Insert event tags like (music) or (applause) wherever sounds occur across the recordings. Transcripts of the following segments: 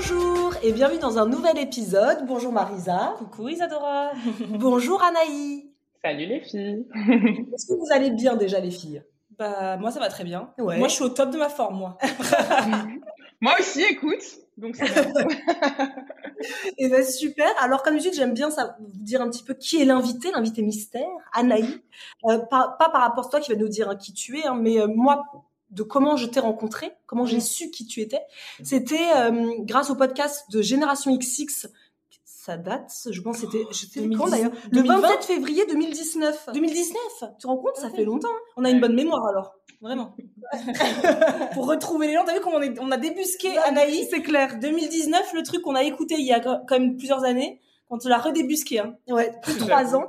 Bonjour et bienvenue dans un nouvel épisode. Bonjour Marisa. Coucou Isadora. (laughs) Bonjour Anaï. Salut les filles. (laughs) Est-ce que vous allez bien déjà les filles? Bah moi ça va très bien. Ouais. Moi je suis au top de ma forme moi. (laughs) Moi aussi, écoute. Donc c'est bien. Eh ben super. Alors comme d'habitude, j'aime bien ça, vous dire un petit peu qui est l'invité, l'invité mystère, Anaï. Euh, pas, pas par rapport à toi qui va nous dire hein, qui tu es, hein, mais euh, moi de comment je t'ai rencontré, comment j'ai su qui tu étais. C'était euh, grâce au podcast de Génération XX. Ça date, je pense, c'était, c'était quand 2010, d'ailleurs Le 2020? 27 février 2019. 2019. Tu te rends compte, ça fait longtemps. hein. On a une bonne mémoire alors. Vraiment. (laughs) Pour retrouver les gens, t'as vu comment on, est, on a débusqué Anaïs? C'est clair. 2019, le truc qu'on a écouté il y a quand même plusieurs années, quand on l'a redébusqué. Hein. Ouais, plus de trois ans.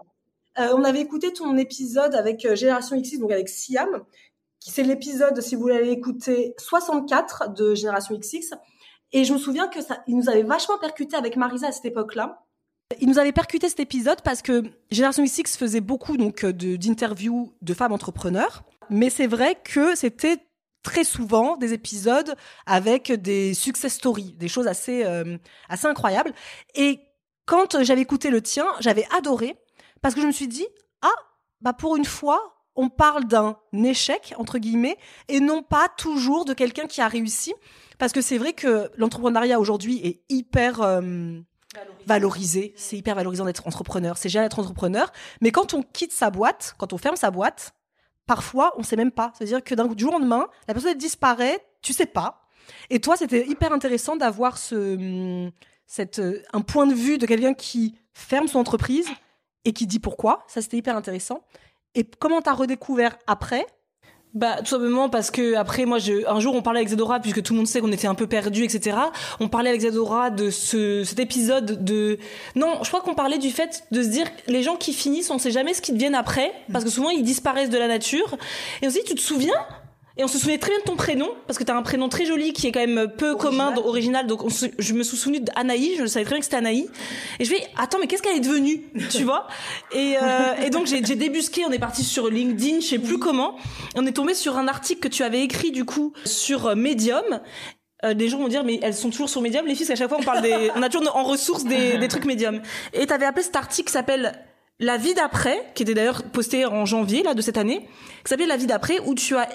Euh, on avait écouté ton épisode avec euh, Génération X, donc avec Siam, c'est l'épisode, si vous l'avez écouté, 64 de Génération XX. Et je me souviens que ça, il nous avait vachement percuté avec Marisa à cette époque-là. Il nous avait percuté cet épisode parce que Génération XX faisait beaucoup donc euh, d'interviews de femmes entrepreneurs, mais c'est vrai que c'était très souvent des épisodes avec des success stories, des choses assez euh, assez incroyables. Et quand j'avais écouté le tien, j'avais adoré parce que je me suis dit ah bah pour une fois on parle d'un échec entre guillemets et non pas toujours de quelqu'un qui a réussi. Parce que c'est vrai que l'entrepreneuriat aujourd'hui est hyper euh, valorisé, c'est hyper valorisant d'être entrepreneur, c'est génial d'être entrepreneur, mais quand on quitte sa boîte, quand on ferme sa boîte, parfois on sait même pas, c'est-à-dire que d'un du jour au lendemain, la personne disparaît, tu sais pas. Et toi, c'était hyper intéressant d'avoir ce hum, cette euh, un point de vue de quelqu'un qui ferme son entreprise et qui dit pourquoi. Ça, c'était hyper intéressant. Et comment t'as redécouvert après? Bah tout simplement parce que après moi je un jour on parlait avec Zedora puisque tout le monde sait qu'on était un peu perdu etc. On parlait avec Zedora de ce cet épisode de non je crois qu'on parlait du fait de se dire les gens qui finissent on sait jamais ce qu'ils deviennent après parce que souvent ils disparaissent de la nature et dit tu te souviens et on se souvenait très bien de ton prénom parce que t'as un prénom très joli qui est quand même peu commun d- original. Donc on se- je me suis souvenu d'Anaï je savais très bien que c'était Anaï. Et je fais attends mais qu'est-ce qu'elle est devenue tu vois? Et, euh, et donc j'ai débusqué on est parti sur LinkedIn je sais plus comment. Et on est tombé sur un article que tu avais écrit du coup sur euh, Medium. Euh, les gens vont dire mais elles sont toujours sur Medium les filles parce qu'à chaque fois on parle des (laughs) on a toujours en ressources des, (laughs) des trucs Medium. Et t'avais appelé cet article qui s'appelle la vie d'après qui était d'ailleurs posté en janvier là de cette année qui s'appelait la vie d'après où tu as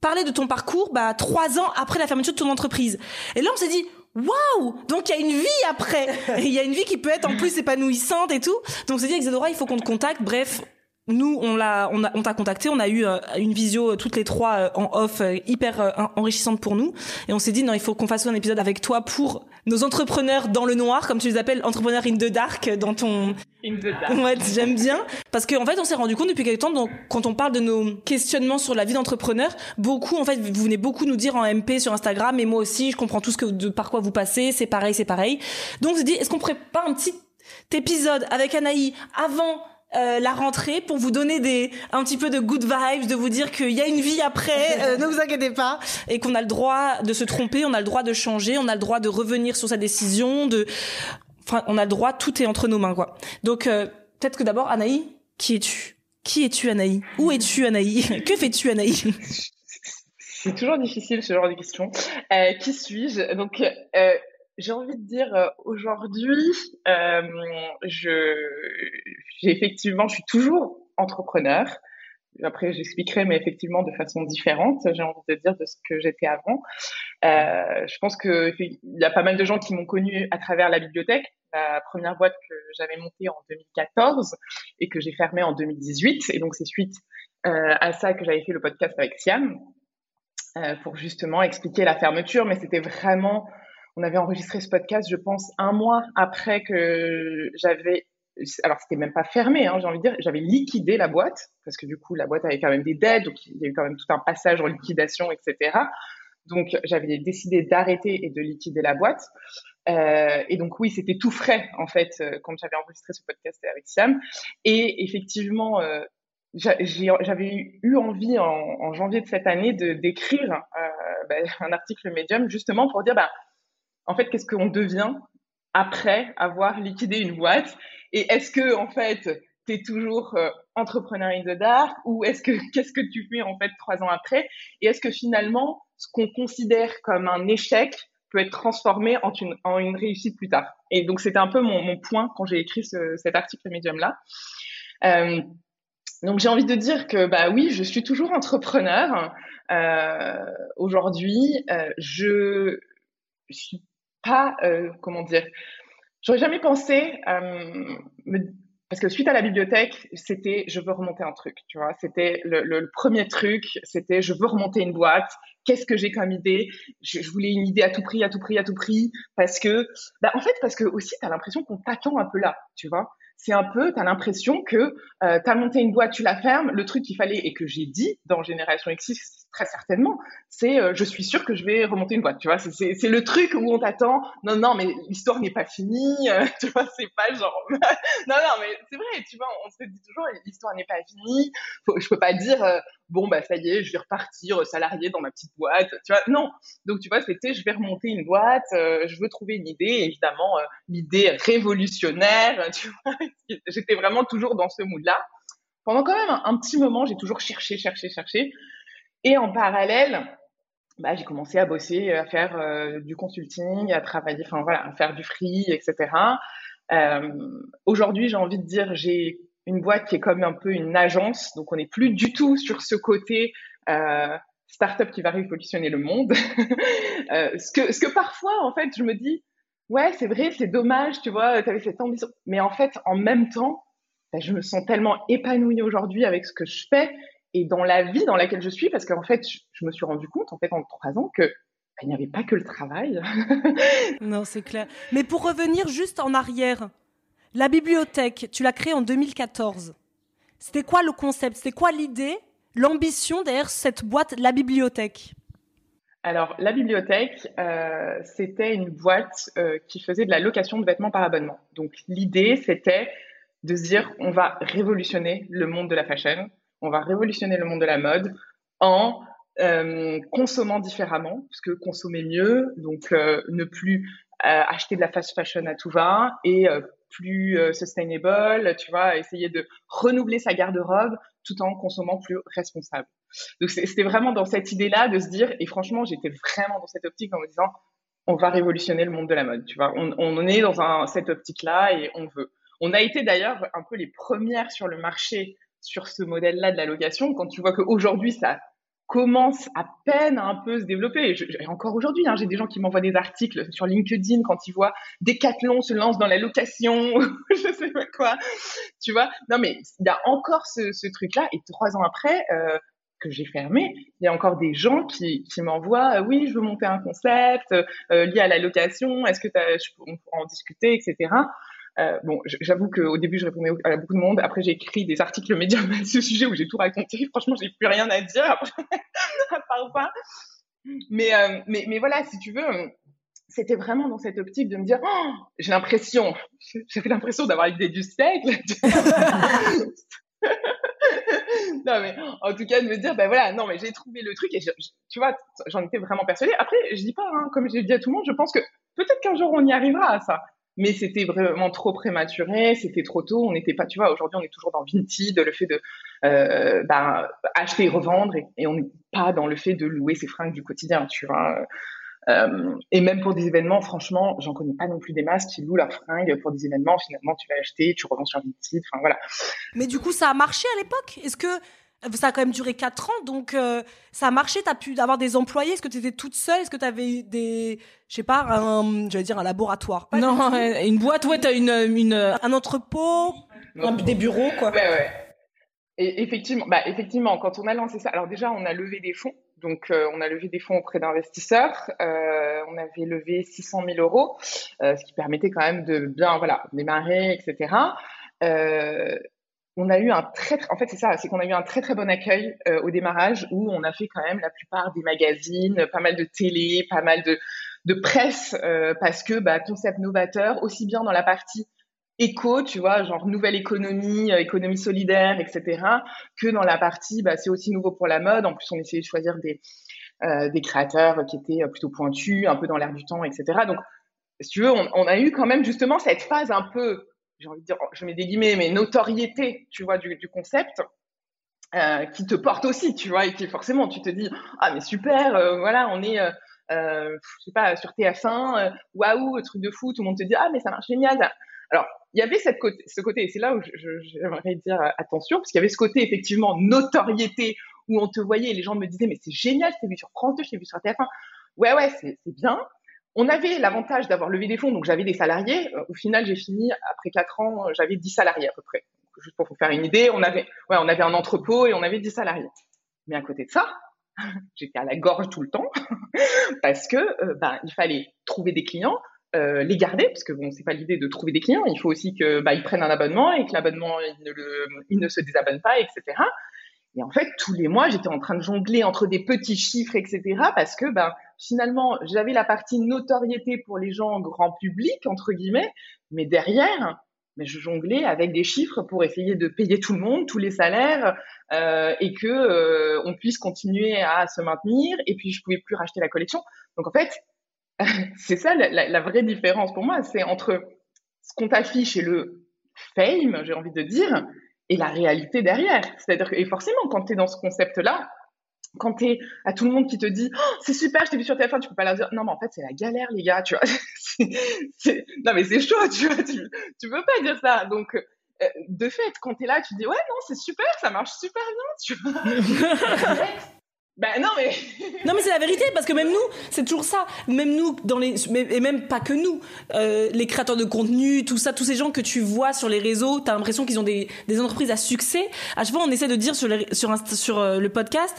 parlé de ton parcours bah trois ans après la fermeture de ton entreprise et là on s'est dit Waouh Donc il y a une vie après. (laughs) Il y a une vie qui peut être en plus épanouissante et tout. Donc on s'est dit avec Zedora, il faut qu'on te contacte. Bref, nous on l'a, on a, on t'a contacté. On a eu euh, une visio euh, toutes les trois euh, en off hyper en- enrichissante pour nous. Et on s'est dit non, il faut qu'on fasse un épisode avec toi pour nos entrepreneurs dans le noir, comme tu les appelles, entrepreneurs in the dark, dans ton In the dark. Ouais, j'aime bien parce qu'en fait, on s'est rendu compte depuis quelque temps, donc, quand on parle de nos questionnements sur la vie d'entrepreneur, beaucoup, en fait, vous venez beaucoup nous dire en MP sur Instagram, et moi aussi, je comprends tout ce que de par quoi vous passez, c'est pareil, c'est pareil. Donc, on s'est dit, est-ce qu'on pas un petit épisode avec Anaï avant euh, la rentrée pour vous donner des un petit peu de good vibes, de vous dire qu'il y a une vie après, euh, (laughs) ne vous inquiétez pas, et qu'on a le droit de se tromper, on a le droit de changer, on a le droit de revenir sur sa décision, de, enfin, on a le droit, tout est entre nos mains, quoi. Donc euh, peut-être que d'abord, Anaï, qui es-tu? Qui es-tu, Anaï? Où es-tu, Anaï? Que fais-tu, Anaï? (laughs) C'est toujours difficile ce genre de questions. Euh, qui suis-je? Donc, euh, j'ai envie de dire euh, aujourd'hui, euh, je, effectivement, je suis toujours entrepreneur. Après, j'expliquerai, mais effectivement de façon différente. J'ai envie de dire de ce que j'étais avant. Euh, je pense que il y a pas mal de gens qui m'ont connu à travers la bibliothèque, la première boîte que j'avais montée en 2014 et que j'ai fermée en 2018. Et donc c'est suite euh, à ça que j'avais fait le podcast avec Siam euh, pour justement expliquer la fermeture. Mais c'était vraiment on avait enregistré ce podcast, je pense, un mois après que j'avais. Alors, c'était même pas fermé, hein, j'ai envie de dire. J'avais liquidé la boîte, parce que du coup, la boîte avait quand même des dettes, donc il y a eu quand même tout un passage en liquidation, etc. Donc, j'avais décidé d'arrêter et de liquider la boîte. Euh, et donc, oui, c'était tout frais, en fait, euh, quand j'avais enregistré ce podcast avec Siam. Et effectivement, euh, j'avais eu envie en, janvier de cette année de d'écrire ben, (laughs) un article Medium justement pour dire bah en fait, qu'est-ce qu'on devient après avoir liquidé une boîte? Et est-ce que, en fait, tu es toujours euh, entrepreneur in the dark? Ou est-ce que (laughs) qu'est-ce que tu fais en fait trois ans après? Et est-ce que finalement, ce qu'on considère comme un échec peut être transformé en une, réussite plus tard? Et donc, c'était un peu mon, point quand j'ai écrit ce, cet article Medium-là. Euh, donc j'ai envie de dire que bah oui, je suis toujours entrepreneur. Euh, Aujourd'hui, je suis euh, comment dire, j'aurais jamais pensé, euh, parce que suite à la bibliothèque, c'était je veux remonter un truc, tu vois, c'était le, premier truc, c'était je veux remonter une boîte, qu'est-ce que j'ai comme idée je, je, voulais une idée à tout prix, à tout prix, à tout prix, parce que, bah, en fait, parce que aussi, tu as l'impression qu'on t'attend un peu là, tu vois c'est un peu, tu as l'impression que euh, tu as monté une boîte, tu la fermes, le truc qu'il fallait et que j'ai dit dans Génération X très certainement, c'est euh, je suis sûre que je vais remonter une boîte, tu vois, c'est le truc où on t'attend, non, non, mais l'histoire n'est pas finie, euh, (laughs) tu vois, c'est pas genre, (laughs) non, non, mais c'est vrai, tu vois, on se dit toujours, l'histoire n'est pas finie, Faut, je peux pas dire, euh, bon, bah ça y est, je vais repartir salarié dans ma petite boîte, tu vois, non, donc tu vois, c'était je vais remonter une boîte, euh, je veux trouver une idée, évidemment, l'idée révolutionnaire, (laughs) tu vois, (laughs) j'étais vraiment toujours dans ce mood-là. Pendant quand même un, petit moment, j'ai toujours cherché, cherché, cherché. Et en parallèle, bah, j'ai commencé à bosser, à faire euh, du consulting, à travailler, enfin voilà, à faire du free, etc. Euh, Aujourd'hui, j'ai envie de dire, j'ai une boîte qui est comme un peu une agence, donc on n'est plus du tout sur ce côté euh, startup qui va révolutionner le monde. (laughs) euh, ce que, ce que parfois, en fait, je me dis, ouais, c'est vrai, c'est dommage, tu vois, tu avais cette ambition, mais en fait, en même temps, bah, je me sens tellement épanouie aujourd'hui avec ce que je fais et dans la vie dans laquelle je suis, parce qu'en fait, je me suis rendu compte, en fait, en trois ans, que bah, il n'y avait pas que le travail. (laughs) non, c'est clair. Mais pour revenir juste en arrière, la bibliothèque, tu l'as créée en 2014. C'était quoi le concept? C'était quoi l'idée, l'ambition derrière cette boîte, la bibliothèque? Alors, la bibliothèque, euh, c'était une boîte euh, qui faisait de la location de vêtements par abonnement. Donc, l'idée, c'était de se dire, on va révolutionner le monde de la fashion, on va révolutionner le monde de la mode en euh, consommant différemment, parce que consommer mieux, donc ne plus acheter de la fast fashion à tout va et plus sustainable, tu vois, essayer de renouveler sa garde-robe tout en consommant plus responsable. Donc c'était vraiment dans cette idée-là de se dire, et franchement, j'étais vraiment dans cette optique en me disant, on va révolutionner le monde de la mode, tu vois, on, est dans un, cette optique-là et on veut. On a été d'ailleurs un peu les premières sur le marché sur ce modèle-là de la location, quand tu vois qu'aujourd'hui, ça commence à peine à un peu se développer. Je, et encore aujourd'hui, hein, j'ai des gens qui m'envoient des articles sur LinkedIn quand ils voient Decathlon se lance dans la location, (laughs) je sais pas quoi. Tu vois? Non, mais il y a encore ce, truc-là. Et trois ans après, euh, que j'ai fermé, il y a encore des gens qui, m'envoient, euh, oui, je veux monter un concept euh, lié à la location. Est-ce que je, on pourra en discuter, etc. Euh, bon, j'avoue qu'au début, je répondais à beaucoup de monde. Après, j'ai écrit des articles (laughs) médias à ce sujet où j'ai tout raconté. Franchement, j'ai plus rien à dire après, (laughs) à part ça. Mais, euh, mais, mais voilà, si tu veux, c'était vraiment dans cette optique de me dire, oh, j'ai l'impression, j'avais l'impression d'avoir l'idée du siècle. (laughs) non mais en tout cas de me dire ben voilà non mais j'ai trouvé le truc et tu vois j'en étais vraiment persuadée après je dis pas hein, comme j'ai dit à tout le monde je pense que peut-être qu'un jour on y arrivera à ça mais c'était vraiment trop prématuré c'était trop tôt on n'était pas tu vois aujourd'hui on est toujours dans Vinted le fait de euh, ben, acheter et revendre et, on n'est pas dans le fait de louer ses fringues du quotidien tu vois euh, et même pour des événements, franchement, j'en connais pas non plus des masses qui louent leurs fringues pour des événements. Finalement, tu vas acheter, tu revends sur Vinted. Enfin voilà. Mais du coup, ça a marché à l'époque? Est-ce que ça a quand même duré 4 ans, donc euh, ça a marché. Tu as pu avoir des employés. Est-ce que tu étais toute seule? Est-ce que tu avais des, je sais pas, un, j'allais dire un laboratoire? Non, une boîte. Ouais, t'as une, une, un entrepôt, des bureaux, quoi. Ouais, ouais. Et effectivement, bah effectivement, quand on a lancé ça, alors déjà on a levé des fonds, donc euh, on a levé des fonds auprès d'investisseurs, euh, on avait levé 600 000 euros, euh, ce qui permettait quand même de bien voilà démarrer, etc. Euh, on a eu un très, en fait c'est ça, c'est qu'on a eu un très très bon accueil euh, au démarrage où on a fait quand même la plupart des magazines, pas mal de télé, pas mal de de presse parce que bah, concept novateur aussi bien dans la partie éco, tu vois, genre nouvelle économie, euh, économie solidaire, etc., que dans la partie, bah, c'est aussi nouveau pour la mode. En plus, on essayait de choisir des, euh, des créateurs qui étaient euh, plutôt pointus, un peu dans l'air du temps, etc. Donc, si tu veux, on, on, a eu quand même justement cette phase un peu, j'ai envie de dire, je mets des guillemets, mais notoriété, tu vois, du, du concept. Euh, qui te porte aussi, tu vois, et qui forcément, tu te dis, ah mais super, euh, voilà, on est, euh, je sais pas, sur TF1, waouh, truc de fou, tout le monde te dit, ah mais ça marche génial. Alors, il y avait cette côté, ce côté, et c'est là où j'aimerais dire euh, attention, parce qu'il y avait ce côté effectivement notoriété, où on te voyait et les gens me disaient, mais c'est génial, je t'ai vu sur France 2, je t'ai vu sur TF1. Ouais, ouais, c'est bien. On avait l'avantage d'avoir levé des fonds, donc j'avais des salariés. Euh, au final, j'ai fini, après quatre ans, j'avais 10 salariés à peu près. Juste pour vous faire une idée, on avait, ouais, on avait un entrepôt et on avait 10 salariés. Mais à côté de ça, (laughs) j'étais à la gorge tout le temps, (laughs) parce que euh, ben, il fallait trouver des clients, euh, les garder, parce que bon, c'est pas l'idée de trouver des clients. Il faut aussi que bah, ils prennent un abonnement et que l'abonnement il ne, il ne se désabonne pas, etc. Et en fait, tous les mois, j'étais en train de jongler entre des petits chiffres, etc. Parce que bah, finalement, j'avais la partie notoriété pour les gens grand public entre guillemets, mais derrière, mais je jonglais avec des chiffres pour essayer de payer tout le monde, tous les salaires, euh, et que euh, on puisse continuer à se maintenir. Et puis, je pouvais plus racheter la collection. Donc en fait, (laughs) c'est ça la, la, vraie différence pour moi, c'est entre ce qu'on t'affiche et le fame, j'ai envie de dire, et la réalité derrière. C'est-à-dire que, et forcément, quand tu es dans ce concept-là, quand tu es à tout le monde qui te dit oh, c'est super, je t'ai vu sur téléphone, tu peux pas leur dire non, mais en fait, c'est la galère, les gars, tu vois. (laughs) non, mais c'est chaud, tu vois, tu, tu peux pas dire ça. Donc, euh, de fait, quand tu es là, tu dis ouais, non, c'est super, ça marche super bien, tu vois. (laughs) Ben non mais non mais c'est la vérité parce que même nous c'est toujours ça même nous dans les et même pas que nous euh, les créateurs de contenu tout ça tous ces gens que tu vois sur les réseaux t'as l'impression qu'ils ont des, des entreprises à succès à chaque fois on essaie de dire sur les, sur sur euh, le podcast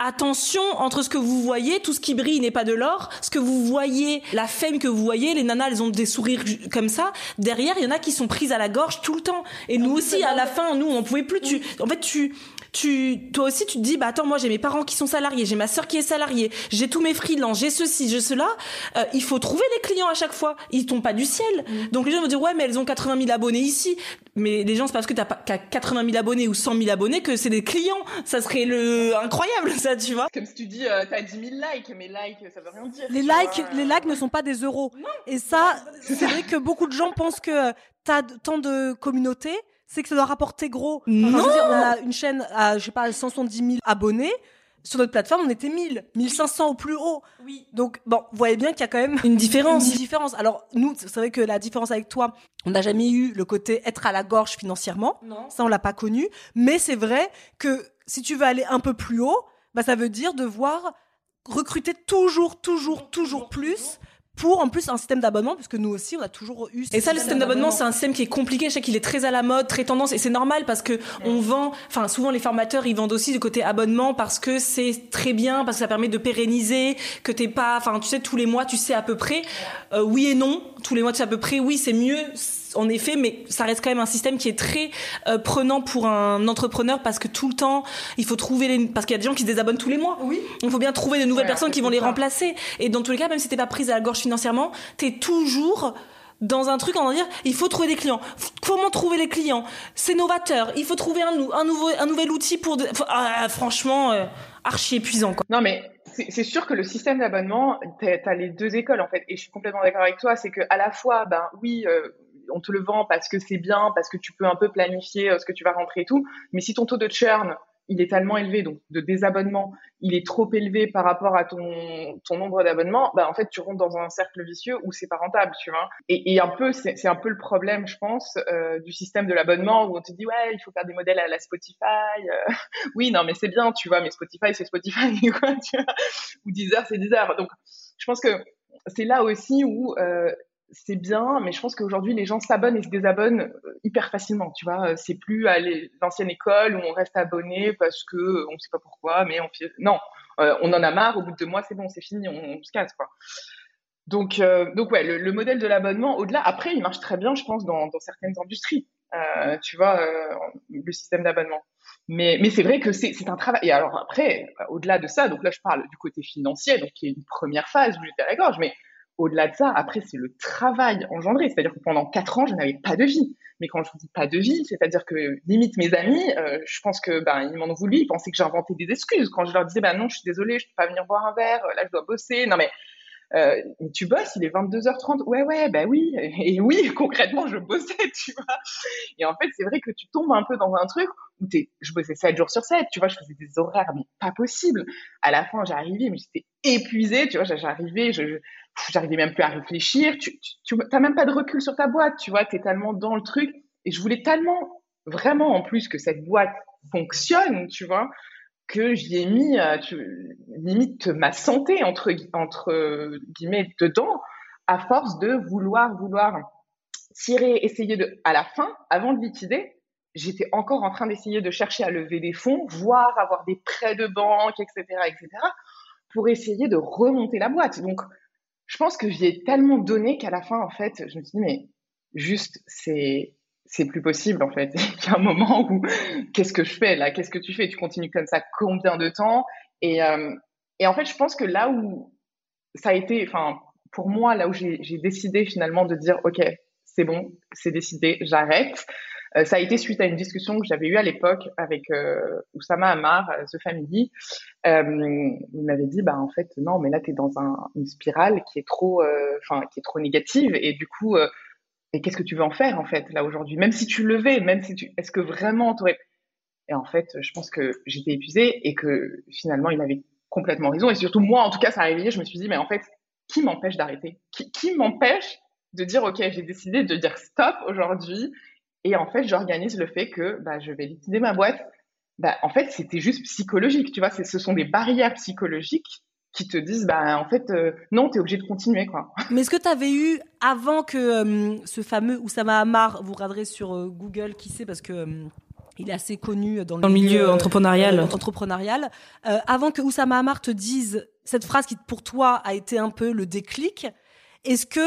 Attention entre ce que vous voyez, tout ce qui brille n'est pas de l'or. Ce que vous voyez, la fame que vous voyez, les nanas, elles ont des sourires comme ça. Derrière, il y en a qui sont prises à la gorge tout le temps. Et nous aussi, à la fin, nous, on pouvait plus. Tu, en fait, tu, tu, toi aussi, tu te dis, bah attends, moi j'ai mes parents qui sont salariés, j'ai ma sœur qui est salariée, j'ai tous mes freelances, j'ai ceci, j'ai cela. Euh, il faut trouver des clients à chaque fois. Ils tombent pas du ciel. Mm. Donc les gens vont dire, ouais, mais elles ont 80 000 abonnés ici. Mais les gens, c'est parce que t'as pas 80 000 abonnés ou 100 000 abonnés que c'est des clients. Ça serait le incroyable, ça, tu vois. Comme si tu dis, euh, t'as 10 000 likes, mais likes, ça veut rien dire. Les likes, les likes ne sont pas des euros. Et ça, c'est vrai que beaucoup de gens pensent que t'as tant de communautés c'est que ça doit rapporter gros. non on a une chaîne à, je sais pas, 170 000 abonnés. Sur notre plateforme, on était 1000, 1500 au plus haut. Oui. Donc, bon, vous voyez bien qu'il y a quand même une différence. Une différence. Alors, nous, c'est vrai que la différence avec toi, on n'a jamais eu le côté être à la gorge financièrement. Non. Ça, on l'a pas connu. Mais c'est vrai que si tu veux aller un peu plus haut, bah, ça veut dire devoir recruter toujours, toujours, toujours plus pour en plus un système d'abonnement puisque nous aussi on a toujours eu et ça le système d'abonnement c'est un système qui est compliqué. Je sais qu'il est très à la mode très tendance et c'est normal parce que on vend enfin souvent les formateurs ils vendent aussi du côté abonnement parce que c'est très bien parce que ça permet de pérenniser que t'es pas enfin tu sais tous les mois tu sais à peu près. Euh, oui et non. Tous les mois tu sais à peu près. Oui c'est mieux en effet, mais ça reste quand même un système qui est très euh, prenant pour un entrepreneur parce que tout le temps, il faut trouver les, parce qu'il y a des gens qui se désabonnent tous les mois. Oui. Il faut bien trouver de nouvelles Ouais, personnes qui vont les ça. remplacer. Et dans tous les cas, même si t'es pas prise à la gorge financièrement, t'es toujours dans un truc en dire il faut trouver des clients. Comment trouver les clients? C'est novateur. Il faut trouver un, nou- un nouveau un nouvel outil pour. de- faut- ah, franchement, euh, archi épuisant quoi. Non, mais c'est sûr que le système d'abonnement, t'as as les deux écoles en fait. Et je suis complètement d'accord avec toi. C'est que à la fois, ben oui, euh, on te le vend parce que c'est bien, parce que tu peux un peu planifier euh, ce que tu vas rentrer et tout. Mais si ton taux de churn il est tellement élevé, donc de désabonnement, il est trop élevé par rapport à ton, ton nombre d'abonnements, bah en fait tu rentres dans un cercle vicieux où c'est pas rentable, tu vois. Et, un peu, c'est c'est un peu le problème, je pense, euh, du système de l'abonnement où on te dit ouais, il faut faire des modèles à la Spotify. euh, (laughs) oui, non, mais c'est bien, tu vois, mais Spotify c'est Spotify, (laughs) quoi, tu vois. Ou Deezer c'est Deezer. Donc je pense que c'est là aussi où euh, c'est bien, mais je pense qu'aujourd'hui les gens s'abonnent et se désabonnent euh, hyper facilement, tu vois. Euh, C'est plus à l'ancienne école où on reste abonné parce que euh, on sait pas pourquoi, mais on non, on en a marre. Au bout de deux mois, c'est bon, c'est fini, on, se casse quoi. Donc, euh, donc ouais, le, le modèle de l'abonnement, au-delà, après, il marche très bien, je pense, dans, certaines industries. Tu vois, le système d'abonnement. Mais, mais c'est vrai que c'est un travail. Et alors après, au-delà de ça, donc là, je parle du côté financier, donc qui est une première phase où j'étais à la gorge, mais au-delà de ça, après, c'est le travail engendré. C'est-à-dire que pendant quatre ans, je n'avais pas de vie. Mais quand je vous dis pas de vie, c'est-à-dire que limite mes amis, euh, je pense que ben ils m'en voulu, ils pensaient que j'inventais des excuses quand je leur disais ben non, je suis désolée, je peux pas venir boire un verre, là je dois bosser. Non mais euh, tu bosses, il est 22h30. Ouais, ouais, bah oui. (laughs) Et, oui, concrètement, je bossais, tu vois. Et en fait, c'est vrai que tu tombes un peu dans un truc où je bossais 7 jours sur 7, tu vois, je faisais des horaires, mais pas possible. À la fin, j'arrivais, mais j'étais épuisée, tu vois, j'arrivais, je, j'arrivais même plus à réfléchir. Tu, tu, même pas de recul sur ta boîte, tu vois, t'es tellement dans le truc. Et je voulais tellement, vraiment en plus, que cette boîte fonctionne, tu vois, que j'y ai mis euh, limite ma santé entre gui- entre guillemets dedans à force de vouloir vouloir tirer essayer de à la fin avant de liquider j'étais encore en train d'essayer de chercher à lever des fonds voire avoir des prêts de banque etc etc pour essayer de remonter la boîte. Donc je pense que j'y ai tellement donné qu'à la fin en fait je me suis dit mais juste c'est c'est plus possible en fait (laughs) il y a un moment où qu'est-ce que je fais là? Qu'est-ce que tu fais? Tu continues comme ça combien de temps? Et, euh, et en fait, je pense que là où ça a été, enfin, pour moi, là où j'ai décidé finalement de dire, ok, c'est bon, c'est décidé, j'arrête. euh, ça a été suite à une discussion que j'avais eue à l'époque avec euh, Oussama Amar, euh, The Family. Euh, il m'avait dit, bah en fait, non, mais là, tu es dans un, une spirale qui est trop, enfin, qui est trop négative et du coup, et qu'est-ce que tu veux en faire en fait là aujourd'hui? Même si tu levais, même si tu, est-ce que vraiment t'aurais Et en fait, je pense que j'étais épuisée et que finalement, il avait complètement raison. Et surtout moi, en tout cas, ça a réveillé. Je me suis dit, mais en fait, qui m'empêche d'arrêter? Qui, m'empêche de dire, ok, j'ai décidé de dire stop aujourd'hui? Et en fait, j'organise le fait que bah, je vais liquider ma boîte. Bah, en fait, c'était juste psychologique, tu vois. Ce sont des barrières psychologiques qui te disent, bah, en fait, euh, non, t'es obligé de continuer, quoi. (laughs) Mais est-ce que tu avais eu, avant que euh, ce fameux Oussama Hamar, vous regarderez sur euh, Google, qui sait, parce que euh, il est assez connu dans le, Dans le milieu entrepreneurial. euh, entrepreneurial. Euh, avant que Oussama Hamar te dise cette phrase qui, pour toi, a été un peu le déclic, est-ce que,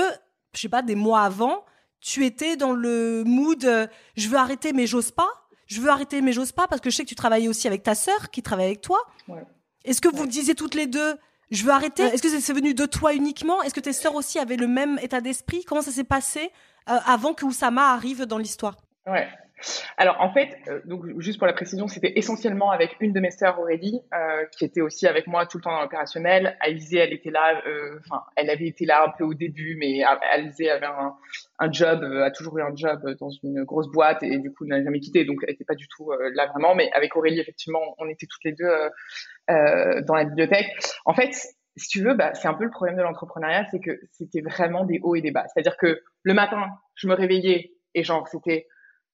je sais pas, des mois avant, tu étais dans le mood euh, je veux arrêter mais j'ose pas Je veux arrêter mais j'ose pas parce que je sais que tu travaillais aussi avec ta sœur qui travaille avec toi. Ouais. Est-ce que vous disiez toutes les deux je veux arrêter Est-ce que c'est venu de toi uniquement? Est-ce que tes sœurs aussi avaient le même état d'esprit? Comment ça s'est passé euh, avant que Oussama arrive dans l'histoire? Ouais. Alors en fait, euh, donc juste pour la précision, c'était essentiellement avec une de mes sœurs Aurélie, euh, qui était aussi avec moi tout le temps dans l'opérationnel. Alizé, elle était là, euh, enfin, elle avait été là un peu au début, mais A- Alizé avait un, un job, euh, a toujours eu un job dans une grosse boîte et du coup n'a jamais quitté, donc elle était pas du tout euh, là vraiment. Mais avec Aurélie, effectivement, on était toutes les deux euh, dans la bibliothèque. En fait, si tu veux, bah, c'est un peu le problème de l'entrepreneuriat, c'est que c'était vraiment des hauts et des bas. C'est-à-dire que le matin, je me réveillais et genre c'était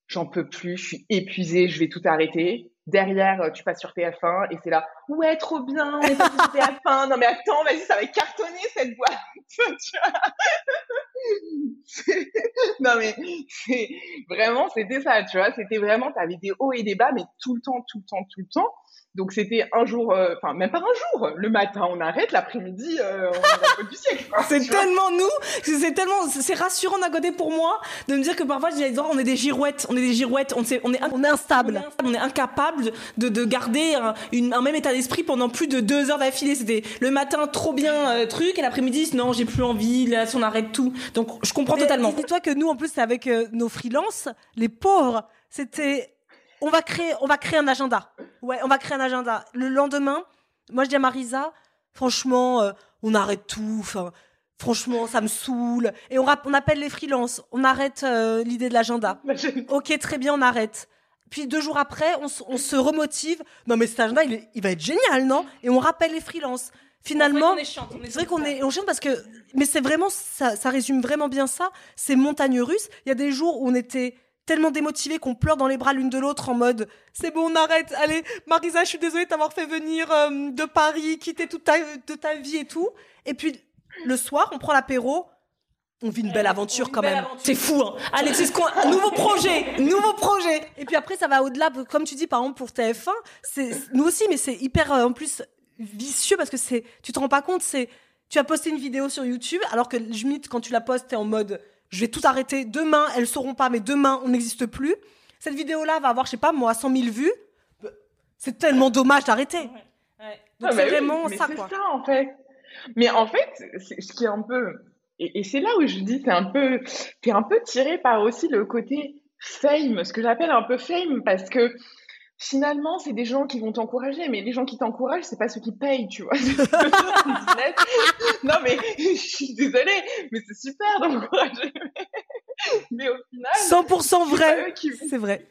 j'en peux plus, je suis épuisée, je vais tout arrêter. Derrière, euh, tu passes sur TF1 et c'est là, ouais, trop bien, on est passé sur TF1. Non mais attends, vas-y, ça va cartonner cette boîte. (laughs) Non mais c'est vraiment, c'était ça, tu vois. C'était vraiment, t'avais des hauts et des bas, mais tout le temps, tout le temps, tout le temps. Donc c'était un jour, euh, enfin même pas un jour, le matin on arrête, l'après-midi euh, on est du siècle. C'est tellement nous, c'est tellement, c'est rassurant d'un côté pour moi de me dire que parfois je dis, on est des girouettes, on est des girouettes, on, on est, on est instable, on est incapable de, de garder un, une, un même état d'esprit pendant plus de deux heures d'affilée. C'était le matin trop bien euh, truc et l'après-midi non j'ai plus envie, là on arrête tout. Donc je comprends totalement. Dis-toi que nous en plus c'est avec nos freelances, les pauvres, c'était on va créer, on va créer un agenda. Ouais, on va créer un agenda. Le lendemain, moi je dis à Marisa, franchement, euh, on arrête tout. Enfin, franchement, ça me saoule. Et on, on appelle les freelances. On arrête euh, l'idée de l'agenda. ok, très bien, on arrête. Puis deux jours après, on, se remotive. Non, mais cet agenda, il, va être génial, non? Et on rappelle les freelances. Finalement, c'est vrai qu'on est, on chante parce que, mais c'est vraiment, ça, ça résume vraiment bien ça. C'est montagne russe. Il y a des jours où on était tellement démotivés qu'on pleure dans les bras l'une de l'autre en mode c'est bon on arrête allez Marisa je suis désolée de t'avoir fait venir euh, de Paris quitter toute ta, de ta vie et tout et puis le soir on prend l'apéro on vit une belle aventure quand même. C'est fou, hein. Allez, c'est ce qu'on, nouveau projet, nouveau projet. Et puis après, ça va au-delà, comme tu dis, par exemple, pour TF1, c'est, nous aussi, mais c'est hyper, euh, en plus, vicieux parce que c'est, tu te rends pas compte, c'est, tu as posté une vidéo sur YouTube, alors que limite, quand tu la postes, t'es en mode, je vais tout arrêter. Demain, elles sauront pas, mais demain, on n'existe plus. Cette vidéo-là va avoir, je sais pas, moi, 100 000 vues. C'est tellement dommage d'arrêter. Ouais, Donc ah, c'est bah vraiment ça, quoi. C'est ça, en fait. Mais en fait, ce qui est un peu, et, c'est là où je dis, c'est un peu, t'es un peu tiré par aussi le côté fame, ce que j'appelle un peu fame, parce que finalement, c'est des gens qui vont t'encourager, mais les gens qui t'encouragent, c'est pas ceux qui payent, tu vois. (laughs) non, mais (laughs) je suis désolée, mais c'est super d'encourager. (laughs) mais au final. 100% vrai. C'est vrai.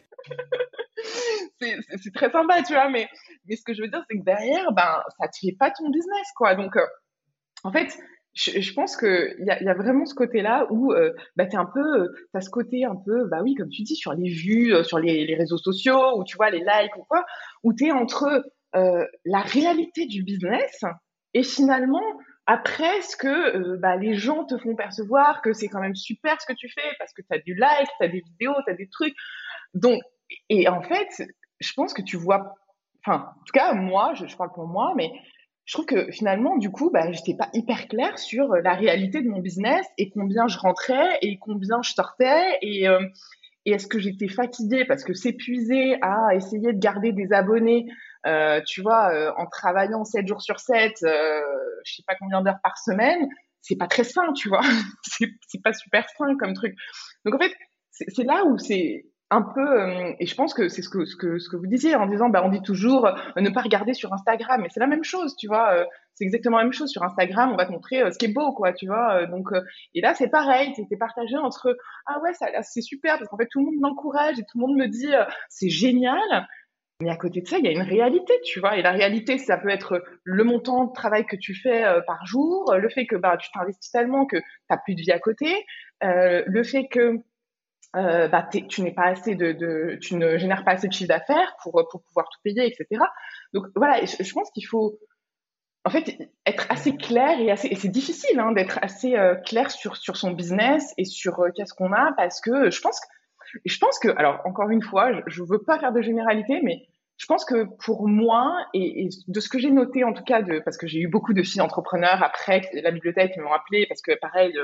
c'est très sympa, tu vois, mais, mais ce que je veux dire, c'est que derrière, ben, ça te fait pas ton business, quoi. Donc, euh, en fait, je, je, pense qu'il y a, y a vraiment ce côté-là où euh, bah, tu un peu, as ce côté un peu, bah oui, comme tu dis, sur les vues, euh, sur les, les, réseaux sociaux, ou tu vois, les likes ou quoi, où tu es entre euh, la réalité du business et finalement, après, ce que euh, bah, les gens te font percevoir que c'est quand même super ce que tu fais parce que tu as du like, tu as des vidéos, tu as des trucs. Donc, et en fait, je pense que tu vois, enfin, en tout cas, moi, je, je parle pour moi, mais je trouve que finalement, du coup, bah, j'étais pas hyper claire sur euh, la réalité de mon business et combien je rentrais et combien je sortais et, euh, et est-ce que j'étais fatiguée parce que s'épuiser à essayer de garder des abonnés, euh, tu vois, euh, en travaillant 7 jours sur 7, euh, je sais pas combien d'heures par semaine, c'est pas très sain, tu vois. (laughs) c'est pas super sain comme truc. Donc en fait, c'est là où c'est un peu, euh, et je pense que c'est ce que, ce, que, ce que vous disiez en disant, bah, on dit toujours euh, ne pas regarder sur Instagram, mais c'est la même chose, tu vois, euh, c'est exactement la même chose. Sur Instagram, on va te montrer ce qui est beau, quoi, tu vois. donc, et là, c'est pareil, c'était partagé entre, ah ouais, c'est super, parce qu'en fait, tout le monde m'encourage et tout le monde me dit, c'est génial. Mais à côté de ça, il y a une réalité, tu vois. Et la réalité, ça peut être le montant de travail que tu fais par jour, le fait que bah, tu t'investis tellement que tu n'as plus de vie à côté, le fait que euh, bah, tu n'es pas assez de, tu ne génères pas assez de chiffre d'affaires pour, pour pouvoir tout payer, etc. Donc voilà, je, pense qu'il faut en fait être assez clair et c'est difficile hein, d'être assez euh, clair sur sur son business et sur euh, qu'est-ce qu'on a parce que je pense que je pense que alors encore une fois, je, je veux pas faire de généralité, mais je pense que pour moi et, de ce que j'ai noté en tout cas parce que j'ai eu beaucoup de filles entrepreneurs après la bibliothèque qui m'ont appelé parce que pareil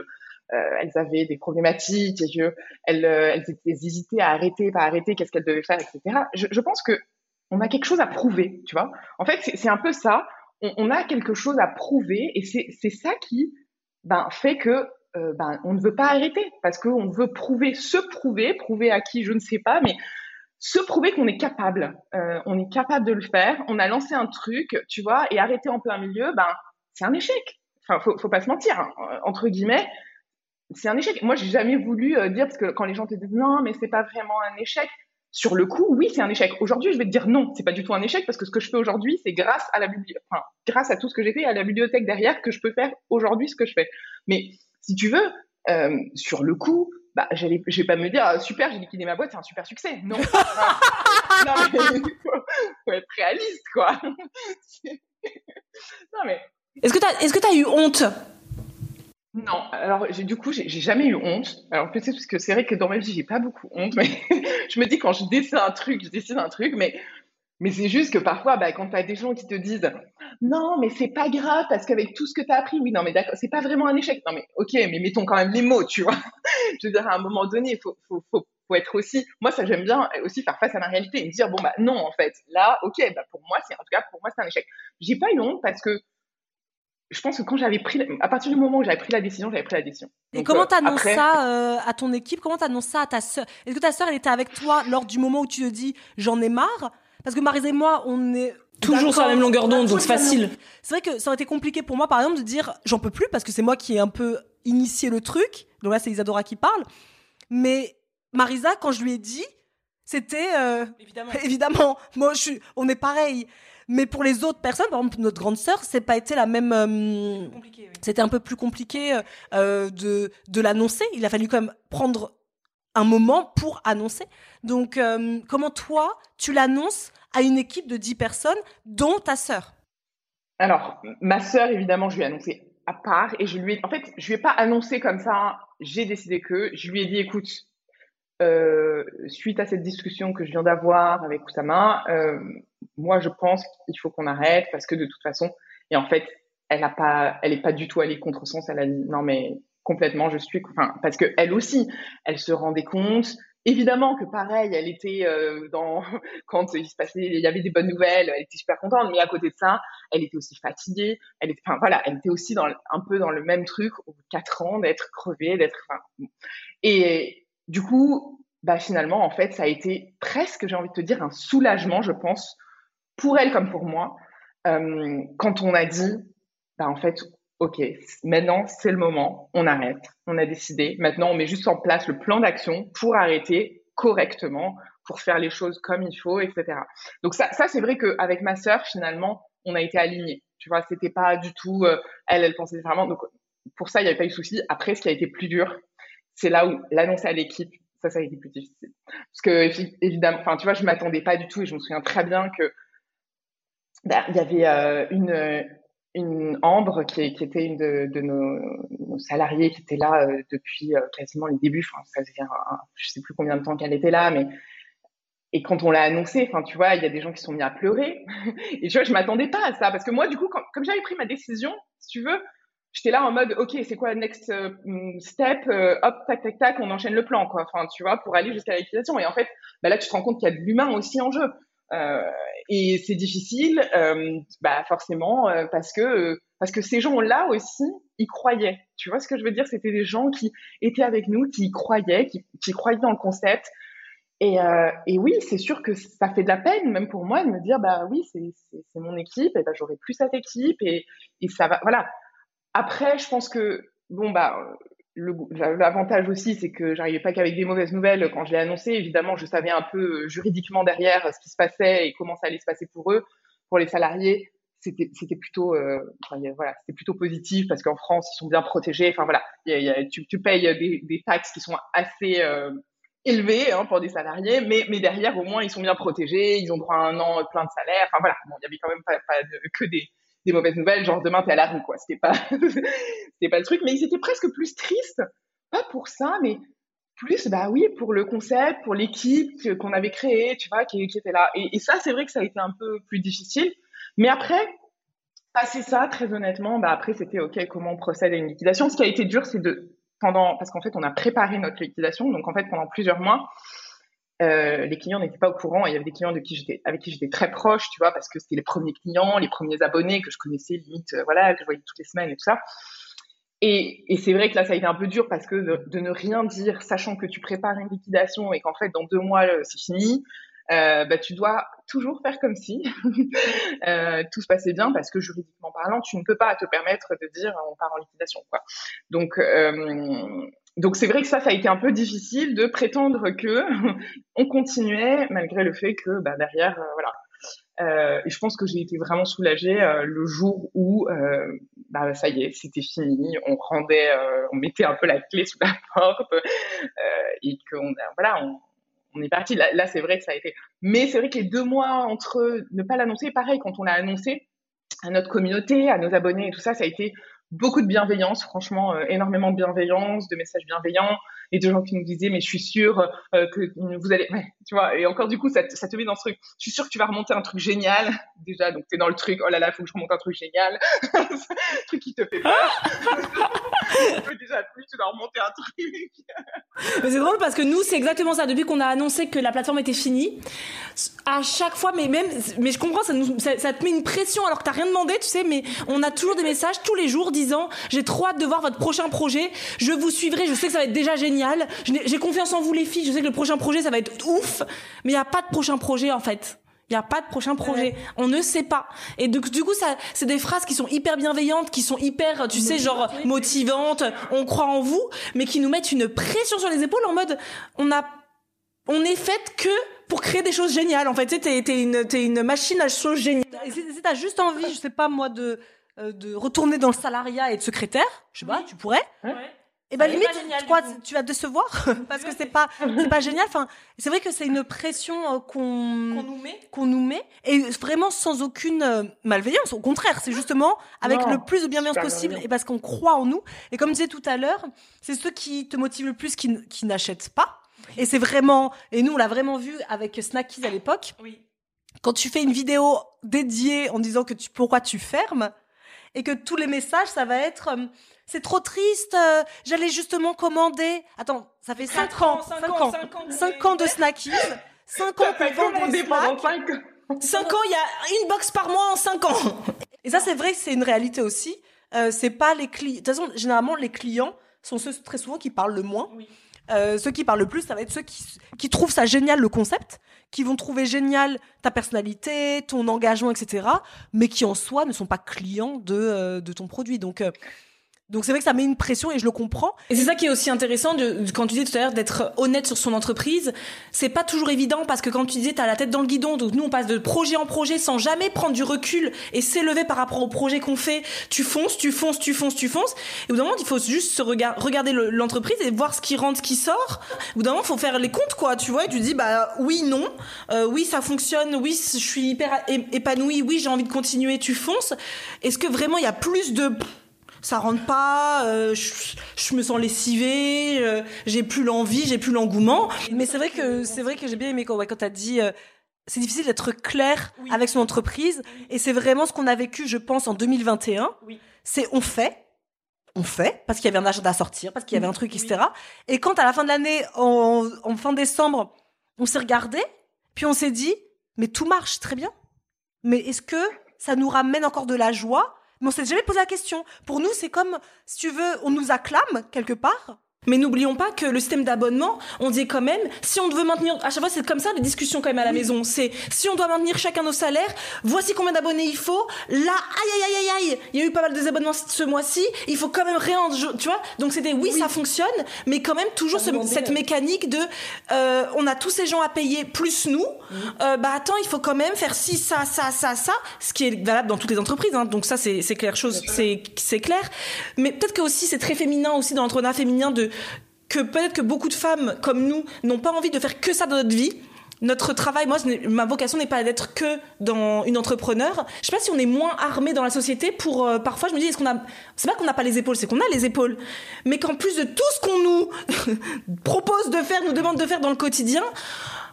elles avaient des problématiques et elles, euh, elles étaient hésitées à arrêter, pas arrêter, qu'est-ce qu'elles devaient faire, etc. Je, pense que on a quelque chose à prouver, tu vois. En fait, c'est un peu ça. On, a quelque chose à prouver et c'est ça qui ben, fait que euh, ben, on ne veut pas arrêter parce qu'on veut prouver, se prouver, prouver à qui, je ne sais pas, mais se prouver qu'on est capable. Euh, on est capable de le faire. On a lancé un truc, tu vois, et arrêter en plein milieu, ben, c'est un échec. Enfin, faut, faut pas se mentir, hein. entre guillemets c'est un échec. Moi, j'ai jamais voulu euh, dire parce que quand les gens te disent non, mais c'est pas vraiment un échec. Sur le coup, oui, c'est un échec. Aujourd'hui, je vais te dire non, c'est pas du tout un échec parce que ce que je fais aujourd'hui, c'est grâce à la bibliothèque, enfin, grâce à tout ce que j'ai fait à la bibliothèque derrière que je peux faire aujourd'hui ce que je fais. Mais si tu veux, euh, sur le coup, bah, je vais pas me dire ah, super, j'ai liquidé ma boîte, c'est un super succès. Non, (laughs) non mais (laughs) faut, faut être réaliste, quoi. (laughs) non mais. Est-ce que t'as, est-ce que t'as eu honte? Non, alors du coup, j'ai jamais eu honte. Alors peut-être parce que c'est vrai que dans ma vie, j'ai pas beaucoup honte, mais (laughs) je me dis quand je décide un truc, je décide un truc, mais Mais c'est juste que parfois, bah, quand tu as des gens qui te disent non, mais c'est pas grave parce qu'avec tout ce que tu as appris, oui, non, mais d'accord, c'est pas vraiment un échec. Non, mais ok, mais mettons quand même les mots, tu vois. (laughs) Je veux dire, à un moment donné, il faut, faut, faut, être aussi. Moi, ça, j'aime bien aussi faire face à ma réalité et me dire bon, bah non, en fait, là, ok, bah pour moi, c'est en tout cas, pour moi, c'est un échec. J'ai pas eu honte parce que je pense que quand j'avais pris, à partir du moment où j'avais pris la décision, j'avais pris la décision. Et comment tu annonces ça euh, à ton équipe? Comment tu annonces ça à ta sœur? Est-ce que ta sœur, elle était avec toi lors du moment où tu te dis j'en ai marre? Parce que Marise et moi, on est toujours sur la même longueur d'onde, donc c'est facile. C'est vrai que ça aurait été compliqué pour moi, par exemple, de dire j'en peux plus parce que c'est moi qui ai un peu initié le truc. Donc là, c'est Isadora qui parle. Mais Marisa, quand je lui ai dit, c'était euh, évidemment. (laughs) évidemment. Moi, je suis, on est pareil. Mais pour les autres personnes, par exemple notre grande sœur, c'est pas été la même. Euh, c'était un peu plus compliqué euh, de de l'annoncer. Il a fallu quand même prendre un moment pour annoncer. Donc, euh, comment toi, tu l'annonces à une équipe de 10 personnes, dont ta sœur? Alors, ma sœur, évidemment, je lui ai annoncé à part et je lui ai, en fait, je lui ai pas annoncé comme ça. J'ai décidé que je lui ai dit, écoute, euh, suite à cette discussion que je viens d'avoir avec Oussama, euh, moi je pense qu'il faut qu'on arrête parce que de toute façon, et en fait, elle a pas, elle est pas du tout allée contre sens. Elle a dit non mais complètement, je suis, enfin parce que elle aussi, elle se rendait compte. Évidemment que pareil, elle était euh, dans (laughs) quand il se passait, il y avait des bonnes nouvelles, elle était super contente, mais à côté de ça, elle était aussi fatiguée. Elle était, enfin voilà, elle était aussi un peu dans le même truc quatre ans d'être crevée, d'être, enfin, et du coup, bah finalement, en fait, ça a été presque, j'ai envie de te dire, un soulagement, je pense, pour elle comme pour moi, euh, quand on a dit, bah en fait, ok, maintenant c'est le moment, on arrête, on a décidé, maintenant on met juste en place le plan d'action pour arrêter correctement, pour faire les choses comme il faut, etc. Donc ça, c'est vrai qu'avec ma sœur, finalement, on a été alignés. Tu vois, c'était pas du tout, euh, elle, elle pensait vraiment. Donc pour ça, il n'y avait pas eu de souci. Après, ce qui a été plus dur, c'est là où l'annoncer à l'équipe, ça, ça a été plus difficile. Parce que, évidemment, tu vois, je m'attendais pas du tout et je me souviens très bien que, bah, il y avait euh, une, une Ambre qui, était une de, nos, salariés qui était là euh, depuis euh, quasiment les débuts. Enfin, ça faisait un, je sais plus combien de temps qu'elle était là, mais et quand on l'a annoncé, enfin, tu vois, il y a des gens qui sont mis à pleurer. (laughs) et tu vois, m'attendais pas à ça parce que moi, du coup, comme j'avais pris ma décision, si tu veux, j'étais là en mode ok c'est quoi le next euh, step euh, hop tac tac tac on enchaîne le plan quoi. Enfin tu vois pour aller jusqu'à l'équitation. Et en fait bah là tu te rends compte qu'il y a de l'humain aussi en jeu. Euh, et c'est difficile bah forcément parce que parce que ces gens là aussi ils croyaient. Tu vois ce que je veux dire? C'était des gens qui étaient avec nous qui croyaient qui, croyaient dans le concept. Et, et oui c'est sûr que ça fait de la peine même pour moi de me dire bah oui c'est mon équipe et bah j'aurai plus cette équipe et et ça va voilà après, je pense que, bon, bah, l'avantage aussi, c'est que j'arrivais pas qu'avec des mauvaises nouvelles quand je l'ai annoncé. Évidemment, je savais un peu euh, juridiquement derrière ce qui se passait et comment ça allait se passer pour eux. Pour les salariés, c'était plutôt euh, voilà c'était plutôt positif parce qu'en France ils sont bien protégés. Enfin voilà. Tu, payes des, taxes qui sont assez euh, élevées hein, pour des salariés mais mais derrière au moins ils sont bien protégés. Ils ont droit à un an plein de salaire. Enfin voilà. Bon il y avait quand même pas, que des des mauvaises nouvelles, genre demain t'es à la rue, quoi. C'était pas, (laughs) c'était pas le truc, mais ils étaient presque plus tristes, pas pour ça, mais plus, bah oui, pour le concept, pour l'équipe qu'on avait créée, tu vois, qui, qui était là. Et, et ça, c'est vrai que ça a été un peu plus difficile. Mais après, passer ça, très honnêtement, bah après, c'était OK, comment on procède à une liquidation. Ce qui a été dur, c'est de, pendant, parce qu'en fait, on a préparé notre liquidation. Donc, en fait, pendant plusieurs mois, euh, les clients n'étaient pas au courant. Il y avait des clients avec qui j'étais très proche, tu vois, parce que c'était les premiers clients, les premiers abonnés que je connaissais limite, euh, voilà, que je voyais toutes les semaines et tout ça. Et, et c'est vrai que là, ça a été un peu dur parce que de, de, ne rien dire, sachant que tu prépares une liquidation et qu'en fait, dans deux mois, euh, c'est fini, euh, bah, tu dois toujours faire comme si (laughs) euh, tout se passait bien parce que juridiquement parlant, tu ne peux pas te permettre de dire on part en liquidation. Quoi. Donc, euh, donc c'est vrai que ça, ça a été un peu difficile de prétendre que (laughs) on continuait malgré le fait que bah, derrière, euh, voilà. Euh, et je pense que j'ai été vraiment soulagée euh, le jour où, euh, bah, ça y est, c'était fini, on rendait, on mettait un peu la clé sous la (laughs) porte et qu'on, voilà, on, est parti. Là c'est vrai que ça a été. Mais c'est vrai que les deux mois entre ne pas l'annoncer, pareil, quand on l'a annoncé à notre communauté, à nos abonnés et tout ça, ça a été beaucoup de bienveillance, franchement, euh, énormément de bienveillance, de messages bienveillants et de gens qui nous disaient mais je suis sûre euh, que vous allez, tu vois, et encore du coup ça, ça te met dans ce truc, je suis sûre que tu vas remonter un truc génial (laughs) déjà, donc t'es dans le truc, oh là là, faut que je remonte un truc génial, un (laughs) truc qui te fait peur, (laughs) déjà plus tu dois remonter un truc. mais c'est drôle parce que nous c'est exactement ça, depuis qu'on a annoncé que la plateforme était finie, à chaque fois, mais même, mais je comprends, ça, nous, ça, ça te met une pression alors que t'as rien demandé, tu sais, mais on a toujours des messages tous les jours disant j'ai trop hâte de voir votre prochain projet, je vous suivrai, je sais que ça va être déjà génial, j'ai confiance en vous les filles, je sais que le prochain projet ça va être ouf, mais il n'y a pas de prochain projet en fait. Il n'y a pas de prochain projet. On ne sait pas. Et du, du coup, ça, c'est des phrases qui sont hyper bienveillantes, qui sont hyper, tu sais, genre motivantes. On croit en vous, mais qui nous mettent une pression sur les épaules en mode, on a, on est fait que pour créer des choses géniales. En fait, tu sais, t'es, une, t'es une machine à choses géniales. Si, t'as juste envie, je sais pas moi, de euh, de retourner dans le salariat et être secrétaire, je sais pas, tu pourrais? Ouais. Et ben limite, génial, crois, tu vas décevoir (laughs) (laughs) parce que c'est pas c'est pas génial. Enfin, c'est vrai que c'est une pression euh, qu'on qu'on nous met, qu'on nous met, et vraiment sans aucune euh, malveillance. Au contraire, c'est justement avec le plus de bienveillance possible et parce qu'on croit en nous. Et comme je disais tout à l'heure, c'est ceux qui te motivent le plus qui, qui n'achètent pas. Et c'est vraiment, et nous on l'a vraiment vu avec Snackies à l'époque. Oui. Quand tu fais une vidéo dédiée en disant que tu pourquoi tu fermes, et que tous les messages, ça va être euh, c'est trop triste, euh, j'allais justement commander. Attends, ça fait 5 ans, 5 ans, 5 ans, de snackies, 5 ans qu'on vend des snacks. 5 ans, il y a une box par mois en 5 ans. Et ça, c'est vrai c'est une réalité aussi. Euh, c'est pas les clients. De toute façon, généralement, les clients sont ceux très souvent qui parlent le moins. Oui. Euh, ceux qui parlent le plus, ça va être ceux qui, qui trouvent ça génial le concept, qui vont trouver génial ta personnalité, ton engagement, etc. Mais qui en soi ne sont pas clients de, euh, de ton produit. Donc, donc c'est vrai que ça met une pression et je le comprends. Et c'est ça qui est aussi intéressant de, quand tu disais tout à l'heure d'être honnête sur son entreprise. C'est pas toujours évident parce que quand tu disais t'as la tête dans le guidon, donc nous on passe de projet en projet sans jamais prendre du recul et s'élever par rapport au projet qu'on fait. Tu fonces, tu fonces, tu fonces, tu fonces. Et au bout d'un moment il faut juste se regarder l'entreprise et voir ce qui rentre, ce qui sort. Au bout d'un moment faut faire les comptes quoi, tu vois. Et tu dis bah oui non, euh, oui ça fonctionne, oui je suis hyper épanoui, oui j'ai envie de continuer, tu fonces. Est-ce que vraiment il y a plus de ça rentre pas, euh, je, me sens lessivée, euh, j'ai plus l'envie, j'ai plus l'engouement. Mais c'est vrai que c'est vrai que j'ai bien aimé quand, ouais, quand t'as dit euh, c'est difficile d'être clair avec son entreprise et c'est vraiment ce qu'on a vécu, je pense, en 2021. Oui. C'est on fait, on fait parce qu'il y avait un agenda à sortir, parce qu'il y avait un truc, etc. Et quand à la fin de l'année, en, en fin décembre, on s'est regardé, puis on s'est dit mais tout marche très bien. Mais est-ce que ça nous ramène encore de la joie mais on s'est jamais posé la question. Pour nous, c'est comme, si tu veux, on nous acclame quelque part. Mais n'oublions pas que le système d'abonnement, on dit quand même, si on veut maintenir, à chaque fois c'est comme ça les discussions quand même à la maison, c'est si on doit maintenir chacun nos salaires, voici combien d'abonnés il faut, là, aïe aïe aïe aïe aïe, il y a eu pas mal de désabonnements ce mois-ci, il faut quand même rien, tu vois, donc c'était oui, ça fonctionne, mais quand même toujours cette mécanique de, euh, on a tous ces gens à payer plus nous, euh, bah attends, il faut quand même faire ci, ça, ça, ça, ça, ce qui est valable dans toutes les entreprises, hein, donc ça c'est clair chose, c'est c'est clair, mais peut-être que aussi c'est très féminin aussi dans l'entrepreneuriat féminin de que peut-être que beaucoup de femmes comme nous n'ont pas envie de faire que ça dans notre vie. Notre travail, moi, ma vocation n'est pas d'être que dans une entrepreneur. Je sais pas si on est moins armé dans la société pour. Euh, parfois, je me dis, est-ce qu'on a. C'est pas qu'on n'a pas les épaules, c'est qu'on a les épaules. Mais qu'en plus de tout ce qu'on nous (laughs) propose de faire, nous demande de faire dans le quotidien,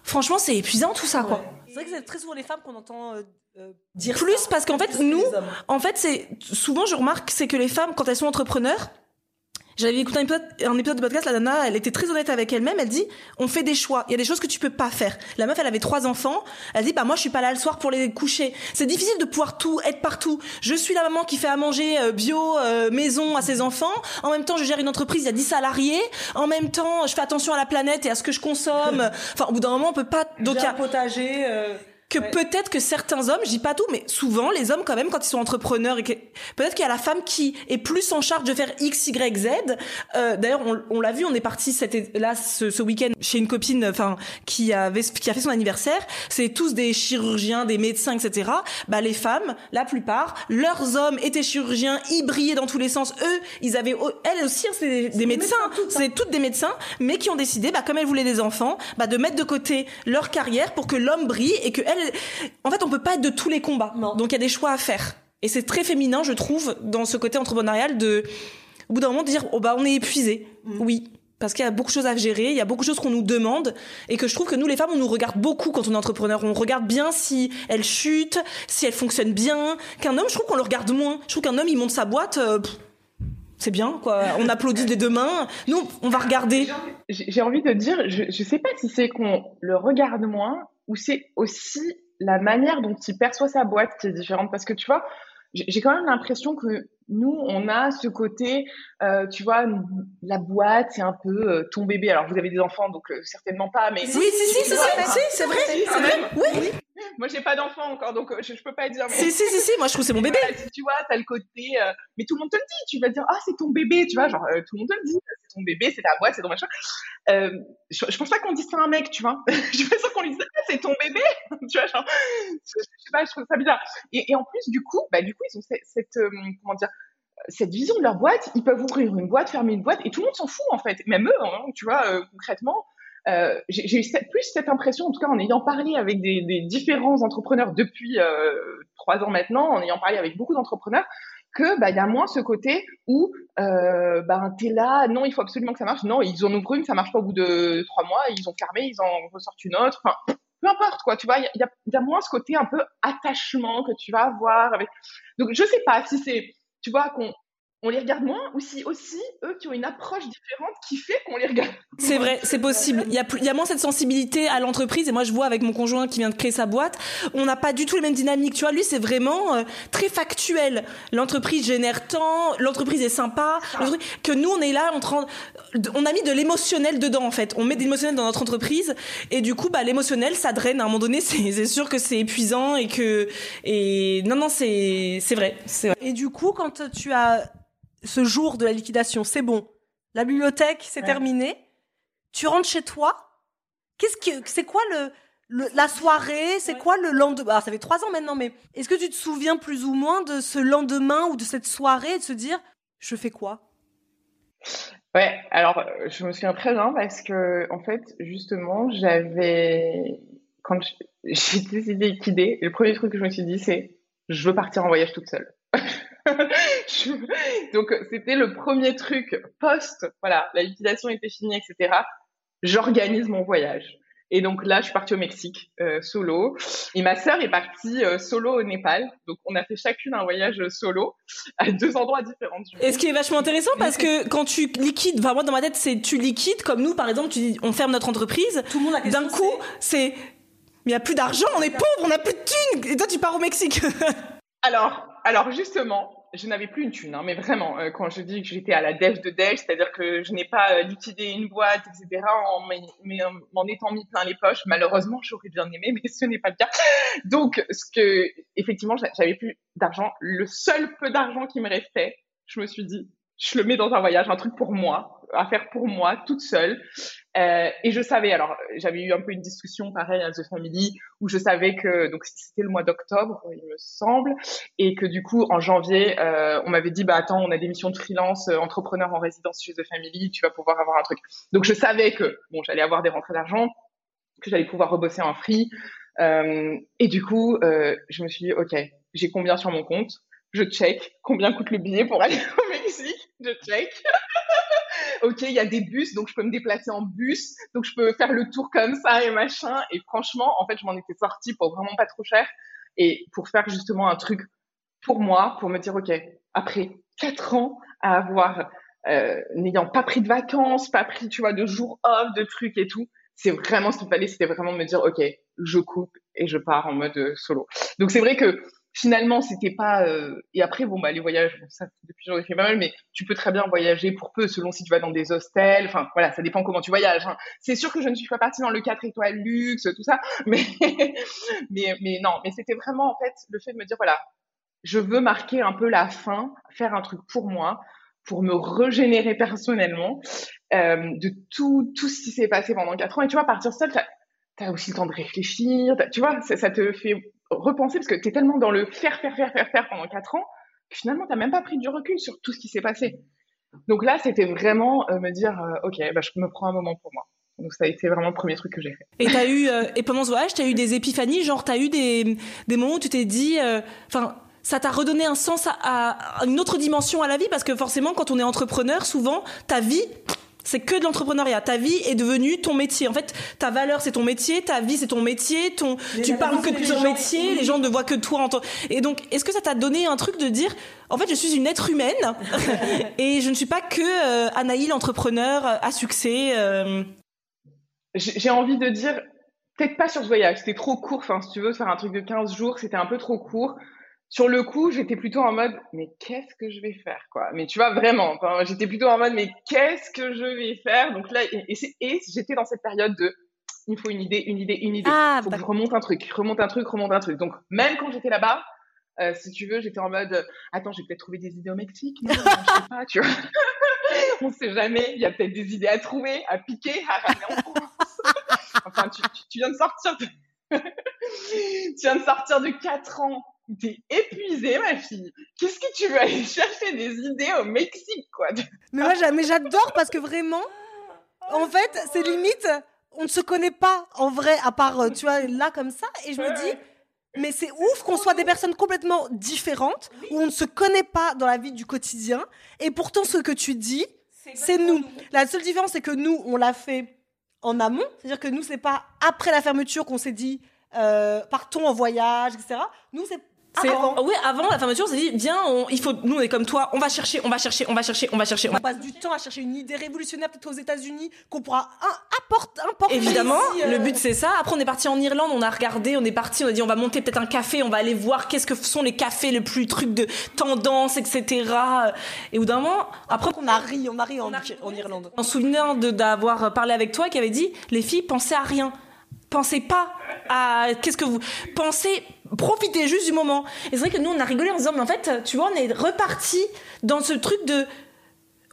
franchement, c'est épuisant tout ça, quoi. C'est vrai que c'est très souvent les femmes qu'on entend. Euh, euh, dire plus parce qu'en fait nous en fait c'est souvent je remarque c'est que les femmes quand elles sont entrepreneurs j'avais écouté un épisode, un épisode de podcast, la nana, elle était très honnête avec elle-même. Elle dit, on fait des choix. Il y a des choses que tu peux pas faire. La meuf, elle avait trois enfants. Elle dit, bah moi, je suis pas là le soir pour les coucher. C'est difficile de pouvoir tout être partout. Je suis la maman qui fait à manger euh, bio, euh, maison à ses enfants. En même temps, je gère une entreprise, il y a 10 salariés. En même temps, je fais attention à la planète et à ce que je consomme. (laughs) Enfin, au bout d'un moment, on peut pas. Donc, un potager. Euh que peut-être que certains hommes, je dis pas tout, mais souvent les hommes quand même quand ils sont entrepreneurs et que peut-être qu'il y a la femme qui est plus en charge de faire X, Y, Z. Euh, D'ailleurs, on, on l'a vu, on est parti cet, là ce, ce week-end chez une copine, enfin qui avait qui a fait son anniversaire. C'est tous des chirurgiens, des médecins, etc. Bah les femmes, la plupart, leurs hommes étaient chirurgiens, ils brillaient dans tous les sens. Eux, ils avaient elles aussi, hein, c'est des, médecins, c'est toutes des médecins, mais qui ont décidé, bah comme elles voulaient des enfants, bah de mettre de côté leur carrière pour que l'homme brille et que elles en fait, on peut pas être de tous les combats. Donc il y a des choix à faire. Et c'est très féminin, je trouve, dans ce côté entrepreneurial de, au bout d'un moment, de dire, oh bah, on est épuisé. Mm. Oui. Parce qu'il y a beaucoup de choses à gérer, il y a beaucoup de choses qu'on nous demande, et que je trouve que nous, les femmes, on nous regarde beaucoup quand on est entrepreneur. On regarde bien si elle chute, si elle fonctionne bien. Qu'un homme, je trouve qu'on le regarde moins. Je trouve qu'un homme, il monte sa boîte, euh, c'est bien, quoi. On applaudit des deux mains. Nous, on va regarder. J'ai envie de dire, je, je sais pas si c'est qu'on le regarde moins, ou c'est aussi la manière dont il perçoit sa boîte qui est différente. Parce que tu vois, j'ai quand même l'impression que nous, on a ce côté, euh, tu vois, la boîte, c'est un peu euh, ton bébé. Alors, vous avez des enfants, donc euh, certainement pas, mais... Oui, si, si, c'est c'est vrai, c'est vrai, oui. Moi, j'ai pas d'enfant encore, donc je, je, peux pas dire. Mais... Si, si, si, si, moi, je trouve c'est mon bébé. si tu vois, t'as le côté... mais tout le monde te le dit, tu vas dire, ah, c'est ton bébé, tu vois, genre, tout le monde te le dit, c'est ton bébé, c'est ta boîte, c'est ton machin. Je, je, pense pas qu'on dise ça à un mec, tu vois. (laughs) je suis pas sûre qu'on lui dise, ah, c'est ton bébé, (laughs) tu vois, genre... Je, sais pas, je trouve ça bizarre. Et, et en plus, du coup, bah, du coup, ils ont cette, cette comment dire cette vision de leur boîte, ils peuvent ouvrir une boîte, fermer une boîte, et tout le monde s'en fout en fait, même eux, hein, tu vois, euh, concrètement. Euh, j'ai eu plus cette impression, en tout cas en ayant parlé avec des, différents entrepreneurs depuis euh, trois ans maintenant, en ayant parlé avec beaucoup d'entrepreneurs, que bah y a moins ce côté où euh, bah t'es là, non il faut absolument que ça marche, non ils en ouvrent une, ça marche pas au bout de trois mois, ils ont fermé, ils en ressortent une autre, enfin peu importe quoi, tu vois, il y a, moins ce côté un peu attachement que tu vas avoir. Donc je sais pas si c'est tu vois, qu'on on les regarde moins ou si aussi eux qui ont une approche différente qui fait qu'on les regarde. C'est vrai, c'est possible. Il y, a plus, il y a moins cette sensibilité à l'entreprise et moi je vois avec mon conjoint qui vient de créer sa boîte, on n'a pas du tout les mêmes dynamiques. Tu vois, lui c'est vraiment euh, très factuel. L'entreprise génère tant, l'entreprise est sympa, que nous on est là, on, on a mis de l'émotionnel dedans en fait. On met de l'émotionnel dans notre entreprise et du coup bah l'émotionnel ça draine. À un moment donné, c'est sûr que c'est épuisant et que et non non c'est c'est vrai, vrai. Et du coup quand tu as ce jour de la liquidation, c'est bon. La bibliothèque, c'est terminé. Tu rentres chez toi. Qu'est-ce que c'est quoi le, la soirée? C'est quoi le lendemain? Ah, Ça fait trois ans maintenant, mais est-ce que tu te souviens plus ou moins de ce lendemain ou de cette soirée et de se dire je fais quoi? Ouais, alors je me souviens très bien parce que en fait justement j'avais quand (laughs) j'ai décidé de liquider, le premier truc que je me suis dit c'est je veux partir en voyage toute seule. Donc c'était le premier truc post, voilà, la liquidation était finie, etc. J'organise mon voyage. Et donc là, je suis partie au Mexique euh, solo. Et ma sœur est partie euh, solo au Népal. Donc on a fait chacune un voyage solo à deux endroits différents. Et ce qui est vachement intéressant parce que quand tu liquides, enfin moi dans ma tête c'est tu liquides comme nous par exemple, tu dis on ferme notre entreprise. Tout le monde a D'un coup, c'est il n'y a plus d'argent, on est pauvre, on n'a plus de thunes. Et toi tu pars au Mexique. (laughs) alors alors justement, je n'avais plus une thune, hein, mais vraiment, euh, quand je dis que j'étais à la dèche de dèche, c'est-à-dire que je n'ai pas euh, liquidé une boîte, etc., en m'en étant mis plein les poches, malheureusement, j'aurais bien aimé, mais ce n'est pas le cas. Donc, ce que, effectivement, j'avais plus d'argent. Le seul peu d'argent qui me restait, je me suis dit, je le mets dans un voyage, un truc pour moi, à faire pour moi, toute seule. Euh, et je savais, alors j'avais eu un peu une discussion pareil à The Family où je savais que donc c'était le mois d'octobre, il me semble, et que du coup en janvier, euh, on m'avait dit bah attends, on a des missions de freelance, euh, entrepreneur en résidence chez The Family, tu vas pouvoir avoir un truc. Donc je savais que bon, j'allais avoir des rentrées d'argent, que j'allais pouvoir rebosser en free, euh, et du coup euh, je me suis dit ok, j'ai combien sur mon compte, je check combien coûte le billet pour aller (laughs) je check. (laughs) ok, il y a des bus, donc je peux me déplacer en bus, donc je peux faire le tour comme ça et machin. Et franchement, en fait, je m'en étais sortie pour vraiment pas trop cher et pour faire justement un truc pour moi, pour me dire, ok, après quatre ans à avoir, euh, n'ayant pas pris de vacances, pas pris, tu vois, de jours off, de trucs et tout, c'est vraiment ce qu'il fallait, c'était vraiment me dire, ok, je coupe et je pars en mode euh, solo. Donc c'est vrai que finalement c'était pas euh... et après bon bah les voyages ça depuis j'en ai fait pas mal mais tu peux très bien voyager pour peu selon si tu vas dans des hostels enfin voilà ça dépend comment tu voyages hein. c'est sûr que je ne suis pas partie dans le 4 étoiles luxe tout ça (laughs) mais mais non mais c'était vraiment en fait le fait de me dire voilà je veux marquer un peu la fin faire un truc pour moi pour me régénérer personnellement euh, de tout tout ce qui s'est passé pendant quatre ans et tu vois partir seule t'as as aussi le temps de réfléchir tu vois ça te fait repenser parce que tu es tellement dans le faire, faire, faire, faire, faire pendant quatre ans que finalement, tu même pas pris du recul sur tout ce qui s'est passé. Donc là, c'était vraiment euh, me dire, euh, OK, bah, je me prends un moment pour moi. Donc ça a été vraiment le premier truc que j'ai fait. Et t'as eu euh, et pendant ce voyage, t'as eu des épiphanies, genre t'as eu des des moments où tu t'es dit, ça t'a redonné un sens à, une autre dimension à la vie? Parce que forcément quand on est entrepreneur souvent ta vie c'est que de l'entrepreneuriat. Ta vie est devenue ton métier. En fait, ta valeur, c'est ton métier, ta vie, c'est ton métier, ton, tu parles que de ton métier, les gens ne voient que toi en. Et donc, est-ce que ça t'a donné un truc de dire, en fait, je suis une être humaine (laughs) et je ne suis pas que euh, Anaïl, entrepreneur à succès. Euh. J'ai envie de dire, peut-être pas sur ce voyage, c'était trop court. Enfin, si tu veux faire un truc de 15 jours, c'était un peu trop court sur le coup, j'étais plutôt en mode, mais qu'est-ce que je vais faire, quoi? Mais tu vois, vraiment, j'étais plutôt en mode, mais qu'est-ce que je vais faire? Donc là, et, et, j'étais dans cette période de, il faut une idée, une idée, une idée. Ah, faut que je remonte un truc, remonte un truc, remonte un truc. Donc même quand j'étais là-bas, euh, si tu veux, j'étais en mode, attends, j'ai peut-être trouvé des idées au Mexique, non, je sais pas, tu vois. (laughs) On sait jamais, il y a peut-être des idées à trouver, à piquer, à ramener en France. (laughs) enfin, tu, tu, viens de sortir de... (laughs) tu viens de sortir de 4 ans T'es épuisée, ma fille. Qu'est-ce que tu veux aller chercher des idées au Mexique, quoi? Mais moi, j'adore parce que vraiment, en fait, c'est limite, on ne se connaît pas en vrai, à part, euh, tu vois, là comme ça. Et je me dis, mais c'est ouf qu'on soit des personnes complètement différentes, où on ne se connaît pas dans la vie du quotidien. Et pourtant, ce que tu dis, c'est nous. La seule différence, c'est que nous, on l'a fait en amont. C'est-à-dire que nous, c'est pas après la fermeture qu'on s'est dit, euh, partons en voyage, etc. Nous, c'est avant. Oui, avant la fermeture, on s'est dit, viens, il faut, nous, on est comme toi, on va chercher, on va chercher, on va chercher, on va chercher. On, passe du temps à chercher une idée révolutionnaire, peut-être aux États-Unis, qu'on pourra apporter, importer. Évidemment, euh. le but c'est ça. Après, on est parti en Irlande, on a regardé, on est parti, on a dit, on va monter peut-être un café, on va aller voir qu'est-ce que sont les cafés le plus trucs de tendance, etc. Et au bout d'un moment, après. On a ri, on a ri en, en Irlande. En souvenant d'avoir parlé avec toi, qui avait dit, les filles, pensez à rien pensez pas à qu'est-ce que vous pensez profitez juste du moment et c'est vrai que nous on a rigolé en disant mais en fait tu vois on est reparti dans ce truc de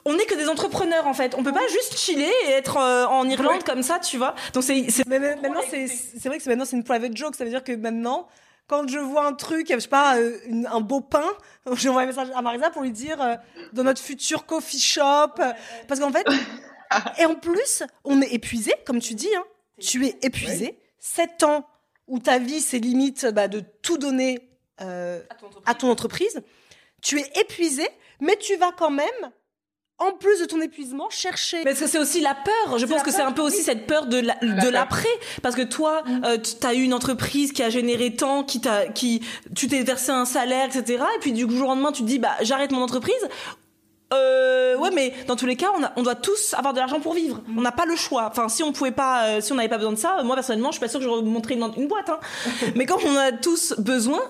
on n'est que des entrepreneurs en fait. On peut pas juste chiller et être euh, en Irlande comme ça, tu vois. Donc c'est maintenant c'est c'est vrai que maintenant c'est une private joke. Ça veut dire que maintenant quand je vois un truc, je sais pas, euh, un beau pain, (laughs) j'envoie un message à Marisa pour lui dire euh, dans notre futur coffee shop, parce qu'en fait, (laughs) et en plus, on est épuisé, comme tu dis, hein, tu es épuisé. 7 ans où ta vie, c'est limite bah, de tout donner euh, à, ton entreprise. Tu es épuisé, mais tu vas quand même, en plus de ton épuisement, chercher. Parce que c'est aussi la peur? Je pense que c'est un peu aussi cette peur de l'après. Parce que toi, mm. euh, tu as eu une entreprise qui a généré tant, qui t'a, qui, tu t'es versé un salaire, etc. Et puis du jour au lendemain, tu te dis, bah, j'arrête mon entreprise. Euh, ouais, mais dans tous les cas, on, a, on doit tous avoir de l'argent pour vivre. Mm. On n'a pas le choix. Enfin, si on pouvait pas, euh, si on n'avait pas besoin de ça, moi personnellement, je suis pas sûre que je montrer une, une boîte. Hein. (laughs) mais quand on a tous besoin,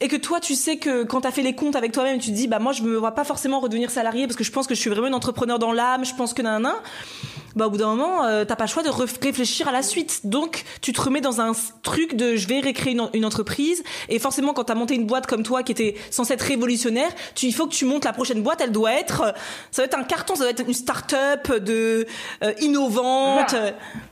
et que toi tu sais que quand tu as fait les comptes avec toi-même tu te dis bah moi je me vois pas forcément redevenir salarié parce que je pense que je suis vraiment une entrepreneur dans l'âme je pense que nan bah au bout d'un moment euh, t'as pas le choix de réfléchir à la suite. Donc tu te remets dans un truc de je vais récréer une, entreprise. Et forcément quand t'as monté une boîte comme toi qui était censée être révolutionnaire tu il faut que tu montes la prochaine boîte. Elle doit être ça doit être un carton ça doit être une start-up de euh, innovante.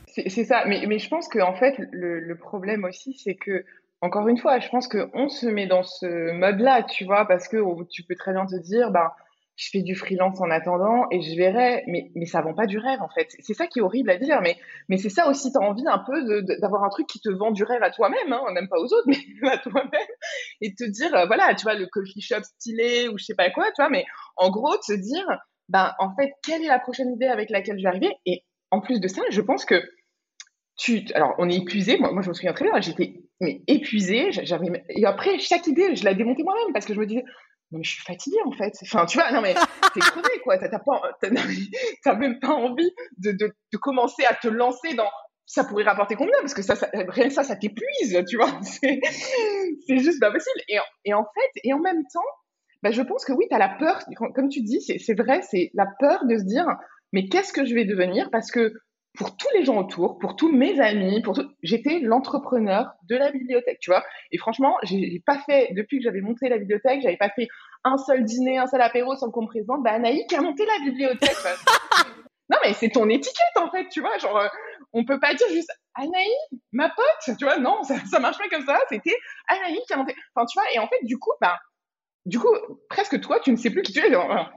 C'est ça. Mais mais je pense que en fait le, le problème aussi c'est que encore une fois, je pense qu'on se met dans ce mode-là, tu vois, parce que tu peux très bien te dire, ben, je fais du freelance en attendant et je verrai, mais, mais ça vend pas du rêve en fait. C'est ça qui est horrible à dire, mais, mais c'est ça aussi, tu as envie un peu d'avoir un truc qui te vend du rêve à toi-même, hein, même pas aux autres, (laughs) mais à toi-même, et te dire, euh, voilà, tu vois, le coffee shop stylé ou je sais pas quoi, tu vois, mais en gros, te dire, ben, en fait, quelle est la prochaine idée avec laquelle je vais arriver? Et en plus de ça, je pense que tu, alors on est épuisé, moi, moi je me souviens très bien, j'étais mais épuisée. Et après chaque idée, je la démontais moi-même parce que je me disais non mais je suis fatiguée en fait. Enfin tu vois non mais (laughs) t'es crevé quoi. T'as pas (laughs) même pas envie de, de, de, commencer à te lancer dans ça pourrait rapporter combien? Parce que ça, ça rien ça ça t'épuise tu vois. (laughs) C'est juste pas possible. Et, et en fait et en même temps bah, je pense que oui, tu as la peur, comme tu dis, c'est vrai, c'est la peur de se dire, mais qu'est-ce que je vais devenir? Parce que pour tous les gens autour, pour tous mes amis, pour tout, j'étais l'entrepreneur de la bibliothèque, tu vois. Et franchement, j'ai pas fait, depuis que j'avais monté la bibliothèque, j'avais pas fait un seul dîner, un seul apéro sans qu'on me présente. Bah, Anaïk a monté la bibliothèque. (laughs) non, mais c'est ton étiquette, en fait, tu vois. Genre, euh, on peut pas dire juste Anaïk, ma pote, tu vois. Non, ça, ça marche pas comme ça. C'était Anaïk qui a monté. Enfin, tu vois. Et en fait, du coup, bah, du coup, presque toi, tu ne sais plus qui tu es.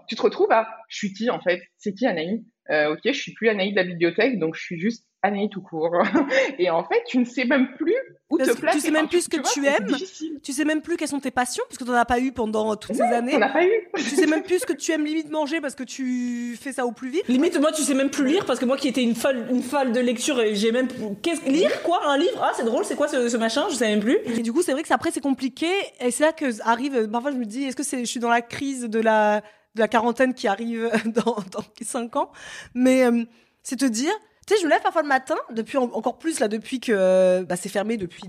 Tu te retrouves à, je suis qui, en fait? C'est qui Anaïk euh, ok, je suis plus Anaïs de la bibliothèque, donc je suis juste Anaï tout court. (laughs) Et en fait, tu ne sais même plus où te placer. Tu sais même plus ce que tu, aimes. Tu sais même plus quelles sont tes passions parce que tu n'en as pas eu pendant toutes ces années. Tu n'as pas eu. (laughs) tu sais même plus ce que tu aimes limite manger parce que tu fais ça au plus vite. Limite, moi, tu sais même plus lire parce que moi qui étais une folle, une folle de lecture, j'ai même qu'est-ce lire quoi un livre? Ah, c'est drôle, c'est quoi ce, machin? Je sais même plus. Et du coup, c'est vrai que après c'est compliqué et c'est là que arrive. Parfois, je me dis, est-ce que c'est, je suis dans la crise de la de la quarantaine qui arrive (laughs) dans dans cinq ans, mais euh, c'est te dire tu sais, je me lève parfois le matin, depuis encore plus là, depuis que bah, c'est fermé depuis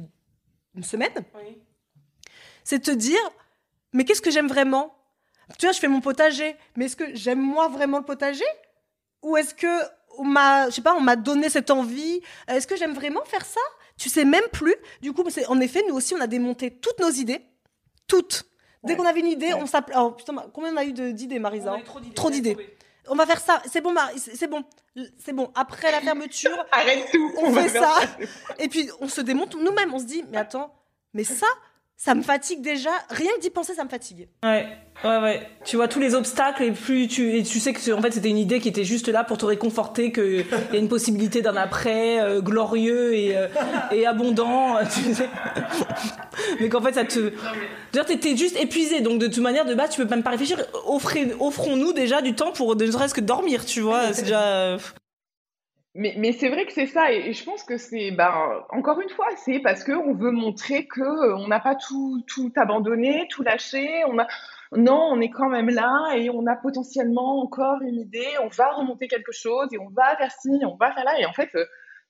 une semaine. C'est te dire, mais qu'est-ce que j'aime vraiment? Tu vois, je fais mon potager, mais est-ce que j'aime moi vraiment le potager? Ou est-ce que on m'a, je sais pas, on m'a donné cette envie? Est-ce que j'aime vraiment faire ça? Tu sais même plus. Du coup, en effet, nous aussi, on a démonté toutes nos idées, toutes. Dès qu'on avait une idée, on s'appelait. Oh putain, combien on a eu d'idées, Marisa Trop d'idées on va faire ça, c'est bon, c'est bon, c'est bon. Après la fermeture, (laughs) arrête tout, on, fait ça. Et puis on se démonte nous-mêmes, on se dit, mais attends, mais ça, ça me fatigue déjà. Rien que d'y penser, ça me fatigue. Ouais, ouais, ouais. Tu vois tous les obstacles et plus tu et tu sais que en fait c'était une idée qui était juste là pour te réconforter qu'il y a une possibilité d'un après euh, glorieux et, euh, et abondant. (laughs) Tu sais. mais qu'en fait ça te. D'ailleurs t'étais juste épuisé donc de toute manière de base tu peux même pas réfléchir. Offrons-nous déjà du temps pour ne serait-ce que dormir, tu vois. C'est déjà. Mais, mais c'est vrai que c'est ça, et, je pense que c'est, ben, encore une fois, c'est parce qu'on veut montrer que euh, n'a pas tout, tout abandonné, tout lâché. On a, non, on est quand même là et on a potentiellement encore une idée. On va remonter quelque chose et on va faire ci, on va faire là. Et en fait, euh,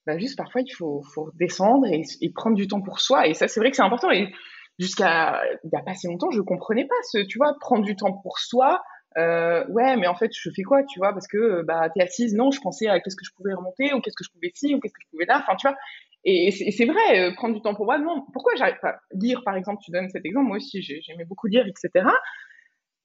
ben, juste parfois il faut, faut descendre et, et, prendre du temps pour soi. Et ça, c'est vrai que c'est important. Et jusqu'à il n'y a pas si longtemps, je comprenais pas ce, tu vois, prendre du temps pour soi euh, ouais, mais en fait, je fais quoi, tu vois, parce que euh, bah t'es assise, non, je pensais à qu'est-ce que je pouvais remonter, ou qu'est-ce que je pouvais ci, ou qu'est-ce que je pouvais là, enfin, tu vois. Et c'est vrai, euh, prendre du temps pour moi, non. Pourquoi j'arrive pas lire, par exemple, tu donnes cet exemple, moi aussi, j'aimais beaucoup lire, etc.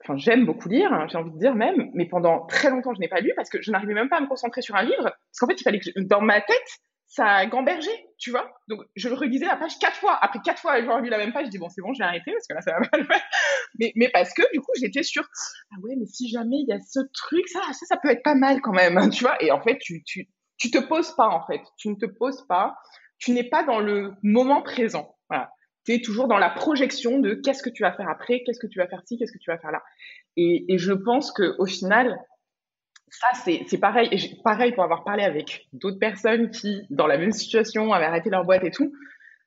Enfin, j'aime beaucoup lire, hein, j'ai envie de dire même, mais pendant très longtemps, je n'ai pas lu parce que je n'arrivais même pas à me concentrer sur un livre, parce qu'en fait, il fallait que dans ma tête, ça a gambergé, tu vois. Donc, je relisais la page quatre fois. Après quatre fois avoir lu la même page, je dis bon, c'est bon, je vais arrêter parce que là, ça va mal. (laughs) Mais, mais parce que, du coup, j'étais sûre, ah ouais, mais si jamais il y a ce truc, ça, ça, ça peut être pas mal quand même, tu vois. Et en fait, tu, tu, tu te poses pas, en fait. Tu ne te poses pas. Tu n'es pas dans le moment présent. Voilà. Tu es toujours dans la projection de qu'est-ce que tu vas faire après, qu'est-ce que tu vas faire ci, qu'est-ce que tu vas faire là. Et, et je pense que au final, ça, c'est pareil. Pareil pour avoir parlé avec d'autres personnes qui, dans la même situation, avaient arrêté leur boîte et tout.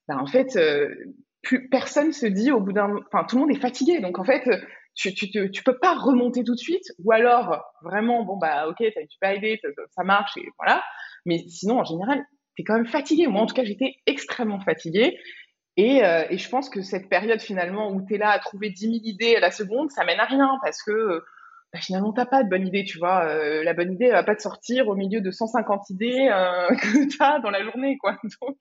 Ben, en fait, euh, plus, personne se dit au bout d'un... Enfin, tout le monde est fatigué. Donc, en fait, tu, tu, tu peux pas remonter tout de suite. Ou alors, vraiment, bon, bah, ok, tu pas aidé, ça, marche, et voilà. Mais sinon, en général, tu es quand même fatigué. Moi, en tout cas, j'étais extrêmement fatiguée. Et, euh, et, je pense que cette période, finalement, où tu es là à trouver 10 000 idées à la seconde, ça mène à rien. Parce que bah, finalement t'as pas de bonne idée, tu vois. Euh, la bonne idée elle va pas te sortir au milieu de 150 idées euh, (laughs) que tu as dans la journée, quoi. (laughs) Donc,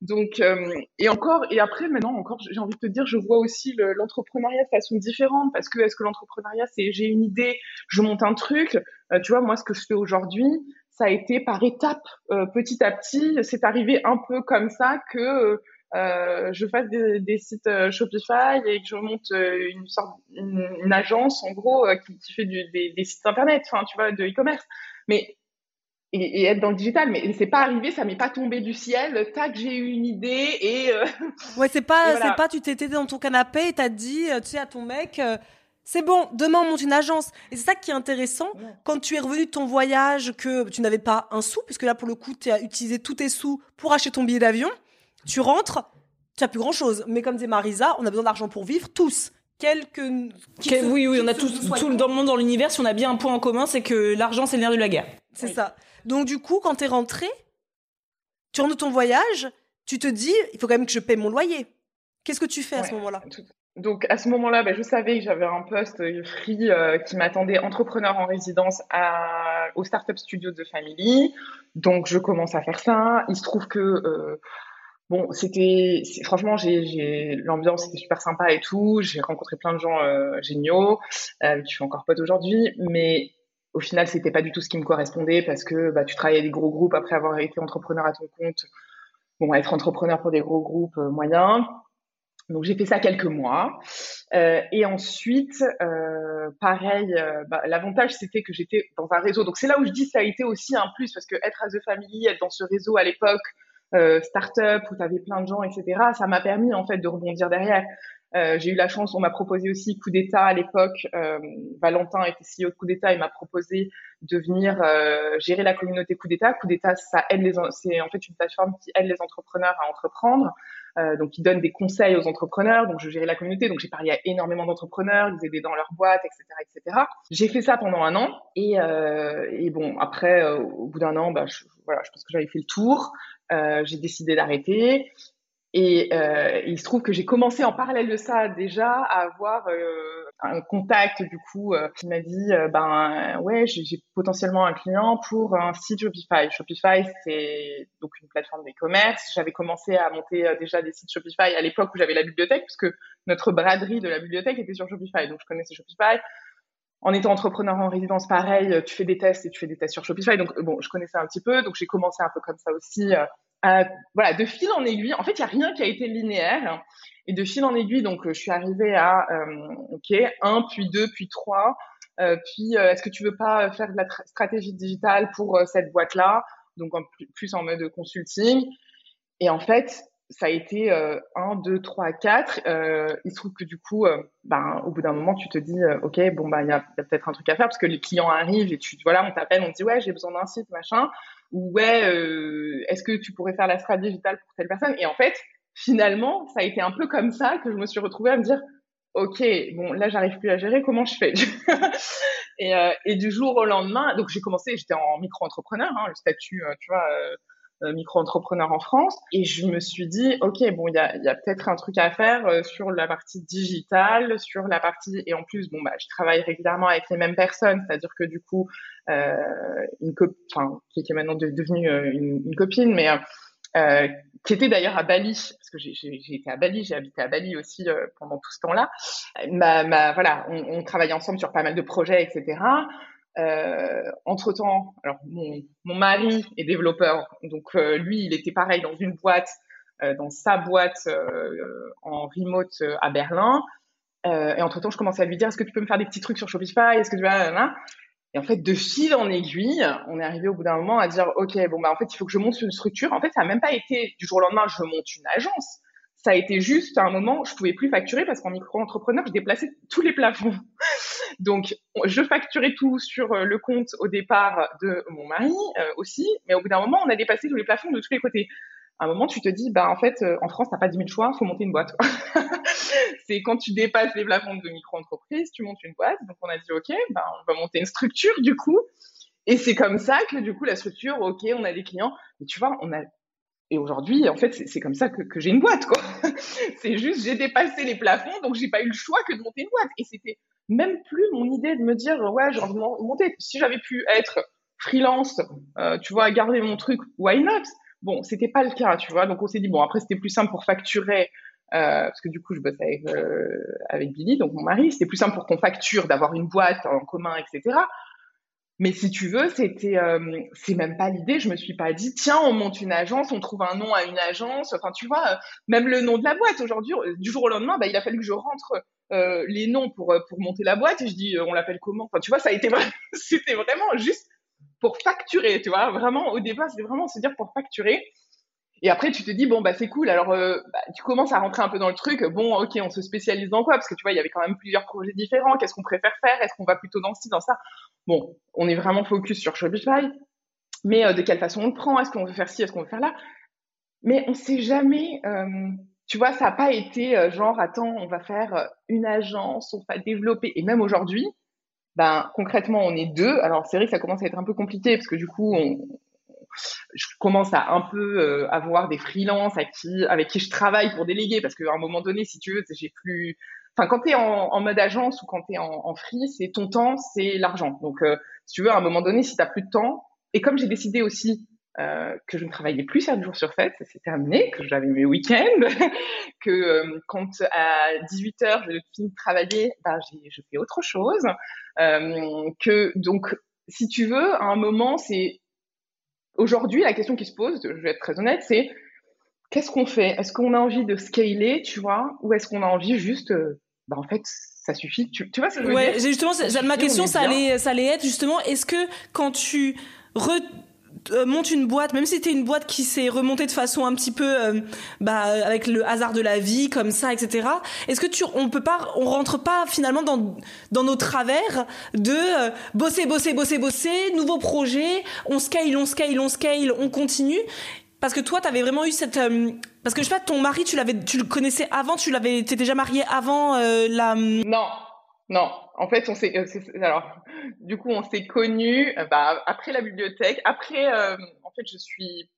donc euh, et encore et après maintenant encore j'ai envie de te dire, je vois aussi l'entrepreneuriat de façon différente parce que est-ce que l'entrepreneuriat c'est j'ai une idée, je monte un truc, euh, tu vois moi ce que je fais aujourd'hui, ça a été par étapes, petit à petit, c'est arrivé un peu comme ça que euh, je fasse des, des, sites euh, Shopify et que je monte euh, une sorte une, agence en gros qui, qui, fait du, des, des, sites internet, enfin tu vois, de e-commerce. Mais et, et, être dans le digital, mais c'est pas arrivé, ça m'est pas tombé du ciel. Tac, j'ai eu une idée et. (laughs) ouais, c'est pas, c'est pas, tu t'étais dans ton canapé et t'as dit, tu sais, à ton mec. c'est bon, demain on monte une agence. Et c'est ça qui est intéressant. Quand tu es revenu de ton voyage, que tu n'avais pas un sou, puisque là pour le coup tu as utilisé tous tes sous pour acheter ton billet d'avion. Tu rentres, tu n'as plus grand chose. Mais comme dit Marisa, on a besoin d'argent pour vivre, tous. Quelques. oui, oui, on a tous, tout dans le monde, dans l'univers, si on a bien un point en commun, c'est que l'argent, c'est le nerf de la guerre. C'est ça. Donc, du coup, quand tu es rentré, tu rentres de ton voyage, tu te dis, il faut quand même que je paie mon loyer. Qu'est-ce que tu fais à ce moment-là? Donc à ce moment-là, ben, je savais que j'avais un poste free euh, qui m'attendait entrepreneur en résidence à, au Startup Studio de Family. Donc je commence à faire ça. Il se trouve que euh, Bon, c'était franchement, j'ai l'ambiance était super sympa et tout. J'ai rencontré plein de gens euh, géniaux euh, qui suis encore pote aujourd'hui, mais au final, c'était pas du tout ce qui me correspondait parce que bah, tu travailles avec des gros groupes après avoir été entrepreneur à ton compte. Bon, être entrepreneur pour des gros groupes euh, moyens, donc j'ai fait ça quelques mois. Euh, et ensuite, pareil, bah, l'avantage c'était que j'étais dans un réseau. Donc c'est là où je dis ça a été aussi un plus parce que être à The Family, être dans ce réseau à l'époque, start-up où tu avais plein de gens, etc., ça m'a permis en fait de rebondir derrière. Euh, j'ai eu la chance, on m'a proposé aussi Coup d'État à l'époque. Euh, Valentin était CEO de Coup d'État, il m'a proposé de venir euh, gérer la communauté Coup d'État. Coup d'État, ça aide les, c'est en fait une plateforme qui aide les entrepreneurs à entreprendre. Euh, donc, il donne des conseils aux entrepreneurs. Donc, je gérais la communauté. Donc, j'ai parlé à énormément d'entrepreneurs, ils aidaient dans leur boîte, etc., etc. J'ai fait ça pendant un an. Et, euh, bon, après, euh, au bout d'un an, bah, je, voilà, je pense que j'avais fait le tour. Euh, j'ai décidé d'arrêter. Et euh, il se trouve que j'ai commencé en parallèle de ça déjà à avoir euh, un contact du coup qui m'a dit ben ouais j'ai potentiellement un client pour un site Shopify. Shopify c'est donc une plateforme d'e-commerce. J'avais commencé à monter déjà des sites Shopify à l'époque où j'avais la bibliothèque puisque notre braderie de la bibliothèque était sur Shopify donc je connaissais Shopify. En étant entrepreneur en résidence, pareil, tu fais des tests et tu fais des tests sur Shopify. Donc, bon, je connaissais un petit peu. Donc, j'ai commencé un peu comme ça aussi euh, voilà, de fil en aiguille. En fait, il y a rien qui a été linéaire. Et de fil en aiguille, donc, je suis arrivée à, euh, ok, un, puis deux, puis trois. Euh, puis, euh, est-ce que tu veux pas faire de la stratégie digitale pour euh, cette boîte-là? Donc, en plus en mode consulting. Et en fait, ça a été euh, 1, 2, 3, 4. Euh, il se trouve que du coup, euh, ben, au bout d'un moment, tu te dis, euh, OK, bon, bah, il y a, peut-être un truc à faire parce que les clients arrivent et tu, voilà, on t'appelle, on te dit, ouais, j'ai besoin d'un site, machin. Ou ouais, euh, est-ce que tu pourrais faire la strat digitale pour telle personne? Et en fait, finalement, ça a été un peu comme ça que je me suis retrouvée à me dire, OK, bon, là, j'arrive plus à gérer, comment je fais? (laughs) Et, et, du jour au lendemain, donc j'ai commencé, j'étais en micro-entrepreneur, hein, le statut, tu vois euh, micro-entrepreneur en France. Et je me suis dit, OK, bon, il y a, peut-être un truc à faire euh, sur la partie digitale, sur la partie... Et en plus, bon, bah, je travaille régulièrement avec les mêmes personnes, c'est-à-dire que du coup, euh, une copine, enfin, qui, est maintenant devenue une, copine, mais qui était d'ailleurs à Bali, parce que j'ai été à Bali, j'ai habité à Bali aussi pendant tout ce temps-là. Voilà, on, on travaille ensemble sur pas mal de projets, etc. Euh, entre temps, alors mon, mon, mari est développeur, donc euh, lui, il était pareil dans une boîte, euh, dans sa boîte en remote à Berlin. et entre temps, je commençais à lui dire est-ce que tu peux me faire des petits trucs sur Shopify? Est-ce que tu vas Et en fait, de fil en aiguille, on est arrivé au bout d'un moment à dire ok, bon bah en fait, il faut que je monte une structure. En fait, ça n'a même pas été du jour au lendemain, je monte une agence ça a été juste à un moment, je pouvais plus facturer parce qu'en micro-entrepreneur, je déplaçais tous les plafonds. (laughs) Donc, je facturais tout sur euh, le compte au départ de mon mari euh, aussi, mais au bout d'un moment, on a dépassé tous les plafonds de tous les côtés. À un moment, tu te dis, bah en fait, euh, en France, t'as pas 10 000 choix, faut monter une boîte. (laughs) c'est quand tu dépasses les plafonds de micro-entreprise, tu montes une boîte. Donc, on a dit, ok, bah on va monter une structure du coup. Et c'est comme ça que du coup, la structure, ok, on a des clients. Et tu vois, on a et aujourd'hui, en fait, c'est comme ça que, que j'ai une boîte, quoi. (laughs) c'est juste, j'ai dépassé les plafonds, donc j'ai pas eu le choix que de monter une boîte. Et c'était même plus mon idée de me dire, ouais, j'ai envie de monter. Si j'avais pu être freelance, euh, tu vois, garder mon truc, why not? Bon, c'était pas le cas, tu vois. Donc on s'est dit, bon, après, c'était plus simple pour facturer. Euh, parce que du coup, je bossais avec, euh, avec Billy, donc mon mari. C'était plus simple pour qu'on facture, d'avoir une boîte en commun, etc. Mais si tu veux, c'était, euh, c'est même pas l'idée. Je me suis pas dit, tiens, on monte une agence, on trouve un nom à une agence. Enfin, tu vois, euh, même le nom de la boîte aujourd'hui, euh, du jour au lendemain, bah, il a fallu que je rentre les noms pour pour monter la boîte. Et je dis, on l'appelle comment? Enfin, tu vois, ça a été (laughs) c'était vraiment juste pour facturer. Tu vois, vraiment au départ, c'était vraiment se dire pour facturer. Et après, tu te dis, bon, bah, c'est cool. Alors, euh, bah, tu commences à rentrer un peu dans le truc. Bon, ok, on se spécialise dans quoi? Parce que tu vois, il y avait quand même plusieurs projets différents. Qu'est-ce qu'on préfère faire? Est-ce qu'on va plutôt dans ci, dans ça? Bon, on est vraiment focus sur Shopify. Mais euh, de quelle façon on le prend? Est-ce qu'on veut faire ci? Est-ce qu'on veut faire là? Mais on sait jamais. Euh, tu vois, ça n'a pas été euh, genre, attends, on va faire euh, une agence, on va développer. Et même aujourd'hui, ben, concrètement, on est deux. Alors, c'est vrai que ça commence à être un peu compliqué parce que du coup, on, je commence à un peu euh, avoir des freelances avec qui, je travaille pour déléguer parce qu'à un moment donné, si tu veux, j'ai plus. Enfin, quand tu es en, mode agence ou quand tu es en, free, c'est ton temps, c'est l'argent. Donc, euh, si tu veux, à un moment donné, si tu plus de temps, et comme j'ai décidé aussi euh, que je ne travaillais plus 7 jours sur 7, c'est terminé, que j'avais mes week-ends, (laughs) que euh, quand à 18h je finis de travailler, bah, je fais autre chose. Que donc, si tu veux, à un moment, c'est Aujourd'hui, la question qui se pose, je vais être très honnête, c'est qu'est-ce qu'on fait? Est-ce qu'on a envie de scaler, tu vois, ou est-ce qu'on a envie juste, euh, bah en fait, ça suffit? Tu, tu vois ce que je veux Ouais, dire? justement, ça- ma question, on est ça allait, ça allait être justement, est-ce que quand tu re- euh, montes une boîte, même si c'était une boîte qui s'est remontée de façon un petit peu, euh, bah, avec le hasard de la vie, comme ça, etc. Est-ce que tu, on peut pas, on rentre pas finalement dans dans nos travers de euh, bosser, bosser, bosser, bosser, nouveau projet, on scale, on scale, on scale, on continue. Parce que toi, t'avais vraiment eu cette, euh, parce que je sais pas, ton mari, tu l'avais, tu le connaissais avant, tu l'avais, t'étais déjà marié avant euh, la. Non, non. En fait, on s'est, alors, du coup, on s'est connus euh, bah, après la bibliothèque. Après, euh, en fait, je suis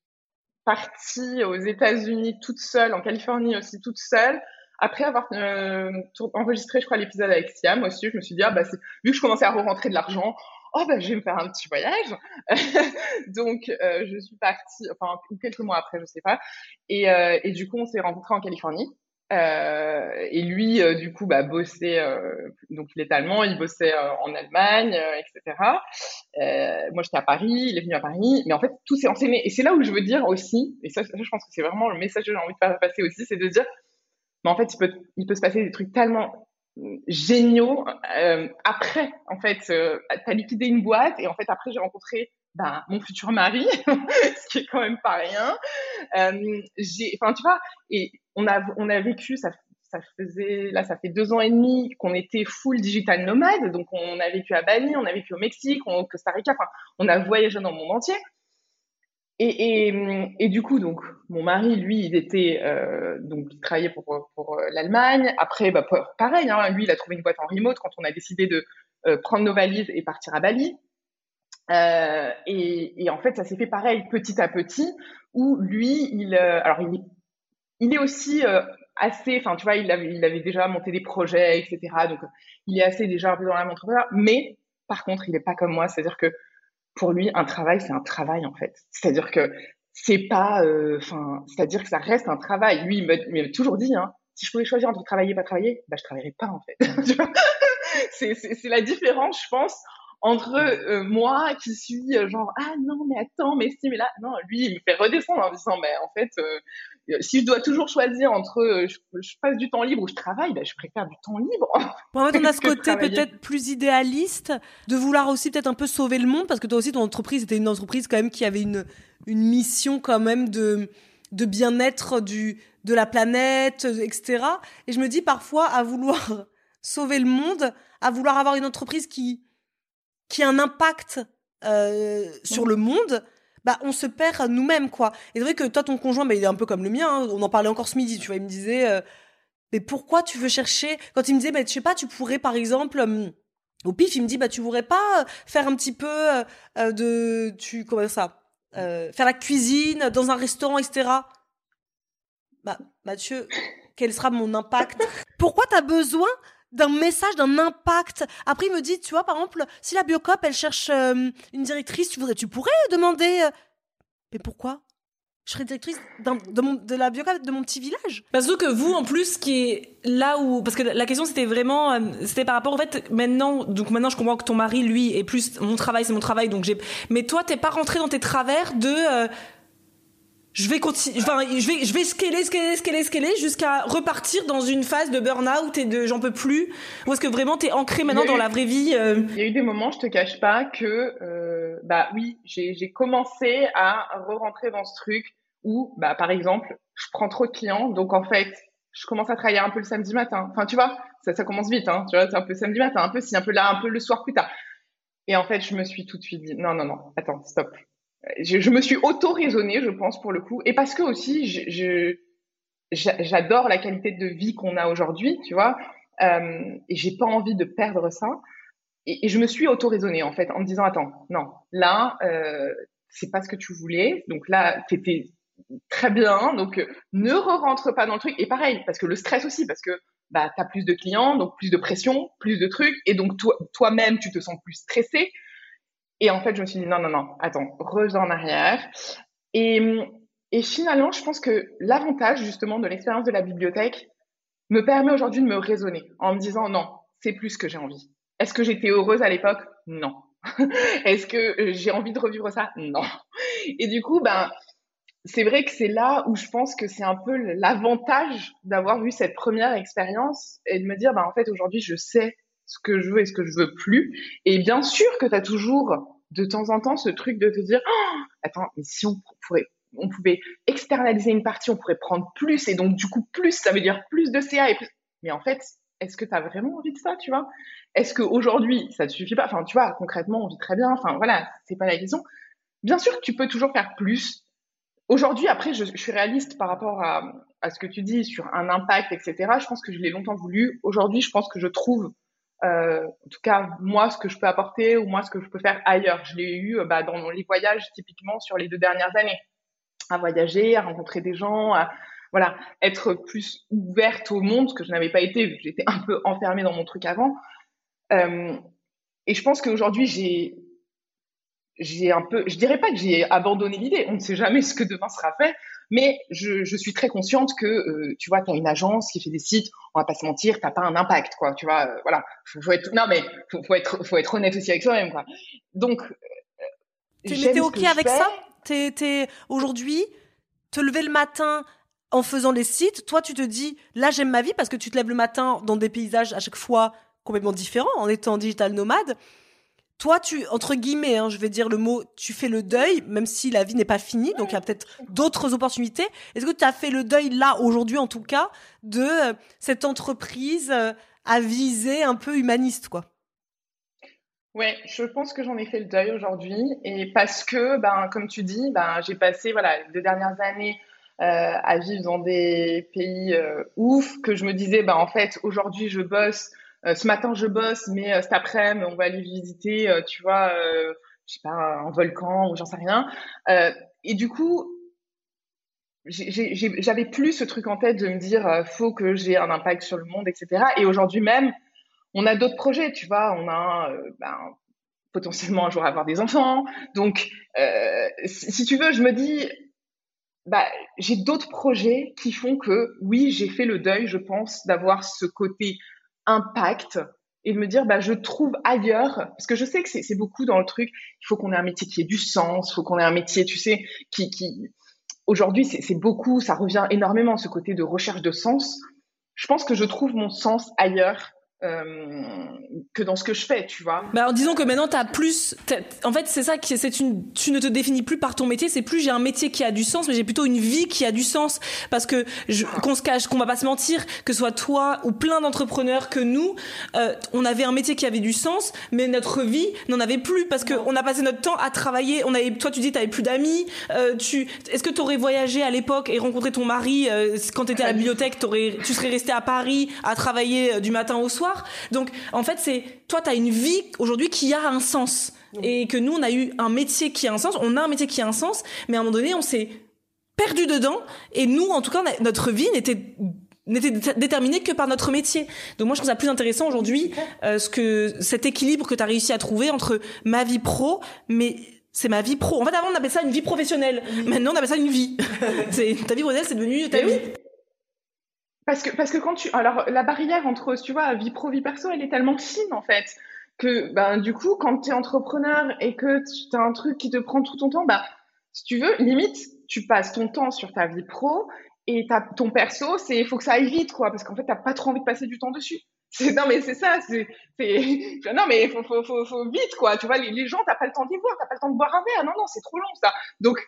partie aux États-Unis toute seule, en Californie aussi toute seule. Après avoir euh, enregistré, je crois, l'épisode avec Siam aussi, je me suis dit, ah, bah, vu que je commençais à re-rentrer de l'argent, oh, bah, je vais me faire un petit voyage. (laughs) Donc, euh, je suis partie, enfin, quelques mois après, je sais pas. Et, euh, et du coup, on s'est rencontrés en Californie. Euh, et lui, euh, du coup, bah, bossait, euh, donc il est allemand, il bossait en Allemagne, etc. Moi, j'étais à Paris, il est venu à Paris, mais en fait, tout s'est enchaîné. Et c'est là où je veux dire aussi, et ça, ça, je pense que c'est vraiment le message que j'ai envie de faire passer aussi, c'est de dire, mais en fait, il peut, il peut se passer des trucs tellement euh, géniaux après, en fait, t'as liquidé une boîte, et en fait, après, j'ai rencontré ben, mon futur mari, (laughs) ce qui est quand même pas rien. Euh, j'ai, enfin, tu vois, et on a, on a vécu, ça, ça faisait, là, ça fait deux ans et demi qu'on était full digital nomade. Donc, on a vécu à Bali, on a vécu au Mexique, au Costa Rica, enfin, on a voyagé dans le monde entier. Et, et, et du coup, donc, mon mari, lui, il était, euh, donc, il travaillait pour, pour euh, l'Allemagne. Après, bah, pa- pareil, hein, lui, il a trouvé une boîte en remote quand on a décidé de euh, prendre nos valises et partir à Bali. Euh, et, et en fait, ça s'est fait pareil, petit à petit, où lui, il, euh, alors, il, il est aussi euh, assez, enfin, tu vois, il avait, il avait déjà monté des projets, etc. Donc, il est assez déjà un peu dans la entrepreneur. Mais, par contre, il est pas comme moi. C'est-à-dire que pour lui, un travail, c'est un travail, en fait. C'est-à-dire que c'est pas, euh, enfin, c'est-à-dire que ça reste un travail. Lui, il m'a toujours dit, hein, si je pouvais choisir entre travailler et pas travailler, bah, je travaillerais pas, en fait. (laughs) C'est la différence, je pense, entre euh, moi qui suis euh, genre ah non mais attends mais si mais là non lui il me fait redescendre en disant mais en fait euh, si je dois toujours choisir entre je, je passe du temps libre ou je travaille ben je préfère du temps libre en fait, on a (laughs) ce côté peut-être plus idéaliste de vouloir aussi peut-être un peu sauver le monde parce que toi aussi ton entreprise était une entreprise quand même qui avait une une mission quand même de de bien-être du de la planète etc. Et je me dis parfois à vouloir (laughs) sauver le monde, à vouloir avoir une entreprise qui qui a un impact euh, sur le monde. Bah, on se perd nous-mêmes, quoi. Et c'est vrai que toi, ton conjoint, bah, il est un peu comme le mien. hein. On en parlait encore ce midi, tu vois. Il me disait, euh, mais pourquoi tu veux chercher? Quand il me disait, bah, je sais pas, tu pourrais par exemple, au pif, il me dit, bah, tu voudrais pas euh, faire un petit peu de, tu comment ça, faire la cuisine dans un restaurant, etc. Bah, Mathieu, quel sera mon impact? Pourquoi t'as besoin d'un message, d'un impact Après, il me dit, tu vois, par exemple, si la Biocop, elle cherche euh, une directrice, tu voudrais, tu pourrais demander. euh, mais pourquoi? Je serais directrice de, la biocop de mon petit village. Parce que vous, en plus, qui est là où, parce que la question c'était vraiment, euh, c'était par rapport au fait maintenant, donc maintenant je comprends que ton mari, lui, est plus mon travail, c'est mon travail, donc j'ai, mais toi, t'es pas rentré dans tes travers de, je vais continuer, enfin, je vais, je vais scaler, scaler, scaler, scaler jusqu'à repartir dans une phase de burn-out et de j'en peux plus. Ou est-ce que vraiment t'es ancré maintenant dans eu- la vraie vie euh, Il y a eu des moments, je te cache pas, que euh, bah oui, j'ai commencé à re-rentrer dans ce truc où, bah par exemple, je prends trop de clients, donc en fait, je commence à travailler un peu le samedi matin. Enfin, tu vois, ça, ça commence vite, hein. Tu vois, c'est un peu le samedi matin, un peu si, un peu là, un peu le soir plus tard. Et en fait, je me suis tout de suite dit, non, non, non, attends, stop. Je, me suis auto-raisonnée, je pense, pour le coup. Et parce que aussi, j'adore la qualité de vie qu'on a aujourd'hui, tu vois. Euh, et j'ai pas envie de perdre ça. Et, je me suis auto-raisonnée, en fait, en me disant, attends, non, là, euh, c'est pas ce que tu voulais. Donc là, t'étais très bien. Donc, ne re-rentre pas dans le truc. Et pareil, parce que le stress aussi, parce que bah, tu plus de clients, donc plus de pression, plus de trucs. Et donc, toi- toi-même, tu te sens plus stressé. Et en fait, je me suis dit, non, non, non, attends, reviens en arrière. Et, finalement, je pense que l'avantage, justement, de l'expérience de la bibliothèque me permet aujourd'hui de me raisonner en me disant, non, c'est plus ce que j'ai envie. Est-ce que j'étais heureuse à l'époque? Non. (laughs) Est-ce que euh, j'ai envie de revivre ça? Non. Et du coup, ben, c'est vrai que c'est là où je pense que c'est un peu l'avantage d'avoir eu cette première expérience et de me dire, bah, en fait, aujourd'hui, je sais ce que je veux et ce que je veux plus. Et bien sûr que tu as toujours de temps en temps ce truc de te dire, oh, attends, mais si on on pouvait externaliser une partie, on pourrait prendre plus et donc du coup plus, ça veut dire plus de CA et. Mais en fait, est-ce que tu as vraiment envie de ça, tu vois? Est-ce qu'aujourd'hui, ça te suffit pas? Enfin, tu vois, concrètement, on vit très bien. Enfin, voilà, c'est pas la question. Bien sûr tu peux toujours faire plus, Aujourd'hui, après, je, suis réaliste par rapport à, ce que tu dis sur un impact, etc. Je pense que je l'ai longtemps voulu. Aujourd'hui, je pense que je trouve, euh, en tout cas, moi, ce que je peux apporter ou moi, ce que je peux faire ailleurs. Je l'ai eu bah, dans les voyages, typiquement, sur les deux dernières années. À voyager, à rencontrer des gens, à voilà, être plus ouverte au monde, ce que je n'avais pas été, j'étais un peu enfermée dans mon truc avant. Euh, et je pense qu'aujourd'hui, j'ai j'ai un peu, je dirais pas que j'ai abandonné l'idée, on ne sait jamais ce que demain sera fait, mais je, je suis très consciente que, euh, tu vois, tu as une agence qui fait des sites, on va pas se mentir, t'as pas un impact, quoi, tu vois, euh, voilà, faut, faut, être, non mais faut, faut, être, faut être honnête aussi avec soi-même, quoi. Donc, euh, t'es ok avec ça T'es, t'es aujourd'hui, te lever le matin en faisant les sites, toi tu te dis, là j'aime ma vie parce que tu te lèves le matin dans des paysages à chaque fois complètement différents en étant digital nomade toi, tu, entre guillemets, hein, je vais dire le mot, tu fais le deuil, même si la vie n'est pas finie, donc il y a peut-être d'autres opportunités. Est-ce que tu as fait le deuil là, aujourd'hui en tout cas, de euh, cette entreprise euh, à viser un peu humaniste, quoi? Ouais, je pense que j'en ai fait le deuil aujourd'hui, et parce que, ben, comme tu dis, ben, j'ai passé voilà les deux dernières années euh, à vivre dans des pays ouf, que je me disais, ben, en fait, aujourd'hui, je bosse ce matin je bosse, mais euh, cet après-midi on va aller visiter, euh, tu vois, je sais pas, un volcan ou j'en sais rien. et du coup, j'avais plus ce truc en tête de me dire faut que j'ai un impact sur le monde, etc. Et aujourd'hui même, on a d'autres projets, tu vois, on a ben, potentiellement un jour avoir des enfants. Donc, si, si, tu veux, je me dis, bah, j'ai d'autres projets qui font que oui, j'ai fait le deuil, je pense, d'avoir ce côté impact et de me dire bah je trouve ailleurs parce que je sais que c'est beaucoup dans le truc il faut qu'on ait un métier qui ait du sens il faut qu'on ait un métier tu sais qui qui aujourd'hui c'est beaucoup ça revient énormément ce côté de recherche de sens. Je pense que je trouve mon sens ailleurs que dans ce que je fais, tu vois. Bah alors disons que maintenant tu as plus en fait c'est ça qui c'est une tu ne te définis plus par ton métier, c'est plus j'ai un métier qui a du sens mais j'ai plutôt une vie qui a du sens. Parce que qu'on se cache qu'on va pas se mentir que ce soit toi ou plein d'entrepreneurs que nous euh, on avait un métier qui avait du sens mais notre vie n'en avait plus parce que on a passé notre temps à travailler, on avait toi tu dis tu avais plus d'amis, euh, tu est-ce que tu aurais voyagé à l'époque et rencontré ton mari quand tu étais à la bibliothèque, tu serais resté à Paris à travailler du matin au soir? Donc, en fait, c'est toi, tu as une vie aujourd'hui qui a un sens. Et que nous, on a eu un métier qui a un sens. On a un métier qui a un sens, mais à un moment donné, on s'est perdu dedans. Et nous, en tout cas, notre vie n'était n'était déterminée que par notre métier. Donc moi je trouve ça plus intéressant aujourd'hui euh, ce que cet équilibre que tu as réussi à trouver entre ma vie pro mais c'est ma vie pro. En fait avant on appelait ça une vie professionnelle. Maintenant on appelle ça une vie. (laughs) c'est ta vie professionnelle c'est devenu ta vie. Parce que, parce que quand tu. Alors, la barrière entre, tu vois, vie pro, vie perso, elle est tellement fine, en fait, que, ben, du coup, quand tu es entrepreneur et que tu as un truc qui te prend tout ton temps, bah, si tu veux, limite, tu passes ton temps sur ta vie pro et ta, ton perso, c'est, faut que ça aille vite, quoi, parce qu'en fait, t'as pas trop envie de passer du temps dessus. (laughs) Non, mais c'est ça, c'est, (laughs) non, mais faut, faut, faut, vite, quoi. Tu vois, les, les gens, t'as pas le temps d'y voir, t'as pas le temps de boire un verre. Non, non, c'est trop long, ça. Donc,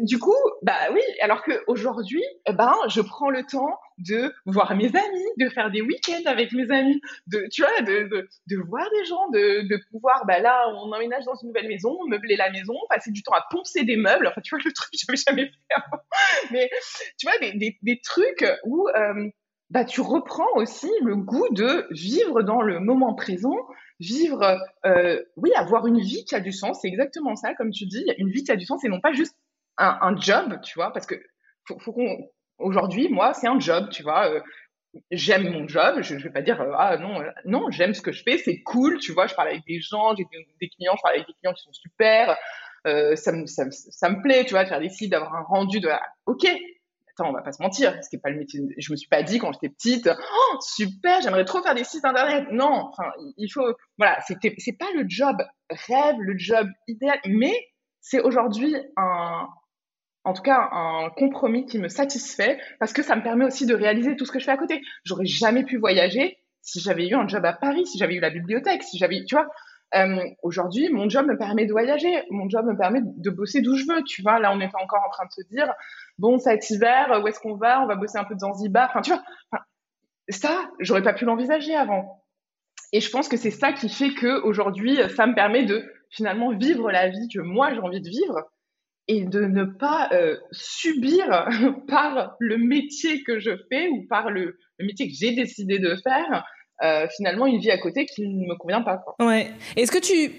du coup, bah oui, alors qu'aujourd'hui, eh ben, je prends le temps de voir mes amis, de faire des week-ends avec mes amis, de, tu vois, de, de, de voir des gens, de, de pouvoir, bah là, on emménage dans une nouvelle maison, meubler la maison, passer du temps à poncer des meubles, enfin, tu vois, le truc (laughs) que j'avais jamais fait avant. Mais, tu vois, des, des, trucs où, euh, bah, tu reprends aussi le goût de vivre dans le moment présent, vivre, euh, oui, avoir une vie qui a du sens, c'est exactement ça, comme tu dis, une vie qui a du sens et non pas juste un, un job, tu vois, parce que faut, faut qu'on aujourd'hui, moi, c'est un job, tu vois. Euh, j'aime mon job, je, je vais pas dire euh, ah non, euh, non, j'aime ce que je fais, c'est cool, tu vois. Je parle avec des gens, j'ai des, clients, je parle avec des clients qui sont super. Ça, me, ça, ça, me plaît, tu vois, de faire des sites, d'avoir un rendu de ok. Attends, on va pas se mentir, c'était pas le métier. Je me suis pas dit quand j'étais petite, oh, super, j'aimerais trop faire des sites internet. Non, enfin, il faut, voilà, c'était, c'est pas le job rêve, le job idéal, mais c'est aujourd'hui un, en tout cas un compromis qui me satisfait parce que ça me permet aussi de réaliser tout ce que je fais à côté. J'aurais jamais pu voyager si j'avais eu un job à Paris, si j'avais eu la bibliothèque, si j'avais, tu vois. Euh, Aujourd'hui, mon job me permet de voyager, mon job me permet de bosser d'où je veux, tu vois. Là, on est encore en train de se dire, bon, cet hiver, où est-ce qu'on va? On va bosser un peu de Zanzibar. Enfin, tu vois, ça, j'aurais pas pu l'envisager avant. Et je pense que c'est ça qui fait que aujourd'hui, ça me permet de finalement vivre la vie que moi j'ai envie de vivre et de ne pas euh, subir (laughs) par le métier que je fais ou par le, métier que j'ai décidé de faire euh, finalement une vie à côté qui ne me convient pas. Ouais. Est-ce que tu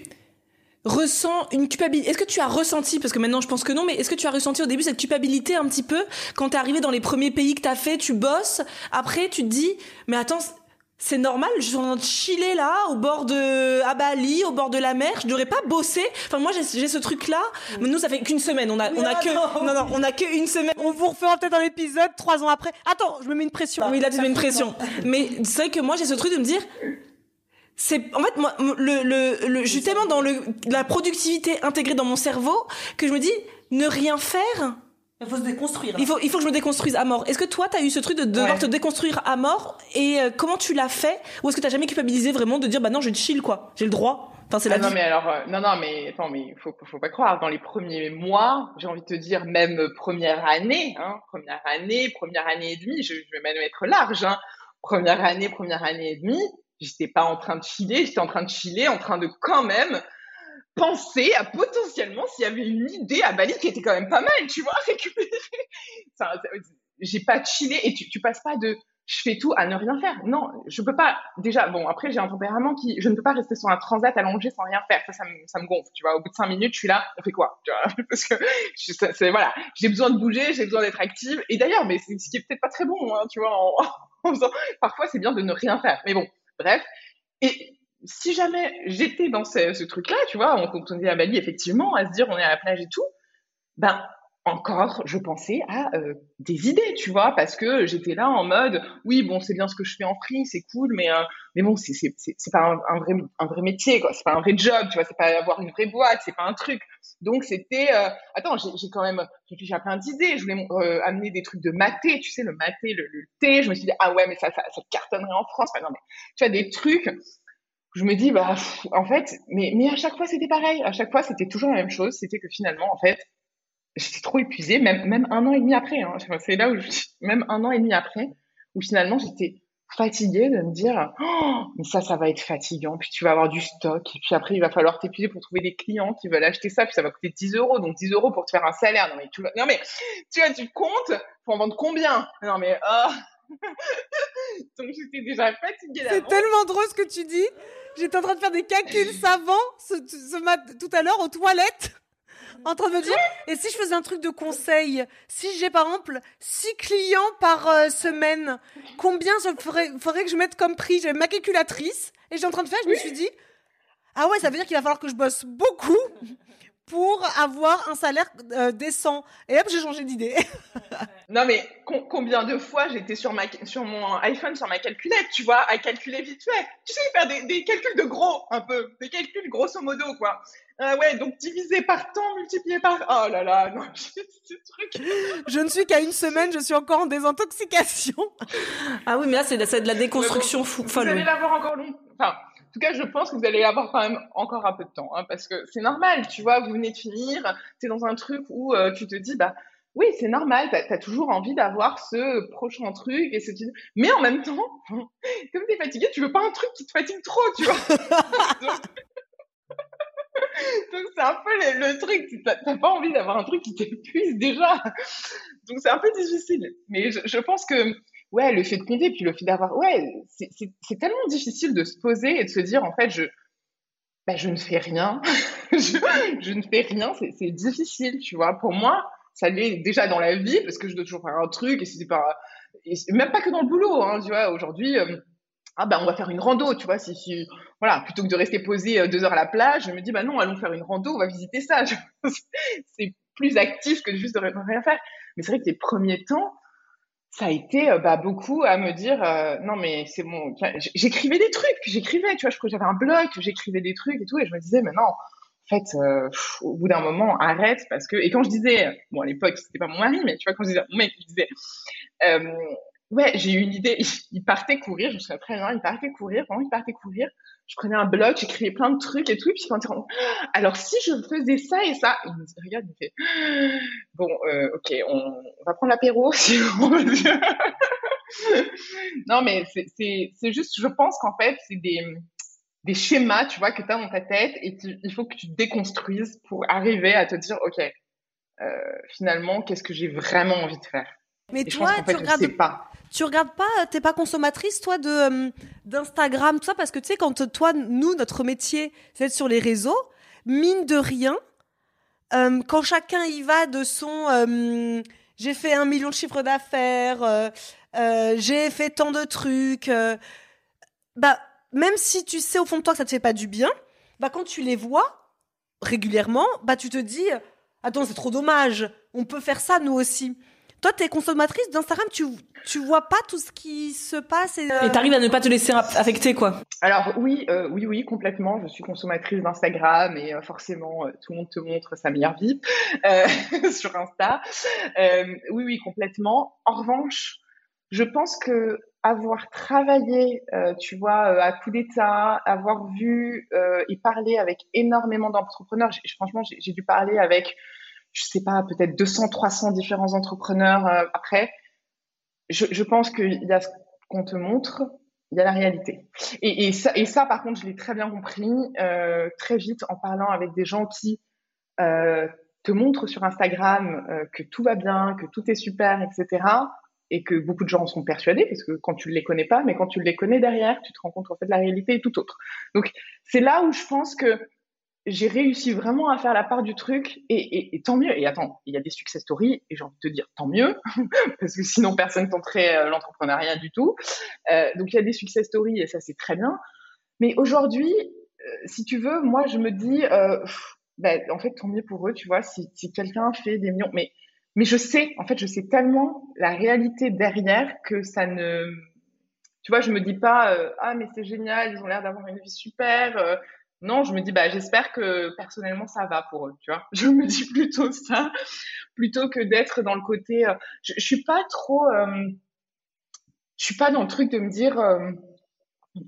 ressens une culpabilité Est-ce que tu as ressenti, parce que maintenant je pense que non, mais est-ce que tu as ressenti au début cette culpabilité un petit peu quand t'es arrivé dans les premiers pays que t'as fait, tu bosses, après tu te dis, mais attends, c'est normal, je suis en train de chiller là, au bord de à Bali, au bord de la mer, je devrais pas bosser. Enfin moi j'ai ce truc là. Mais nous ça fait qu'une semaine, on a on a que non non, on a que une semaine. On vous refera peut-être un épisode trois ans après. Attends, je me mets une pression. Oui là tu mets une pression. Mais c'est vrai que moi j'ai ce truc de me dire c'est en fait moi le le, le je suis tellement dans le la productivité intégrée dans mon cerveau que je me dis ne rien faire il faut se déconstruire. Il faut, il faut que je me déconstruise à mort. Est-ce que toi, tu as eu ce truc de devoir te déconstruire à mort Et euh, comment tu l'as fait Ou est-ce que tu jamais culpabilisé vraiment de dire, bah non, je chill, quoi. J'ai le droit. Enfin, c'est la ah Non, mais alors, euh, non, non, mais attends, mais faut, faut pas croire. Dans les premiers mois, j'ai envie de te dire, même première année, hein, première année, première année et demie, je, je vais même être large, hein, première année, première année et demie, j'étais pas en train de chiller, j'étais en train de chiller, en train de quand même penser à potentiellement s'il y avait une idée à Bali qui était quand même pas mal, tu vois, (laughs) récupérer. J'ai pas chillé et tu, tu passes pas de je fais tout à ne rien faire. Non, je peux pas. Déjà, bon, après, j'ai un tempérament qui, je ne peux pas rester sur un transat allongé sans rien faire. Ça, ça me, gonfle. Tu vois, au bout de cinq minutes, je suis là, on fait quoi tu vois? (laughs) Parce que c'est voilà, j'ai besoin de bouger, j'ai besoin d'être active. Et d'ailleurs, mais c'est ce qui est peut-être pas très bon, hein, tu vois. En, (laughs) faisant, parfois, c'est bien de ne rien faire. Mais bon, bref. Si jamais j'étais dans ce, truc-là, tu vois, on, on est à Bali, effectivement, à se dire on est à la plage et tout, ben encore, je pensais à euh, des idées, tu vois, parce que j'étais là en mode, oui, bon, c'est bien ce que je fais en free, c'est cool, mais euh, mais bon, c'est c'est c'est pas un, vrai un vrai métier, quoi, c'est pas un vrai job, tu vois, c'est pas avoir une vraie boîte, c'est pas un truc. Donc c'était, euh, attends, j'ai quand même réfléchi à plein d'idées. Je voulais amener des trucs de maté, tu sais, le maté, le, le thé. Je me suis dit, ah ouais, mais ça ça, ça cartonnerait en France. Enfin, non, mais tu vois des trucs je me dis bah en fait mais mais à chaque fois c'était pareil. À chaque fois c'était toujours la même chose. C'était que finalement en fait j'étais trop épuisée même un an et demi après hein. c'est là où même un an et demi après où finalement j'étais fatiguée de me dire oh, mais ça ça va être fatigant. Puis tu vas avoir du stock. Et puis après il va falloir t'épuiser pour trouver des clients qui veulent acheter ça. Puis ça va coûter 10 euros. Donc 10 euros pour te faire un salaire. Non mais tu non mais tu vois tu comptes pour en vendre combien? Non mais oh (laughs) donc j'étais déjà fatiguée c'est tellement drôle ce que tu dis. J'étais en train de faire des calculs (laughs) savants ce, ce tout à l'heure aux toilettes. En train de me dire, et si je faisais un truc de conseil, si j'ai par exemple 6 clients par euh, semaine, combien il faudrait, faudrait que je mette comme prix? J'avais ma calculatrice et j'ai en train de faire, je me suis dit, ah ouais, ça veut dire qu'il va falloir que je bosse beaucoup pour avoir un salaire euh, décent. Et hop, j'ai changé d'idée. (laughs) non, mais combien de fois j'étais sur, ma, sur mon iPhone, sur ma calculette, tu vois, à calculer vite fait. Tu sais, faire des, des calculs de gros, un peu. Des calculs grosso modo, quoi. Ah ouais, donc divisé par temps, multiplié par... Oh là là, non, (laughs) ce truc. Je ne suis qu'à une semaine, je suis encore en désintoxication. ah oui, mais là, c'est de la déconstruction fou, folle. Vous allez l'avoir encore longtemps. Enfin, en tout cas, je pense que vous allez avoir quand même encore un peu de temps, hein, parce que c'est normal, tu vois, vous venez de finir, tu es dans un truc où euh, tu te dis, bah oui, c'est normal, tu as, toujours envie d'avoir ce prochain truc, et ce mais en même temps, (laughs) comme tu es fatigué, tu veux pas un truc qui te fatigue trop, tu vois. (laughs) (laughs) Donc c'est un peu le, truc, tu n'as pas envie d'avoir un truc qui t'épuise déjà. Donc c'est un peu difficile. Mais je, je pense que ouais, le fait de compter, puis le fait d'avoir, ouais, c'est tellement difficile de se poser et de se dire, en fait, je, bah, je ne fais rien, (laughs) je, ne fais rien, c'est difficile, tu vois. Pour moi, ça l'est déjà dans la vie parce que je dois toujours faire un truc et c'est pas, même pas que dans le boulot, hein, tu vois. Aujourd'hui, euh, ah bah on va faire une rando, tu vois. Si, si, voilà, plutôt que de rester posé euh, deux heures à la plage, je me dis bah non, allons faire une rando, on va visiter ça. (laughs) c'est plus actif que juste de rien faire. Mais c'est vrai que les premiers temps, ça a été euh, bah, beaucoup à me dire euh, non mais c'est bon j'écrivais des trucs j'écrivais tu vois je j'avais un blog j'écrivais des trucs et tout et je me disais mais non fait, euh, au bout d'un moment, arrête parce que. Et quand je disais, bon, à l'époque, c'était pas mon mari, mais tu vois, quand je disais mon mec, je disais, euh, ouais, j'ai eu une idée. Il partait courir, je me souviens très bien, il partait courir, vraiment, il partait courir. Je prenais un bloc, j'écrivais plein de trucs et tout. Et puis quand rentre, (gasps) alors si je faisais ça et ça, il me dit, regarde, il fait, (gasps) bon, euh, ok, on, va prendre l'apéro (laughs) si on non, mais c'est juste, je pense qu'en fait, c'est des des schémas, tu vois, que tu as dans ta tête et il faut que tu déconstruises pour arriver à te dire, OK, euh, finalement, qu'est-ce que j'ai vraiment envie de faire? Mais toi, tu regardes pas. Tu regardes pas, t'es pas consommatrice, toi, de euh, d'Instagram, tout ça, parce que tu sais, quand toi, nous, notre métier, c'est d'être sur les réseaux, mine de rien, euh, quand chacun y va de son j'ai fait un million de chiffres d'affaires, j'ai fait tant de trucs, bah même si tu sais au fond de toi que ça te fait pas du bien, bah quand tu les vois régulièrement, bah tu te dis attends, c'est trop dommage, on peut faire ça nous aussi. Toi, tu es consommatrice d'Instagram, tu, tu vois pas tout ce qui se passe et euh... t'arrives à ne pas te laisser affecter quoi. Alors oui, euh, oui, oui, complètement. Je suis consommatrice d'Instagram et euh, forcément euh, tout le monde te montre sa meilleure vie (laughs) sur Insta. oui, oui, complètement. En revanche, je pense que avoir travaillé, euh, tu vois, euh, à coup d'état, avoir vu euh, et parlé avec énormément d'entrepreneurs. Franchement, j'ai dû parler avec, je sais pas, peut-être 200, 300 différents entrepreneurs après. Je, pense qu'il y a ce qu'on te montre, il y a la réalité. Et, ça, par contre, je l'ai très bien compris très vite en parlant avec des gens qui te montrent sur Instagram que tout va bien, que tout est super, etc et que beaucoup de gens en sont persuadés parce que quand tu ne les connais pas, mais quand tu les connais derrière, tu te rends compte en fait la réalité est tout autre. Donc c'est là où je pense que j'ai réussi vraiment à faire la part du truc et, tant mieux. Et attends, il y a des success stories et j'ai envie de te dire tant mieux (laughs) parce que sinon personne tenterait euh, l'entrepreneuriat du tout. Euh, donc il y a des success stories et ça c'est très bien. Mais aujourd'hui, euh, si tu veux, moi je me dis, ben, en fait tant mieux pour eux, tu vois, si, quelqu'un fait des millions, mais mais je sais, en fait, je sais tellement la réalité derrière que ça ne, tu vois, je me dis pas, ah, mais c'est génial, ils ont l'air d'avoir une vie super. Non, je me dis, bah, j'espère que personnellement ça va pour eux, tu vois. (laughs) Je me dis plutôt ça, plutôt que d'être dans le côté, euh, je, suis pas trop, je suis pas dans le truc de me dire,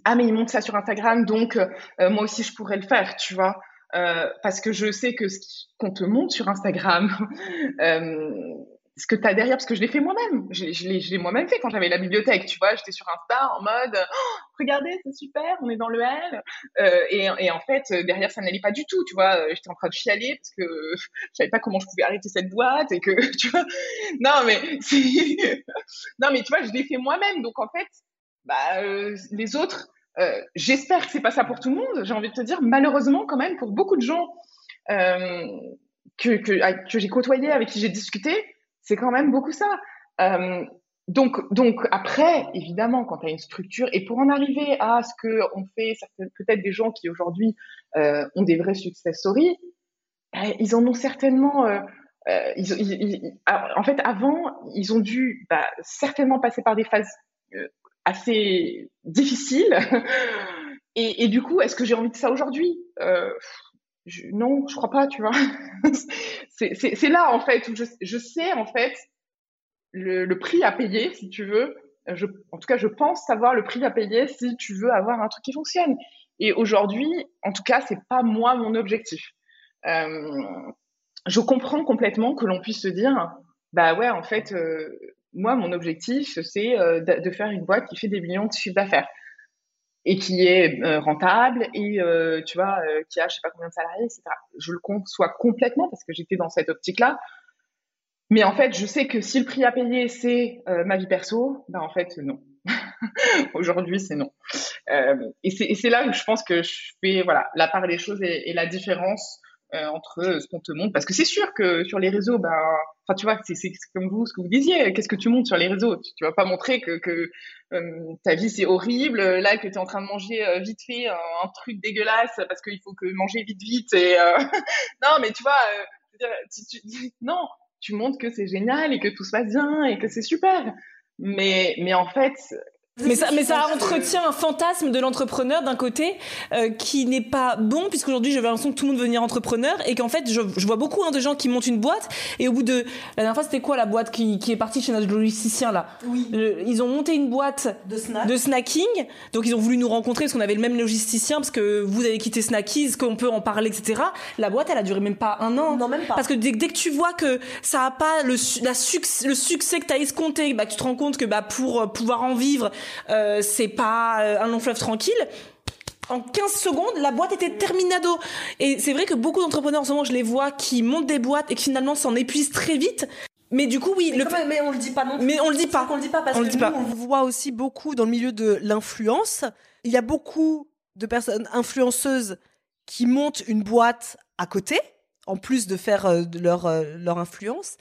ah, mais ils montrent ça sur Instagram, donc moi aussi je pourrais le faire, tu vois. Euh, parce que je sais que ce qu'on te montre sur Instagram, (laughs) euh, ce que tu as derrière, parce que je l'ai fait moi-même, je, l'ai moi-même fait quand j'avais la bibliothèque, tu vois, j'étais sur Insta en mode, oh, regardez, c'est super, on est dans le L, euh, et, et, en fait, derrière, ça n'allait pas du tout, tu vois, j'étais en train de chialer parce que (laughs) je savais pas comment je pouvais arrêter cette boîte, et que, (laughs) tu vois, non, mais, (laughs) non, mais tu vois, je l'ai fait moi-même, donc en fait, bah, euh, les autres, euh, j'espère que c'est pas ça pour tout le monde. J'ai envie de te dire, malheureusement, quand même, pour beaucoup de gens euh, que, que, que j'ai côtoyé, avec qui j'ai discuté, c'est quand même beaucoup ça. Euh, donc, donc après, évidemment, quand tu as une structure, et pour en arriver à ce que on fait, peut-être des gens qui aujourd'hui euh, ont des vrais success stories, ben, ils en ont certainement. Euh, ils, en fait, avant, ils ont dû bah, certainement passer par des phases assez difficile. (laughs) Et, du coup, est-ce que j'ai envie de ça aujourd'hui? Non, je crois pas, tu vois. (laughs) c'est là, en fait, où je, sais, en fait, le, prix à payer, si tu veux. En tout cas, je pense savoir le prix à payer si tu veux avoir un truc qui fonctionne. Et aujourd'hui, en tout cas, c'est pas moi mon objectif. Euh, je comprends complètement que l'on puisse se dire, bah ouais, en fait, euh, moi, mon objectif, c'est euh, de faire une boîte qui fait des millions de chiffres d'affaires et qui est euh, rentable et euh, tu vois qui a je sais pas combien de salariés etc je le conçois complètement parce que j'étais dans cette optique là mais en fait je sais que si le prix à payer c'est ma vie perso ben en fait non. (laughs) Aujourd'hui c'est non. Et c'est là où je pense que je fais voilà la part des choses et la différence euh, entre ce qu'on te montre. Parce que c'est sûr que sur les réseaux, ben, enfin, tu vois, c'est comme vous, ce que vous disiez. Qu'est-ce que tu montres sur les réseaux? Tu, tu vas pas montrer que, que euh, ta vie c'est horrible, là que tu es en train de manger euh, vite fait un, truc dégueulasse parce qu'il faut que manger vite vite. Et (laughs) non, mais tu vois, tu, tu, (laughs) non, tu montres que c'est génial et que tout se passe bien et que c'est super. Mais, mais en fait, Mais ça, mais ça entretient un fantasme de l'entrepreneur d'un côté euh, qui n'est pas bon puisqu'aujourd'hui j'avais l'impression que tout le monde veut devenir entrepreneur et qu'en fait je, je vois beaucoup hein, de gens qui montent une boîte et au bout de la dernière fois c'était quoi la boîte qui, qui est partie chez notre logisticien là? Oui. Le- ils ont monté une boîte De snack. de snacking donc ils ont voulu nous rencontrer parce qu'on avait le même logisticien parce que vous avez quitté Snackies qu'on peut en parler etc la boîte elle a duré même pas un an Non, même pas. parce que dès, dès que tu vois que ça a pas le, la succès, le succès que tu as escompté, bah, tu te rends compte que bah, pour euh, pouvoir en vivre, euh, c'est pas euh, un long fleuve tranquille. En 15 secondes, la boîte était terminado. Et c'est vrai que beaucoup d'entrepreneurs en ce moment, je les vois qui montent des boîtes et qui finalement s'en épuisent très vite. Mais du coup, oui, Mais, le quand même, mais on le dit pas non plus. mais on le dit pas. On le dit pas parce On que le dit nous, pas. on On voit aussi beaucoup dans le milieu de l'influence. Il y a beaucoup de personnes influenceuses qui montent une boîte à côté, en plus de faire euh, de leur, euh, leur influence.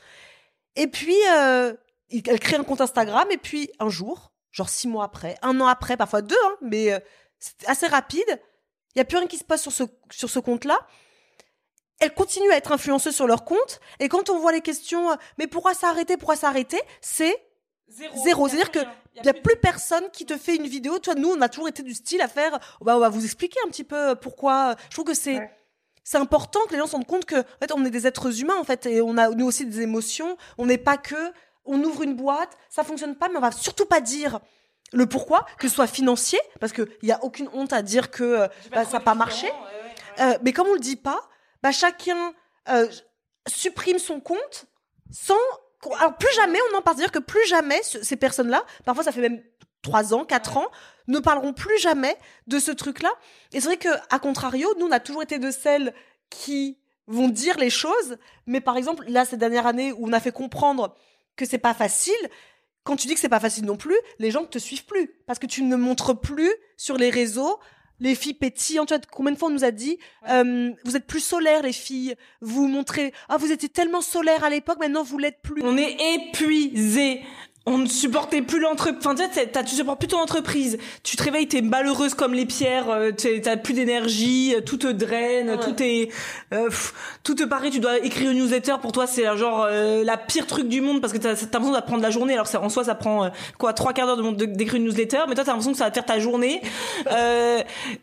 Et puis, euh, elles créent un compte Instagram, et puis un jour, genre six mois après, un an après, parfois deux, hein, mais euh, c'est assez rapide, il n'y a plus rien qui se passe sur ce, sur ce compte-là. Elles continuent à être influenceuses sur leur compte, et quand on voit les questions, euh, mais pourquoi s'arrêter, pourquoi s'arrêter, c'est Zéro. C'est-à-dire que il n'y a plus personne qui te fait une vidéo. Toi, nous, on a toujours été du style à faire. oh, bah, on va vous expliquer un petit peu pourquoi. Je trouve que c'est Ouais. c'est important que les gens se rendent compte que en fait, on est des êtres humains en fait et on a nous aussi des émotions. On n'est pas que on ouvre une boîte, ça fonctionne pas, mais on va surtout pas dire le pourquoi, que ce soit financier, parce qu'il n'y a aucune honte à dire que euh, bah, ça n'a pas marché. Euh, mais comme on le dit pas, bah, chacun euh, supprime son compte sans. Alors plus jamais on en parle. C'est-à-dire que plus jamais ce- ces personnes-là, parfois ça fait même trois ans, quatre ans, ne parleront plus jamais de ce truc-là. Et c'est vrai que à contrario, nous on a toujours été de celles qui vont dire les choses. Mais par exemple là cette dernière année où on a fait comprendre que c'est pas facile. Quand tu dis que c'est pas facile non plus, les gens ne te suivent plus parce que tu ne montres plus sur les réseaux les filles pétillantes. Tu vois, combien de fois on nous a dit euh, vous êtes plus solaires les filles, vous montrez ah vous étiez tellement solaires à l'époque, maintenant vous l'êtes plus. On est épuisé. On ne supportait plus l'entreprise. Enfin, tu sais, tu supportes plus ton entreprise. Tu te réveilles, t'es malheureuse comme les pierres. euh, T'as plus d'énergie. euh, Tout te draine. Tout est, euh, pff, tout te paraît. Tu dois écrire une newsletter. Pour toi, c'est euh, genre euh, la pire truc du monde parce que t'as as l'impression d'apprendre la journée. Alors que ça- en soi, ça prend euh, quoi trois quarts d'heure d'écrire une newsletter. Mais toi, t'as l'impression que ça va te faire ta journée. (laughs) Euh,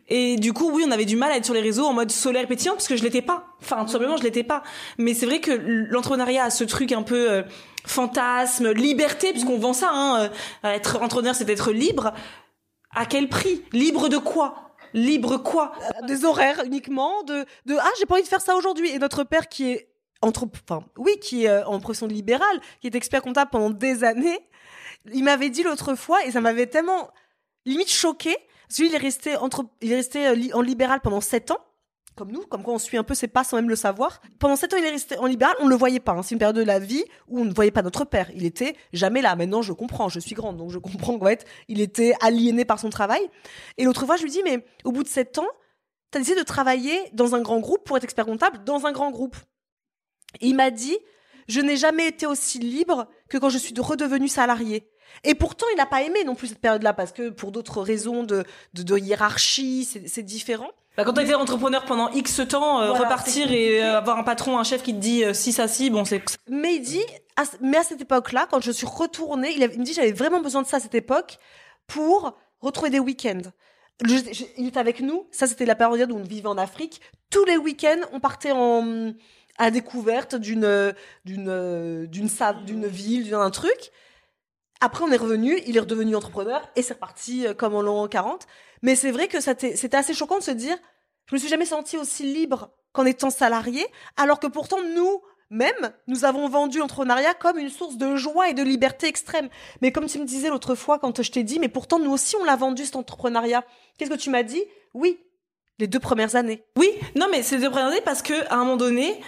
et du coup, oui, on avait du mal à être sur les réseaux en mode solaire pétillant parce que je l'étais pas. Enfin, tout simplement, je l'étais pas. Mais c'est vrai que l'entrepreneuriat a ce truc un peu euh, fantasme, liberté, puisqu'on vend ça. Hein, euh, être entrepreneur, c'est être libre. À quel prix? Libre de quoi? Libre quoi? Des horaires uniquement de de ah j'ai pas envie de faire ça aujourd'hui et notre père qui est entre enfin oui qui est euh, en profession libérale qui est expert comptable pendant des années il m'avait dit l'autre fois et ça m'avait tellement limite choqué parce que lui, il est resté entre il est resté euh, en libéral pendant sept ans comme nous, comme quoi on suit un peu ses pas sans même le savoir. Pendant sept ans, il est resté en libéral, on ne le voyait pas. hein. C'est une période de la vie où on ne voyait pas notre père. Il était jamais là. Maintenant, je comprends, je suis grande, donc je comprends qu'en fait, il était aliéné par son travail. Et l'autre fois, je lui dis, mais au bout de sept ans, t'as décidé de travailler dans un grand groupe pour être expert comptable dans un grand groupe. Il m'a dit, je n'ai jamais été aussi libre que quand je suis de- redevenue salarié. Et pourtant, il n'a pas aimé non plus cette période-là parce que pour d'autres raisons de, de, de hiérarchie, c'est différent. bah, Quand t'as été entrepreneur pendant X temps, euh, Voilà, repartir et euh, avoir un patron, un chef qui te dit euh, si ça si, bon c'est Mais il dit, à mais à cette époque-là, quand je suis retournée, il, avait- il me dit j'avais vraiment besoin de ça à cette époque pour retrouver des week-ends. Je- je- il était avec nous, ça c'était la période où on vivait en Afrique. Tous les week-ends, on partait en à découverte d'une d'une d'une ville, d'un truc. Après, on est revenu, il est redevenu entrepreneur et c'est reparti euh, comme en l'an 40. Mais c'est vrai que c'était assez choquant de se dire, je me suis jamais sentie aussi libre qu'en étant salarié, alors que pourtant nous, même, nous avons vendu l'entrepreneuriat comme une source de joie et de liberté extrême. Mais comme tu me disais l'autre fois quand je t'ai dit, mais pourtant nous aussi on l'a vendu cet entrepreneuriat. Qu'est-ce que tu m'as dit? Oui, les deux premières années. Oui, non, mais c'est de présenté parce que à un moment donné,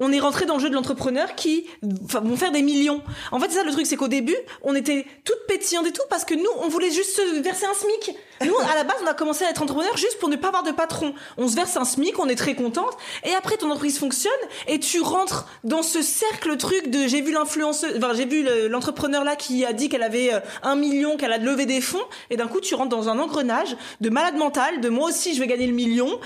on est rentré dans le jeu de l'entrepreneur qui vont faire des millions. En fait, c'est ça le truc, c'est qu'au début, on était toutes pétillantes et tout parce que nous, on voulait juste se verser un SMIC. Nous, à la base, on a commencé à être entrepreneur juste pour ne pas avoir de patron. On se verse un SMIC, on est très contente, et après ton entreprise fonctionne et tu rentres dans ce cercle truc de j'ai vu l'influenceuse, enfin j'ai vu le- l'entrepreneur là qui a dit qu'elle avait euh, un million, qu'elle a levé des fonds, et d'un coup tu rentres dans un engrenage de malade mental, de moi aussi je vais gagner le million.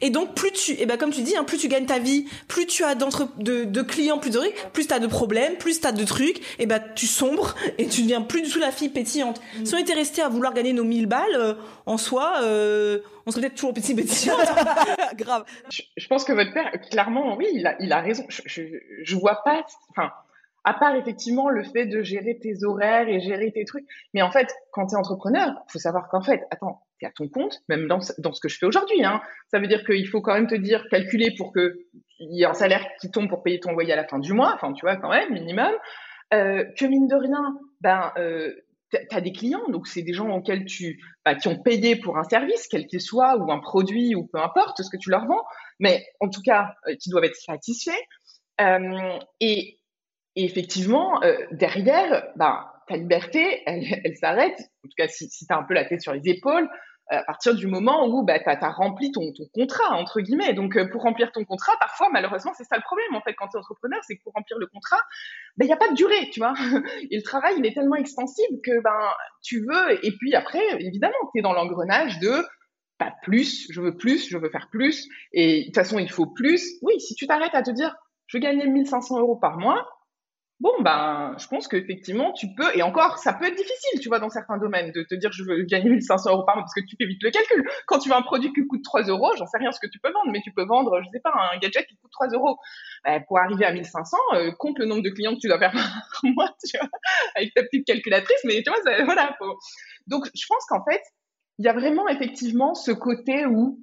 Et donc plus tu, et ben comme tu dis, hein, plus tu gagnes ta vie, plus tu as d'entre de, de clients, plus de trucs, plus t'as de problèmes, plus t'as de trucs, et ben tu sombres (laughs) et tu deviens plus du tout la fille pétillante. Mm. Si on était resté à vouloir gagner nos 1000 balles, euh, en soi, euh, on serait peut-être toujours petit pétillante. (laughs) Grave. Je, je pense que votre père, clairement, oui, il a, il a raison. Je, je, je vois pas, enfin, à part effectivement le fait de gérer tes horaires et gérer tes trucs. Mais en fait, quand tu es entrepreneur, faut savoir qu'en fait, attends, à ton compte, même dans, dans ce que je fais aujourd'hui. Hein. Ça veut dire qu'il faut quand même te dire, calculer pour que il y ait un salaire qui tombe pour payer ton loyer à la fin du mois. Enfin, tu vois, quand même, minimum. Euh, que mine de rien, ben, euh, tu as des clients, donc c'est des gens auxquels tu, bah, qui ont payé pour un service, quel qu'il soit, ou un produit, ou peu importe ce que tu leur vends, mais en tout cas, euh, qui doivent être satisfaits. Euh, et, effectivement, euh, derrière, ben, ta liberté, elle, s'arrête, en tout cas si, si tu as un peu la tête sur les épaules, à partir du moment où bah, tu as, rempli ton, contrat, entre guillemets. Donc, euh, pour remplir ton contrat, parfois, malheureusement, c'est ça le problème, en fait, quand tu es entrepreneur, c'est que pour remplir le contrat, il n'y a pas de durée, tu vois. (laughs) Et le travail, il est tellement extensible que ben, tu veux, et puis après, évidemment, tu es dans l'engrenage de pas plus, je veux plus, je veux faire plus, et de toute façon, il faut plus. Oui, si tu t'arrêtes à te dire, je veux gagner 1500 euros par mois, bon, ben, je pense qu'effectivement, tu peux, et encore, ça peut être difficile, tu vois, dans certains domaines, de te dire, je veux gagner 1500 euros par mois, parce que tu fais vite le calcul. Quand tu veux un produit qui coûte 3 euros, j'en sais rien ce que tu peux vendre, mais tu peux vendre, je sais pas, un gadget qui coûte 3 euros. Ben, pour arriver à 1500, euh, compte le nombre de clients que tu dois faire par (laughs) mois, tu vois, avec ta petite calculatrice, mais tu vois, voilà. Donc, je pense qu'en fait, il y a vraiment effectivement ce côté où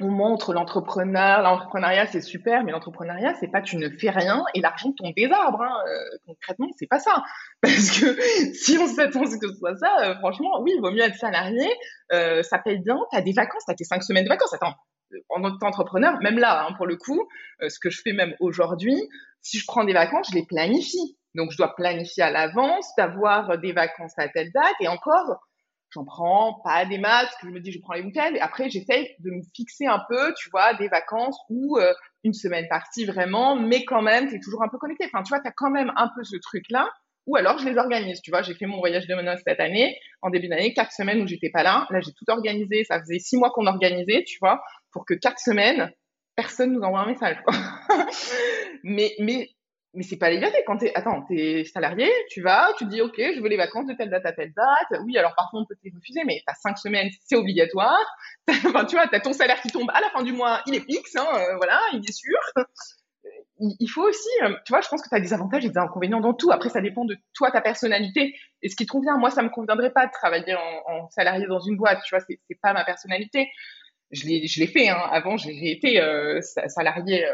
on montre l'entrepreneur, l'entrepreneuriat c'est super, mais l'entrepreneuriat c'est pas tu ne fais rien et l'argent tombe des arbres. Hein. Euh, concrètement, c'est pas ça. (laughs) Parce que si on s'attend à ce que ce soit ça, euh, franchement, oui, il vaut mieux être salarié, euh, ça paye bien, tu as des vacances, tu as tes cinq semaines de vacances. Attends, en tant qu'entrepreneur, même là, hein, pour le coup, euh, ce que je fais même aujourd'hui, si je prends des vacances, je les planifie. Donc je dois planifier à l'avance, d'avoir des vacances à telle date et encore j'en prends pas des parce que je me dis je prends les week-ends, et après j'essaye de me fixer un peu, tu vois, des vacances ou euh, une semaine partie vraiment, mais quand même, tu toujours un peu connecté. Enfin, tu vois, tu as quand même un peu ce truc-là, ou alors je les organise, tu vois, j'ai fait mon voyage de noces cette année, en début d'année, quatre semaines où j'étais pas là, là j'ai tout organisé, ça faisait six mois qu'on organisait, tu vois, pour que quatre semaines, personne nous envoie un message, (laughs) mais, mais mais c'est pas la liberté. Quand t'es, attends, t'es salarié, tu vas, tu dis, OK, je veux les vacances de telle date à telle date. Oui, alors parfois on peut te les refuser, mais t'as cinq semaines, c'est obligatoire. (laughs) enfin, tu vois, t'as ton salaire qui tombe à la fin du mois, il est fixe, hein, euh, voilà, il est sûr. Il, il faut aussi, euh, tu vois, je pense que t'as des avantages et des inconvénients dans tout. Après, ça dépend de toi, ta personnalité et ce qui te convient. Moi, ça me conviendrait pas de travailler en, salarié dans une boîte, tu vois, c'est, c'est pas ma personnalité. Je l'ai, je l'ai fait, hein. Avant, j'ai, été euh, salarié euh,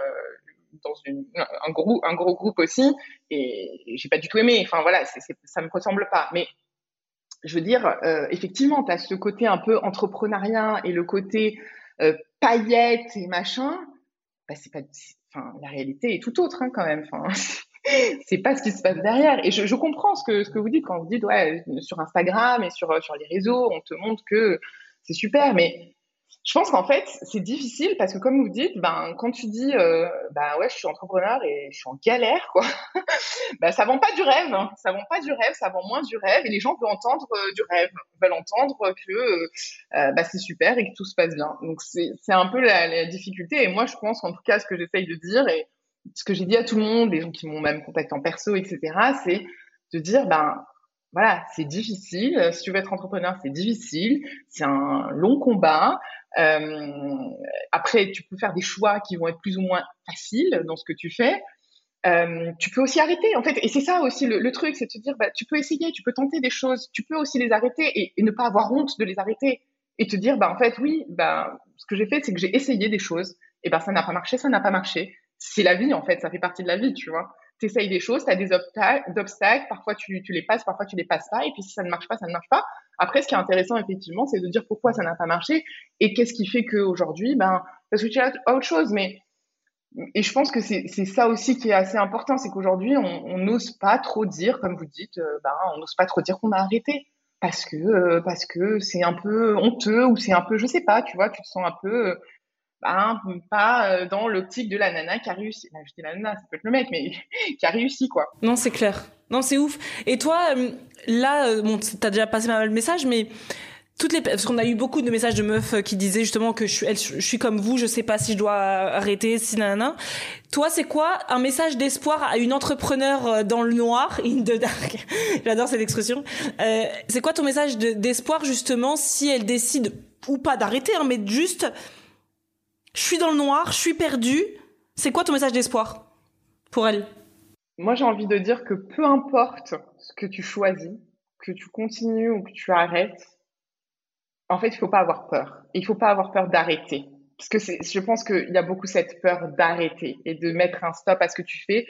dans un, gros, un gros groupe aussi, et j'ai pas du tout aimé. Enfin voilà, ça me ressemble pas. Mais je veux dire, euh, effectivement, tu as ce côté un peu entrepreneuriat et le côté euh, paillettes et machin. Bah, c'est pas, enfin, la réalité est tout autre hein, quand même. Enfin, (laughs) c'est pas ce qui se passe derrière. Et je, je comprends ce que, ce que vous dites quand vous dites, ouais, sur Instagram et sur, sur les réseaux, on te montre que c'est super, mais je pense qu'en fait, c'est difficile parce que comme vous dites, ben quand tu dis euh, bah ouais, je suis entrepreneur et je suis en galère quoi. (laughs) ben ça vend pas du rêve, hein. ça vend pas du rêve, ça vend moins du rêve et les gens veulent entendre euh, du rêve, veulent entendre que euh, bah c'est super et que tout se passe bien. Donc c'est c'est un peu la, la difficulté et moi je pense en tout cas ce que j'essaye de dire et ce que j'ai dit à tout le monde, les gens qui m'ont même contacté en perso, etc. C'est de dire ben voilà, c'est difficile. Si tu veux être entrepreneur, c'est difficile. C'est un long combat. Euh, après, tu peux faire des choix qui vont être plus ou moins faciles dans ce que tu fais. Euh, tu peux aussi arrêter, en fait. Et c'est ça aussi le, truc, c'est de te dire, bah, tu peux essayer, tu peux tenter des choses, tu peux aussi les arrêter et, ne pas avoir honte de les arrêter et te dire, bah, en fait, oui, bah, ce que j'ai fait, c'est que j'ai essayé des choses. Et ben, ça n'a pas marché, ça n'a pas marché. C'est la vie, en fait. Ça fait partie de la vie, tu vois. Tu essayes des choses, tu as des obstacles, parfois tu, les passes, parfois tu les passes pas. Et puis si ça ne marche pas, ça ne marche pas. Après, ce qui est intéressant, effectivement, c'est de dire pourquoi ça n'a pas marché et qu'est-ce qui fait qu'aujourd'hui, ben, parce que tu as autre chose. Mais, et je pense que c'est ça aussi qui est assez important, c'est qu'aujourd'hui, on n'ose pas trop dire, comme vous dites, euh, ben, on n'ose pas trop dire qu'on a arrêté. Parce que, euh, parce que c'est un peu honteux ou c'est un peu, je sais pas, tu vois, tu te sens un peu, ben, pas dans l'optique de la nana qui a réussi. Je dis la nana, ça peut être le mec, mais (laughs) qui a réussi, quoi. Non, c'est clair. Non, c'est ouf. Et toi, là, bon, t'as déjà passé mal le message, mais toutes les parce qu'on a eu beaucoup de messages de meufs euh, qui disaient justement que je suis comme vous je sais pas si je dois arrêter si nanana toi c'est quoi un message d'espoir à une entrepreneur euh, dans le noir (laughs) in the dark? J'adore cette expression euh, c'est quoi ton message de- d'espoir justement si elle décide ou pas d'arrêter hein, mais juste je suis dans le noir je suis perdue c'est quoi ton message d'espoir pour elle? Moi, j'ai envie de dire que peu importe ce que tu choisis, que tu continues ou que tu arrêtes, en fait, il faut pas avoir peur. Il faut pas avoir peur d'arrêter. Parce que je pense qu'il y a beaucoup cette peur d'arrêter et de mettre un stop à ce que tu fais,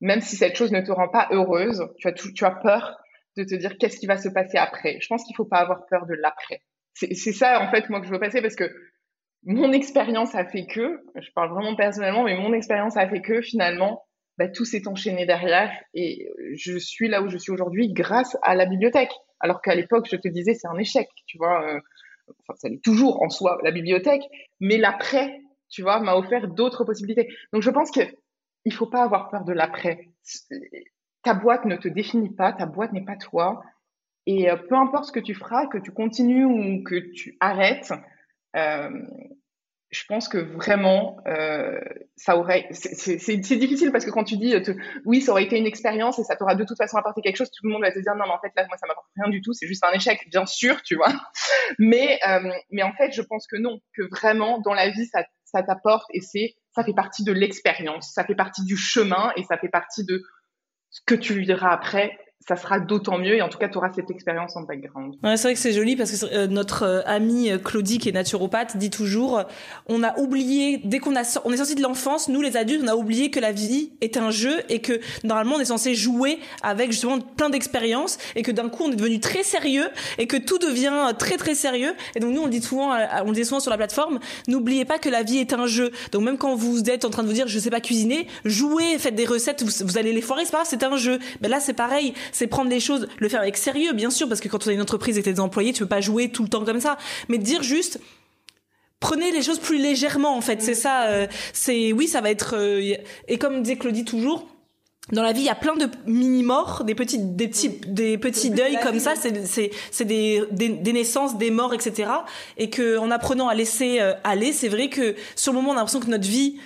même si cette chose ne te rend pas heureuse. Tu as, tu as peur de te dire qu'est-ce qui va se passer après. Je pense qu'il faut pas avoir peur de l'après. C'est ça, en fait, moi, que je veux passer parce que mon expérience a fait que, je parle vraiment personnellement, mais mon expérience a fait que finalement, bah, tout s'est enchaîné derrière et je suis là où je suis aujourd'hui grâce à la bibliothèque. Alors qu'à l'époque, je te disais, c'est un échec, tu vois. euh, enfin, ça l'est toujours en soi, la bibliothèque, mais l'après, tu vois, m'a offert d'autres possibilités. Donc, je pense que il faut pas avoir peur de l'après. Ta boîte ne te définit pas, ta boîte n'est pas toi. Et euh, peu importe ce que tu feras, que tu continues ou que tu arrêtes, je pense que vraiment, euh, ça aurait. c'est- difficile parce que quand tu dis, euh, oui, ça aurait été une expérience et ça t'aura de toute façon apporté quelque chose, tout le monde va te dire, non, mais en fait, là, moi, ça m'apporte rien du tout, c'est juste un échec, bien sûr, tu vois. (laughs) Mais, euh, mais en fait, je pense que non, que vraiment, dans la vie, ça, ça t'apporte et ça fait partie de l'expérience, ça fait partie du chemin et ça fait partie de ce que tu vivras après. Ça sera d'autant mieux et en tout cas, tu auras cette expérience en background. Ouais, c'est vrai que c'est joli parce que euh, notre euh, amie euh, Claudie qui est naturopathe dit toujours on a oublié dès qu'on a on est sorti de l'enfance nous les adultes on a oublié que la vie est un jeu et que normalement on est censé jouer avec justement plein d'expériences et que d'un coup on est devenu très sérieux et que tout devient très très sérieux. Et donc nous on le dit souvent on le dit souvent sur la plateforme n'oubliez pas que la vie est un jeu. Donc même quand vous êtes en train de vous dire je sais pas cuisiner jouez faites des recettes vous, allez les foirer c'est pas c'est un jeu. Mais là c'est pareil c'est prendre les choses le faire avec sérieux bien sûr parce que quand on a une entreprise et que t'es des employés tu peux pas jouer tout le temps comme ça mais dire juste prenez les choses plus légèrement en fait c'est ça euh, c'est oui ça va être euh, et comme disait Claudie toujours dans la vie, il y a plein de mini morts, des petits, des petits, des petits deuils comme ça. C'est, c'est, c'est des, des, des naissances, des morts, etc. Et que en apprenant à laisser euh, aller, c'est vrai que sur le moment, on a l'impression que notre vie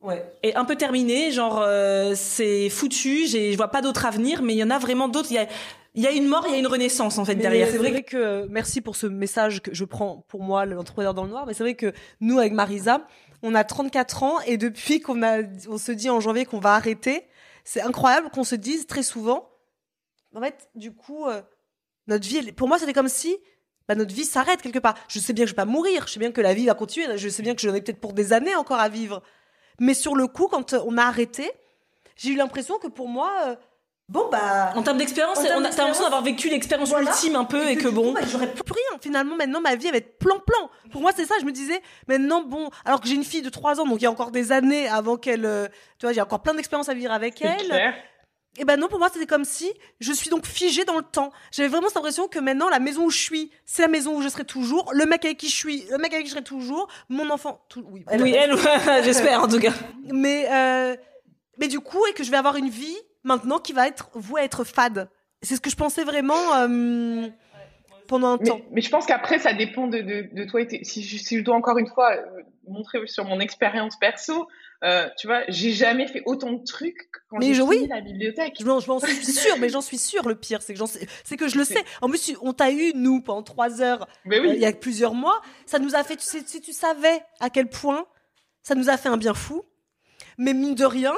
Ouais. est un peu terminée. Genre, euh, c'est foutu. J'ai, je vois pas d'autre avenir. Mais il y en a vraiment d'autres. Il y a, il y a une mort, il y a une renaissance en fait Mais derrière. C'est vrai que euh, merci pour ce message que je prends pour moi l'entrepreneur dans le noir. Mais c'est vrai que nous avec Marisa, on a 34 ans et depuis qu'on a, on se dit en janvier qu'on va arrêter, c'est incroyable qu'on se dise très souvent. En fait, du coup, euh, notre vie, pour moi, c'était comme si bah, notre vie s'arrête quelque part. Je sais bien que je vais pas mourir, je sais bien que la vie va continuer, je sais bien que j'en ai peut-être pour des années encore à vivre. Mais sur le coup, quand euh, on a arrêté, j'ai eu l'impression que pour moi, euh, bon bah, En termes d'expérience, En on a l'impression d'avoir vécu l'expérience voilà. ultime un peu et, que, bon. bah, j'aurais plus rien. Finalement, maintenant, ma vie, elle va être plan-plan. Pour moi, c'est ça. Je me disais, maintenant, bon, alors que j'ai une fille de 3 ans, donc il y a encore des années avant qu'elle. euh, tu vois, j'ai encore plein d'expériences à vivre avec elle. Et ben non, pour moi, c'était comme si je suis donc figée dans le temps. J'avais vraiment cette impression que maintenant, la maison où je suis, c'est la maison où je serai toujours. Le mec avec qui je suis, le mec avec qui je serai toujours. Mon enfant, tout, oui. oui, elle, (laughs) j'espère en tout cas. Mais, euh, mais du coup, et que je vais avoir une vie maintenant qui va être vouée à être fade. C'est ce que je pensais vraiment euh, pendant un temps. Mais, je pense qu'après, ça dépend de, de, de toi. Et tes- si, je, si je dois encore une fois euh, montrer sur mon expérience perso, euh, tu vois, j'ai jamais fait autant de trucs quand Mais j'ai je- fini oui. la bibliothèque. Je m'en, je m'en suis (laughs) sûre, mais j'en suis sûre. Le pire, c'est que c'est que je le sais. En plus, on t'a eu nous pendant trois heures Mais euh, il y a plusieurs mois. Ça nous a fait. Tu sais, si tu savais à quel point ça nous a fait un bien fou. Mais mine de rien,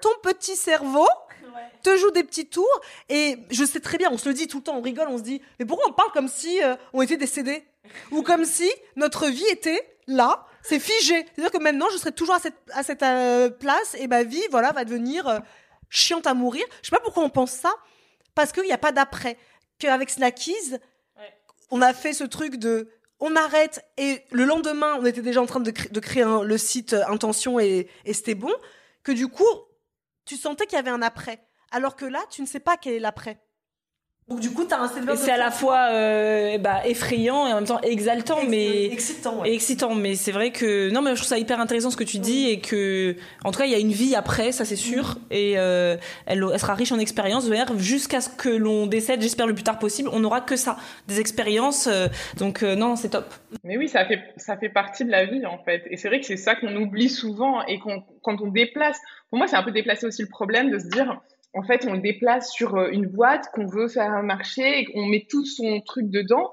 ton petit cerveau te joue des petits tours. Et je sais très bien, on se le dit tout le temps, on rigole, on se dit, mais pourquoi on parle comme si euh, on était décédé ou comme si notre vie était là, c'est figé. C'est-à-dire que maintenant, je serai toujours à cette, à cette euh, place et ma vie, voilà, va devenir euh, chiante à mourir. Je sais pas pourquoi on pense ça, parce qu'il n'y a pas d'après. Qu'avec Snackies, on a fait ce truc de on arrête et le lendemain, on était déjà en train de, de créer un- le site euh, Intention et, et c'était bon. Que du coup, tu sentais qu'il y avait un après. Alors que là, tu ne sais pas quel est l'après. Donc du coup, t'as un Et c'est à la fois euh, bah, effrayant et en même temps exaltant, mais excitant. et Ouais. excitant. Mais c'est vrai que non, mais je trouve ça hyper intéressant ce que tu dis et que en tout cas il y a une vie après, ça c'est sûr. Et euh, elle, elle sera riche en expériences jusqu'à ce que l'on décède. J'espère le plus tard possible. On n'aura que ça, des expériences. euh, donc euh, non, c'est top. Mais oui, ça fait, ça fait partie de la vie, en fait. Et c'est vrai que c'est ça qu'on oublie souvent et qu'on, quand on déplace. Pour moi, c'est un peu déplacer aussi le problème de se dire, en fait, on le déplace sur euh, une boîte qu'on veut faire marcher qu'on met tout son truc dedans.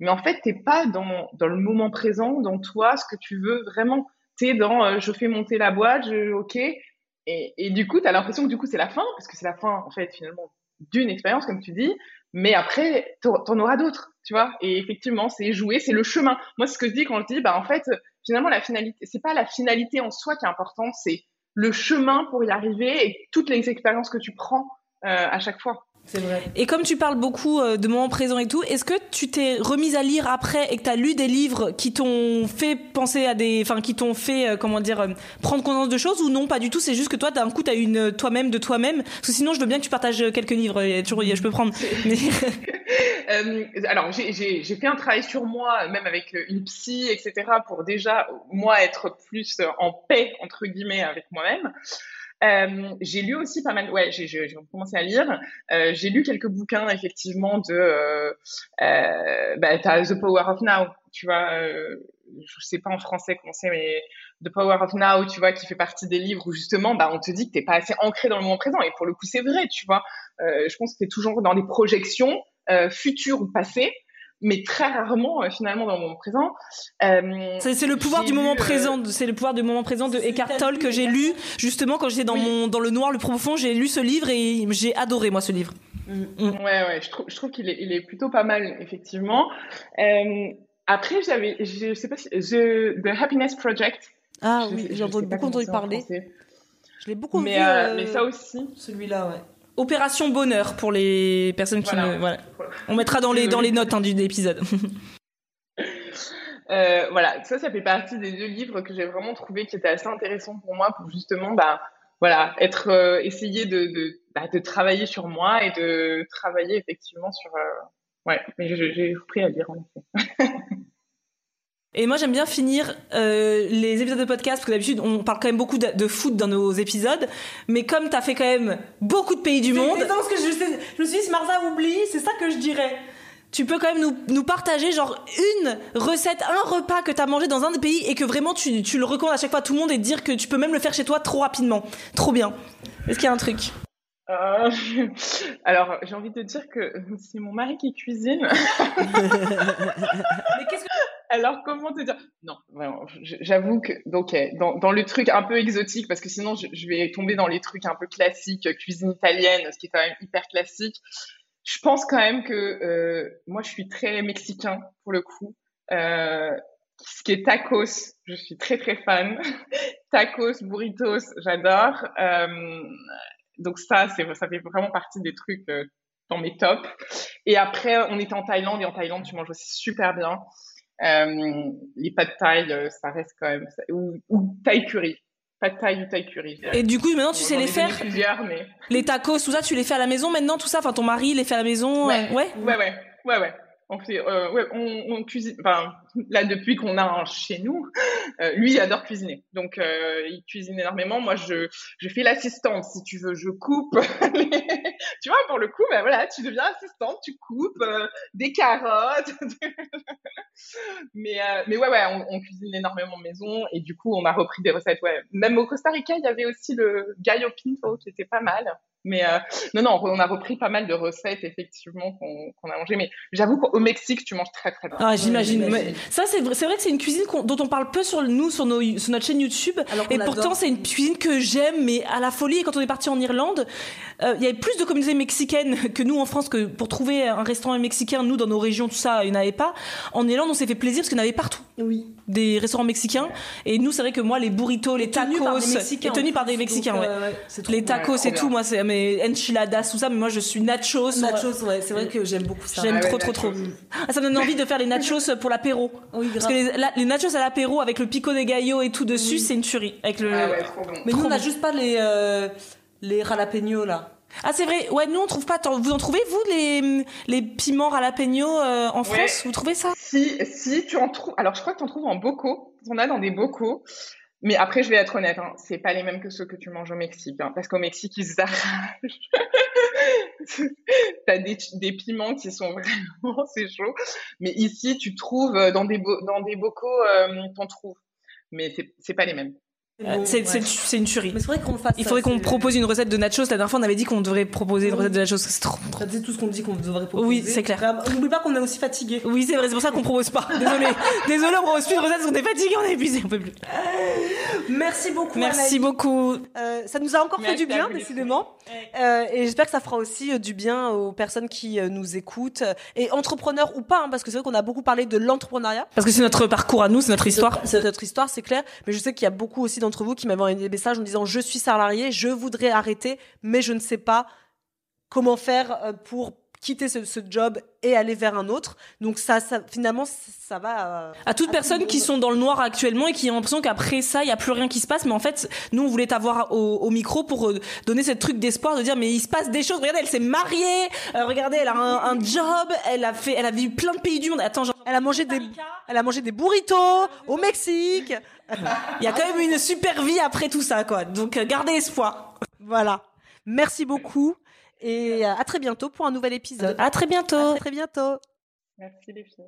Mais en fait, t'es pas dans, dans le moment présent, dans toi, ce que tu veux vraiment. T'es dans, euh, je fais monter la boîte, je, ok. Et, et du coup, t'as l'impression que du coup, c'est la fin, parce que c'est la fin, en fait, finalement, d'une expérience, comme tu dis. Mais après, t'en auras d'autres, tu vois. Et effectivement, c'est jouer, c'est le chemin. Moi, ce que je dis quand je dis, bah, en fait, finalement, la finalité, c'est pas la finalité en soi qui est importante, c'est le chemin pour y arriver et toutes les expériences que tu prends euh, à chaque fois. C'est vrai. Et comme tu parles beaucoup euh, de moments présents et tout, est-ce que tu t'es remise à lire après et que tu as lu des livres qui t'ont fait penser à des. Enfin, qui t'ont fait, euh, comment dire, euh, prendre conscience de choses ou non Pas du tout, c'est juste que toi, d'un coup, tu as une toi-même de toi-même? Parce que sinon, je veux bien que tu partages quelques livres. Il y a toujours, je peux prendre. Mais... (laughs) Euh, alors, j'ai- fait un travail sur moi, même avec une psy, etc., pour déjà, moi, être plus en paix, entre guillemets, avec moi-même. Euh, j'ai lu aussi pas mal, ouais, j'ai j'ai- j'ai commencé à lire. Euh, j'ai lu quelques bouquins, effectivement, de. Euh, euh, bah, t'as The Power of Now, tu vois. Je sais pas en français comment c'est, mais The Power of Now, tu vois, qui fait partie des livres où justement, bah, on te dit que t'es pas assez ancré dans le moment présent. Et pour le coup, c'est vrai, tu vois. Je pense que t'es toujours dans des projections futures ou passées, mais très rarement euh, finalement dans le moment présent. Euh, C'est le pouvoir du moment lu, euh, présent. C'est le pouvoir du moment présent de Eckhart Tolle que j'ai lu justement quand j'étais dans Oui. mon dans le noir le profond. J'ai lu ce livre et j'ai adoré moi ce livre. Ouais, ouais, je trouve, je trouve qu'il est, il est plutôt pas mal, effectivement. Euh, après, j'avais, je sais pas si, The, The Happiness Project. Ah Je oui, sais- j'ai je entendu sais pas beaucoup entendu en parler. Je l'ai beaucoup Mais, vu. euh, euh, mais ça aussi. Celui-là, ouais. Opération bonheur pour les personnes qui Voilà. ne voilà. On mettra dans les dans les notes hein, du de l'épisode. (laughs) Euh, voilà, ça, ça fait partie des deux livres que j'ai vraiment trouvé qui étaient assez intéressants pour moi pour justement, bah, voilà, être, euh, essayer de, de, bah, de travailler sur moi et de travailler effectivement sur, euh, ouais, mais j'ai repris à lire en effet. (laughs) Et moi j'aime bien finir euh, les épisodes de podcast parce que d'habitude on parle quand même beaucoup de, de foot dans nos épisodes, mais comme t'as fait quand même beaucoup de pays du monde, C'est parce que je, sais- je me suis dit, si Marza oublie, c'est ça que je dirais. tu peux quand même nous, nous partager genre une recette, un repas que t'as mangé dans un des pays et que vraiment tu, tu le recommandes à chaque fois à tout le monde et dire que tu peux même le faire chez toi trop rapidement. Trop bien. Est-ce qu'il y a un truc? Euh, (laughs) alors, j'ai envie de dire que c'est mon mari qui cuisine. (laughs) Mais qu'est-ce que Alors, comment te dire? Non, vraiment, j'avoue que, donc, dans, dans le truc un peu exotique, parce que sinon, je, je vais tomber dans les trucs un peu classiques, euh, cuisine italienne, ce qui est quand même hyper classique. Je pense quand même que euh, moi, je suis très mexicain, pour le coup. Euh, ce qui est tacos, je suis très, très fan. (laughs) tacos, burritos, j'adore. Euh, donc ça, ça fait vraiment partie des trucs euh, dans mes tops. Et après, on était en Thaïlande, et en Thaïlande, tu manges aussi super bien. Euh, les pâtes thaï, euh, ça reste quand même. ça- Ou, ou thaï curry. Pâtes thaï ou thaï curry. Et du coup maintenant tu sais ai les faire plusieurs, mais. Les tacos, tout ça, tu les fais à la maison maintenant, tout ça? Enfin ton mari les fait à la maison Ouais. euh, ouais? Ouais, ouais, ouais, ouais. On fait, euh, ouais, on, on cuisine. Enfin, là, depuis qu'on a un chez nous, euh, lui, il adore cuisiner. Donc, euh, il cuisine énormément. Moi, je, je fais l'assistante, si tu veux. Je coupe. (laughs) les- tu vois, pour le coup, ben voilà, tu deviens assistante, tu coupes euh, des carottes. (laughs) mais, mais ouais, ouais, on, on cuisine énormément maison. Et du coup, on a repris des recettes. Ouais. Même au Costa Rica, il y avait aussi le gallo pinto qui était pas mal. Mais euh, non, non, on a repris pas mal de recettes, effectivement, qu'on a mangé. Mais j'avoue qu'au Mexique, tu manges très, très bien. Ah, j'imagine. Ça, c'est vrai, c'est vrai que c'est une cuisine dont on parle peu sur nous, sur, nos, sur notre chaîne YouTube. Alors Et pourtant, c'est une cuisine que j'aime, mais à la folie. Et quand on est parti en Irlande, euh, il y avait plus de communautés mexicaines que nous en France, que pour trouver un restaurant mexicain, nous, dans nos régions, tout ça, il n'y en avait pas. En Irlande, on s'est fait plaisir parce qu'il y en avait partout. Oui. Des restaurants mexicains. Et nous, c'est vrai que moi, les burritos, les tacos, et tenus par des Mexicains, donc, ouais. euh, c'est Les tacos trop tout, moi, c'est mes enchiladas, tout ça. Mais moi, je suis nachos. Nachos, ouais, c'est vrai que j'aime beaucoup ça. J'aime Ah trop, trop, trop. Ah, ça me donne envie de faire les nachos pour l'apéro. Oui, Parce que les, la- les nachos à l'apéro avec le pico de gallo et tout dessus, Oui. c'est une tuerie. Avec le... Ah ouais, trop bon. Mais nous, on n'a bon. juste pas les, euh, les jalapenos, là. Ah c'est vrai. Ouais, nous on trouve pas. Vous en trouvez vous les les piments jalapeno euh, en France? Ouais. Vous trouvez ça? Si, si tu en trouves, alors je crois que tu en trouves en bocaux. On a dans des bocaux. Mais après, je vais être honnête, hein, c'est pas les mêmes que ceux que tu manges au Mexique, hein, parce qu'au Mexique, ils s'arrachent. (laughs) T'as des, des piments qui sont vraiment, (laughs) c'est chaud. Mais ici, tu trouves euh, dans des, dans des bocaux, euh, t'en trouves. Mais c'est pas les mêmes. Euh, C'est ouais. une tuerie. Mais vrai fasse. Il faudrait qu'on propose une recette de nachos. La dernière fois, on avait dit qu'on devrait proposer une Oui. recette de nachos. C'est trop. C'est tout ce qu'on dit qu'on devrait proposer. Oui, c'est clair. Mais, N'oublie pas qu'on est aussi fatigué. Oui, c'est vrai. C'est pour ça qu'on propose pas. Désolé. (laughs) Désolé, on propose plus de recettes parce qu'on est fatigué, on est épuisé, on peut plus. Merci beaucoup. Merci Anaïs. beaucoup. Euh, ça nous a encore fait du bien, décidément. Euh, et j'espère que ça fera aussi euh, du bien aux personnes qui euh, nous écoutent. Et entrepreneurs ou pas, hein, parce que c'est vrai qu'on a beaucoup parlé de l'entrepreneuriat. Parce que c'est notre parcours à nous, c'est notre histoire. C'est notre histoire, c'est clair. Mais je sais qu'il y a beaucoup aussi vous qui m'avaient envoyé des messages en disant Je suis salarié, je voudrais arrêter, mais je ne sais pas comment faire euh, pour quitter ce, ce job et aller vers un autre. Donc ça, ça finalement, ça va. euh, À toutes À tout le qui sont dans le noir actuellement et qui ont l'impression qu'après ça, il y a plus rien qui se passe. Mais en fait, nous, on voulait t'avoir au, au micro pour euh, donner cette truc d'espoir, de dire mais il se passe des choses. Regardez, elle s'est mariée. Euh, regardez, elle a un, un job. Elle a fait, elle a vu plein de pays du monde. Attends, genre, Elle a mangé des, elle a mangé des burritos au Mexique. il y a quand même une super vie après tout ça, quoi. Donc euh, gardez espoir. Voilà. Merci beaucoup et euh, à très bientôt pour un nouvel épisode. À très bientôt. À très bientôt. Merci les filles.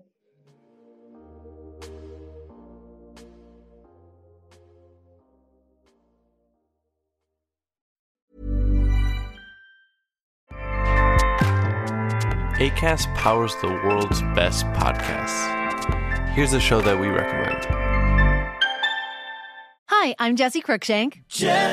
ACAST powers the world's best podcasts. Here's a show that we recommend. Hi, I'm Jesse Cruikshank. Jesse